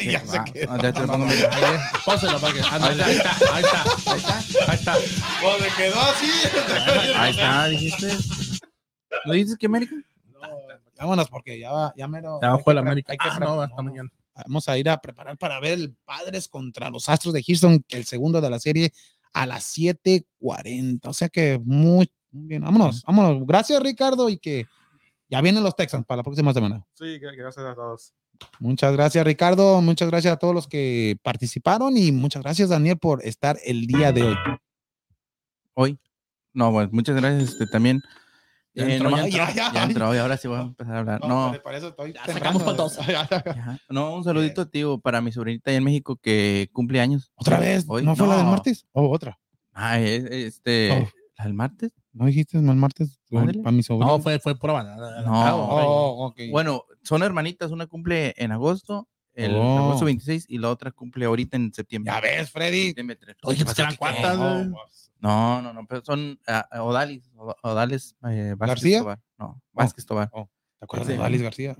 ya Va, se quedó. ah, ya te lo pongo en el aire. Pónselo para que. ándale, Ahí está, ahí está, ahí está, ahí está. Oh, se quedó así. Ahí está, dijiste. ¿No dices que América? Vámonos porque ya va, ya mero. Ya pre- América. hay que Ah, no, hasta mañana. Vamos a ir a preparar para ver el Padres contra los Astros de Houston, que el segundo de la serie a las 7:40. O sea que muy, muy bien. Vámonos, vámonos. Gracias, Ricardo, y que ya vienen los Texans para la próxima semana. Sí, gra- gracias a todos. Muchas gracias, Ricardo. Muchas gracias a todos los que participaron y muchas gracias, Daniel, por estar el día de hoy. Hoy. No, bueno, muchas gracias este, también. Ya Eh, entró, nomás- ya entró. ya entró, y ahora sí voy a empezar a hablar. No, por eso estoy Ya sacamos para todos. Ajá. No, un saludito, tío, para mi sobrinita allá en México que cumple años. ¿Otra vez? Hoy, ¿No fue la del no. martes? ¿O otra? Ah, es- este. Oh. ¿La del martes? ¿No dijiste el martes? Para mi sobrino. No, fue, fue prueba. No, No. Oh, ok. Bueno, son hermanitas. Una cumple en agosto, el Oh. agosto 26, y la otra cumple ahorita en septiembre. Ya ves, Freddy. Septiembre 3. Oye, pues eran ¿Qué? Oh. No, no, no, pero son ah, ah, Odalis, Od- Odales eh, Vázquez ¿García? Tobar. No, Vázquez Tobar. ¿Te acuerdas de Valis García?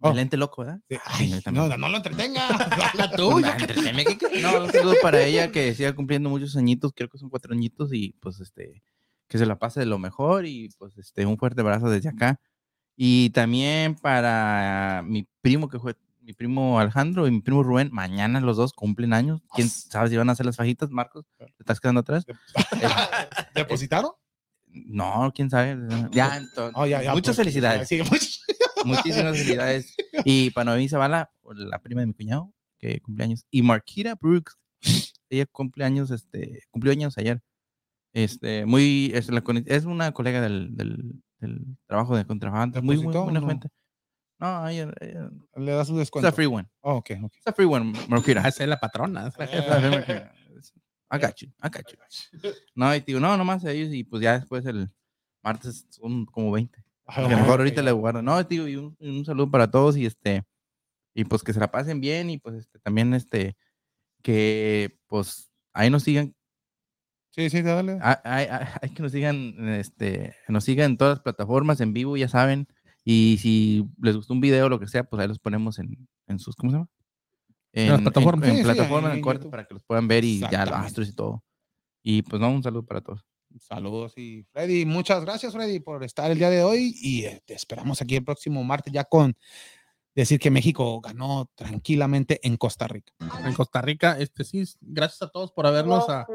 Oh. El lente loco, ¿verdad? Ay, Sí, también. no, no lo entretenga. La tuya. No, un saludo para ella que siga cumpliendo muchos añitos, creo que son cuatro añitos y pues este, que se la pase de lo mejor y pues este, un fuerte abrazo desde acá. Y también para mi primo que fue, mi primo Alejandro y mi primo Rubén, mañana los dos cumplen años. ¿Quién sabe si van a hacer las fajitas, Marcos? ¿Te estás quedando atrás? ¿Depositaron? No, quién sabe. Ya, entonces, Oh, ya, ya, muchas felicidades. sí, Muchísimas felicidades. Y para Noemí Zavala, la prima de mi cuñado, que cumpleaños. Y Marquita Brooks, ella cumpleaños, este, cumplió años ayer. Este, muy, es, la cono- es una colega del, del, del trabajo de contrabando. Muy, muy ¿Depositó o buena no? gente. No, ella, ella- Le das un it's descuento. a free one. Oh, ok, ok. It's a free one, Marquita. Ah, Esa es la patrona. es la jefa. I got you, I got you. No, y digo, no, nomás ellos y pues ya después el martes son como 20. Ah, Que mejor ahorita le guardo. No, tío, y un, un saludo para todos y este, y pues que se la pasen bien y pues este, también este, que pues ahí nos sigan, Sí, sí, dale. hay, hay- hay- hay que nos sigan, este, que nos sigan en todas las plataformas, en vivo, ya saben, y si les gustó un video o lo que sea, pues ahí los ponemos en, en sus, ¿cómo se llama? En, las plataformas. En, Sí, sí, plataformas, ahí en en corte, para que los puedan ver y ya los astros y todo. Y pues no, un saludo para todos. Saludos y Freddy, muchas gracias Freddy por estar el día de hoy y eh, te esperamos aquí el próximo martes ya con decir que México ganó tranquilamente en Costa Rica. en Costa Rica. Este sí, gracias a todos por habernos ah,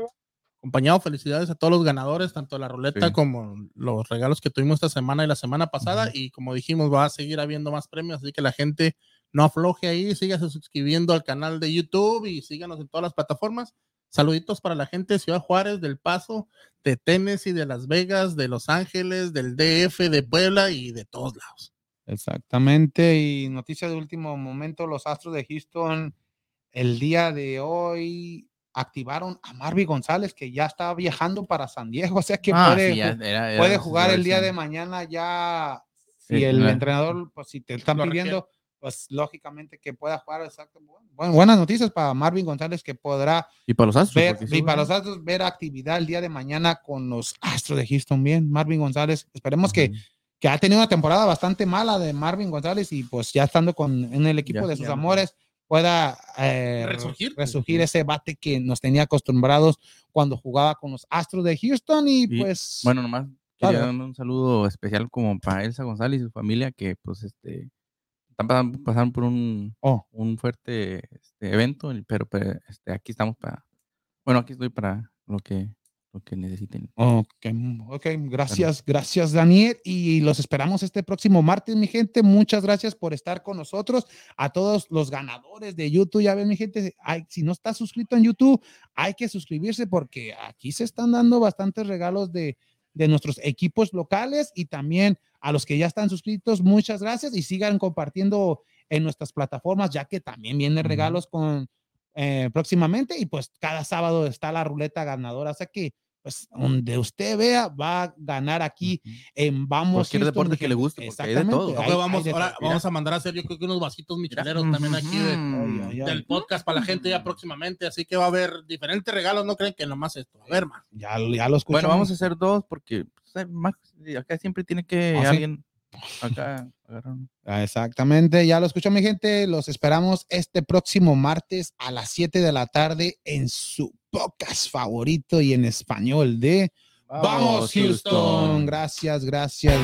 acompañado. Felicidades a todos los ganadores, tanto la ruleta Sí. como los regalos que tuvimos esta semana y la semana pasada. Y como dijimos, va a seguir habiendo más premios, así que la gente no afloje ahí, sígase suscribiendo al canal de YouTube y síganos en todas las plataformas. Saluditos para la gente de Ciudad Juárez, del Paso, de Tennessee, de Las Vegas, de Los Ángeles, del DF, de Puebla y de todos lados. Exactamente. Y noticia de último momento, los Astros de Houston el día de hoy activaron a Marvin González que ya está viajando para San Diego, o sea que Ah, puede, sí, ya ju- era- era puede esa jugar el día de mañana ya. Si Sí, el claro. entrenador, pues si te están Lo pidiendo, pues lógicamente que pueda jugar. Exacto. Bueno, buenas noticias para Marvin González que podrá Y para los astros. ver, y para los Astros ver actividad el día de mañana con los Astros de Houston. Bien, Marvin González. Esperemos que, que ha tenido una temporada bastante mala de Marvin González y pues ya estando con, en el equipo Ya, de sus ya. amores pueda eh, Resurgir. resurgir ese bate que nos tenía acostumbrados cuando jugaba con los Astros de Houston y, Y, pues Bueno, nomás quería Claro. darle un saludo especial como para Elsa González y su familia que pues este están pasando, pasando por un, Oh. un fuerte este, evento, pero, pero, este, aquí estamos para, bueno, aquí estoy para lo que, lo que necesiten. Ok, ok, gracias, gracias Daniel y los esperamos este próximo martes, mi gente. Muchas gracias por estar con nosotros. A todos los ganadores de YouTube, ya ven, mi gente, hay, si no está suscrito en YouTube, hay que suscribirse porque aquí se están dando bastantes regalos de, de nuestros equipos locales y también a los que ya están suscritos, muchas gracias y sigan compartiendo en nuestras plataformas, ya que también vienen regalos con eh, próximamente y pues cada sábado está la ruleta ganadora, o sea que pues donde usted vea, va a ganar aquí en Vamos. Cualquier Houston, deporte que le guste, porque hay de todo. Exactamente, Ojo, hay- hay vamos, de ahora todo. vamos a mandar a hacer, yo creo que unos vasitos micheleros también aquí de-. Ay, ay, ay. del podcast para la gente ya próximamente. Así que va a haber diferentes regalos. No creen que nomás esto. A ver, más. Ya, ya lo escuchamos. Bueno, vamos a hacer dos porque pues, hay más- acá siempre tiene que ¿Ah, sí? alguien acá Ah, Exactamente, ya lo escuchó mi gente. Los esperamos este próximo martes a las 7 de la tarde en su podcast favorito y en español de Vamos, Houston. Gracias, gracias.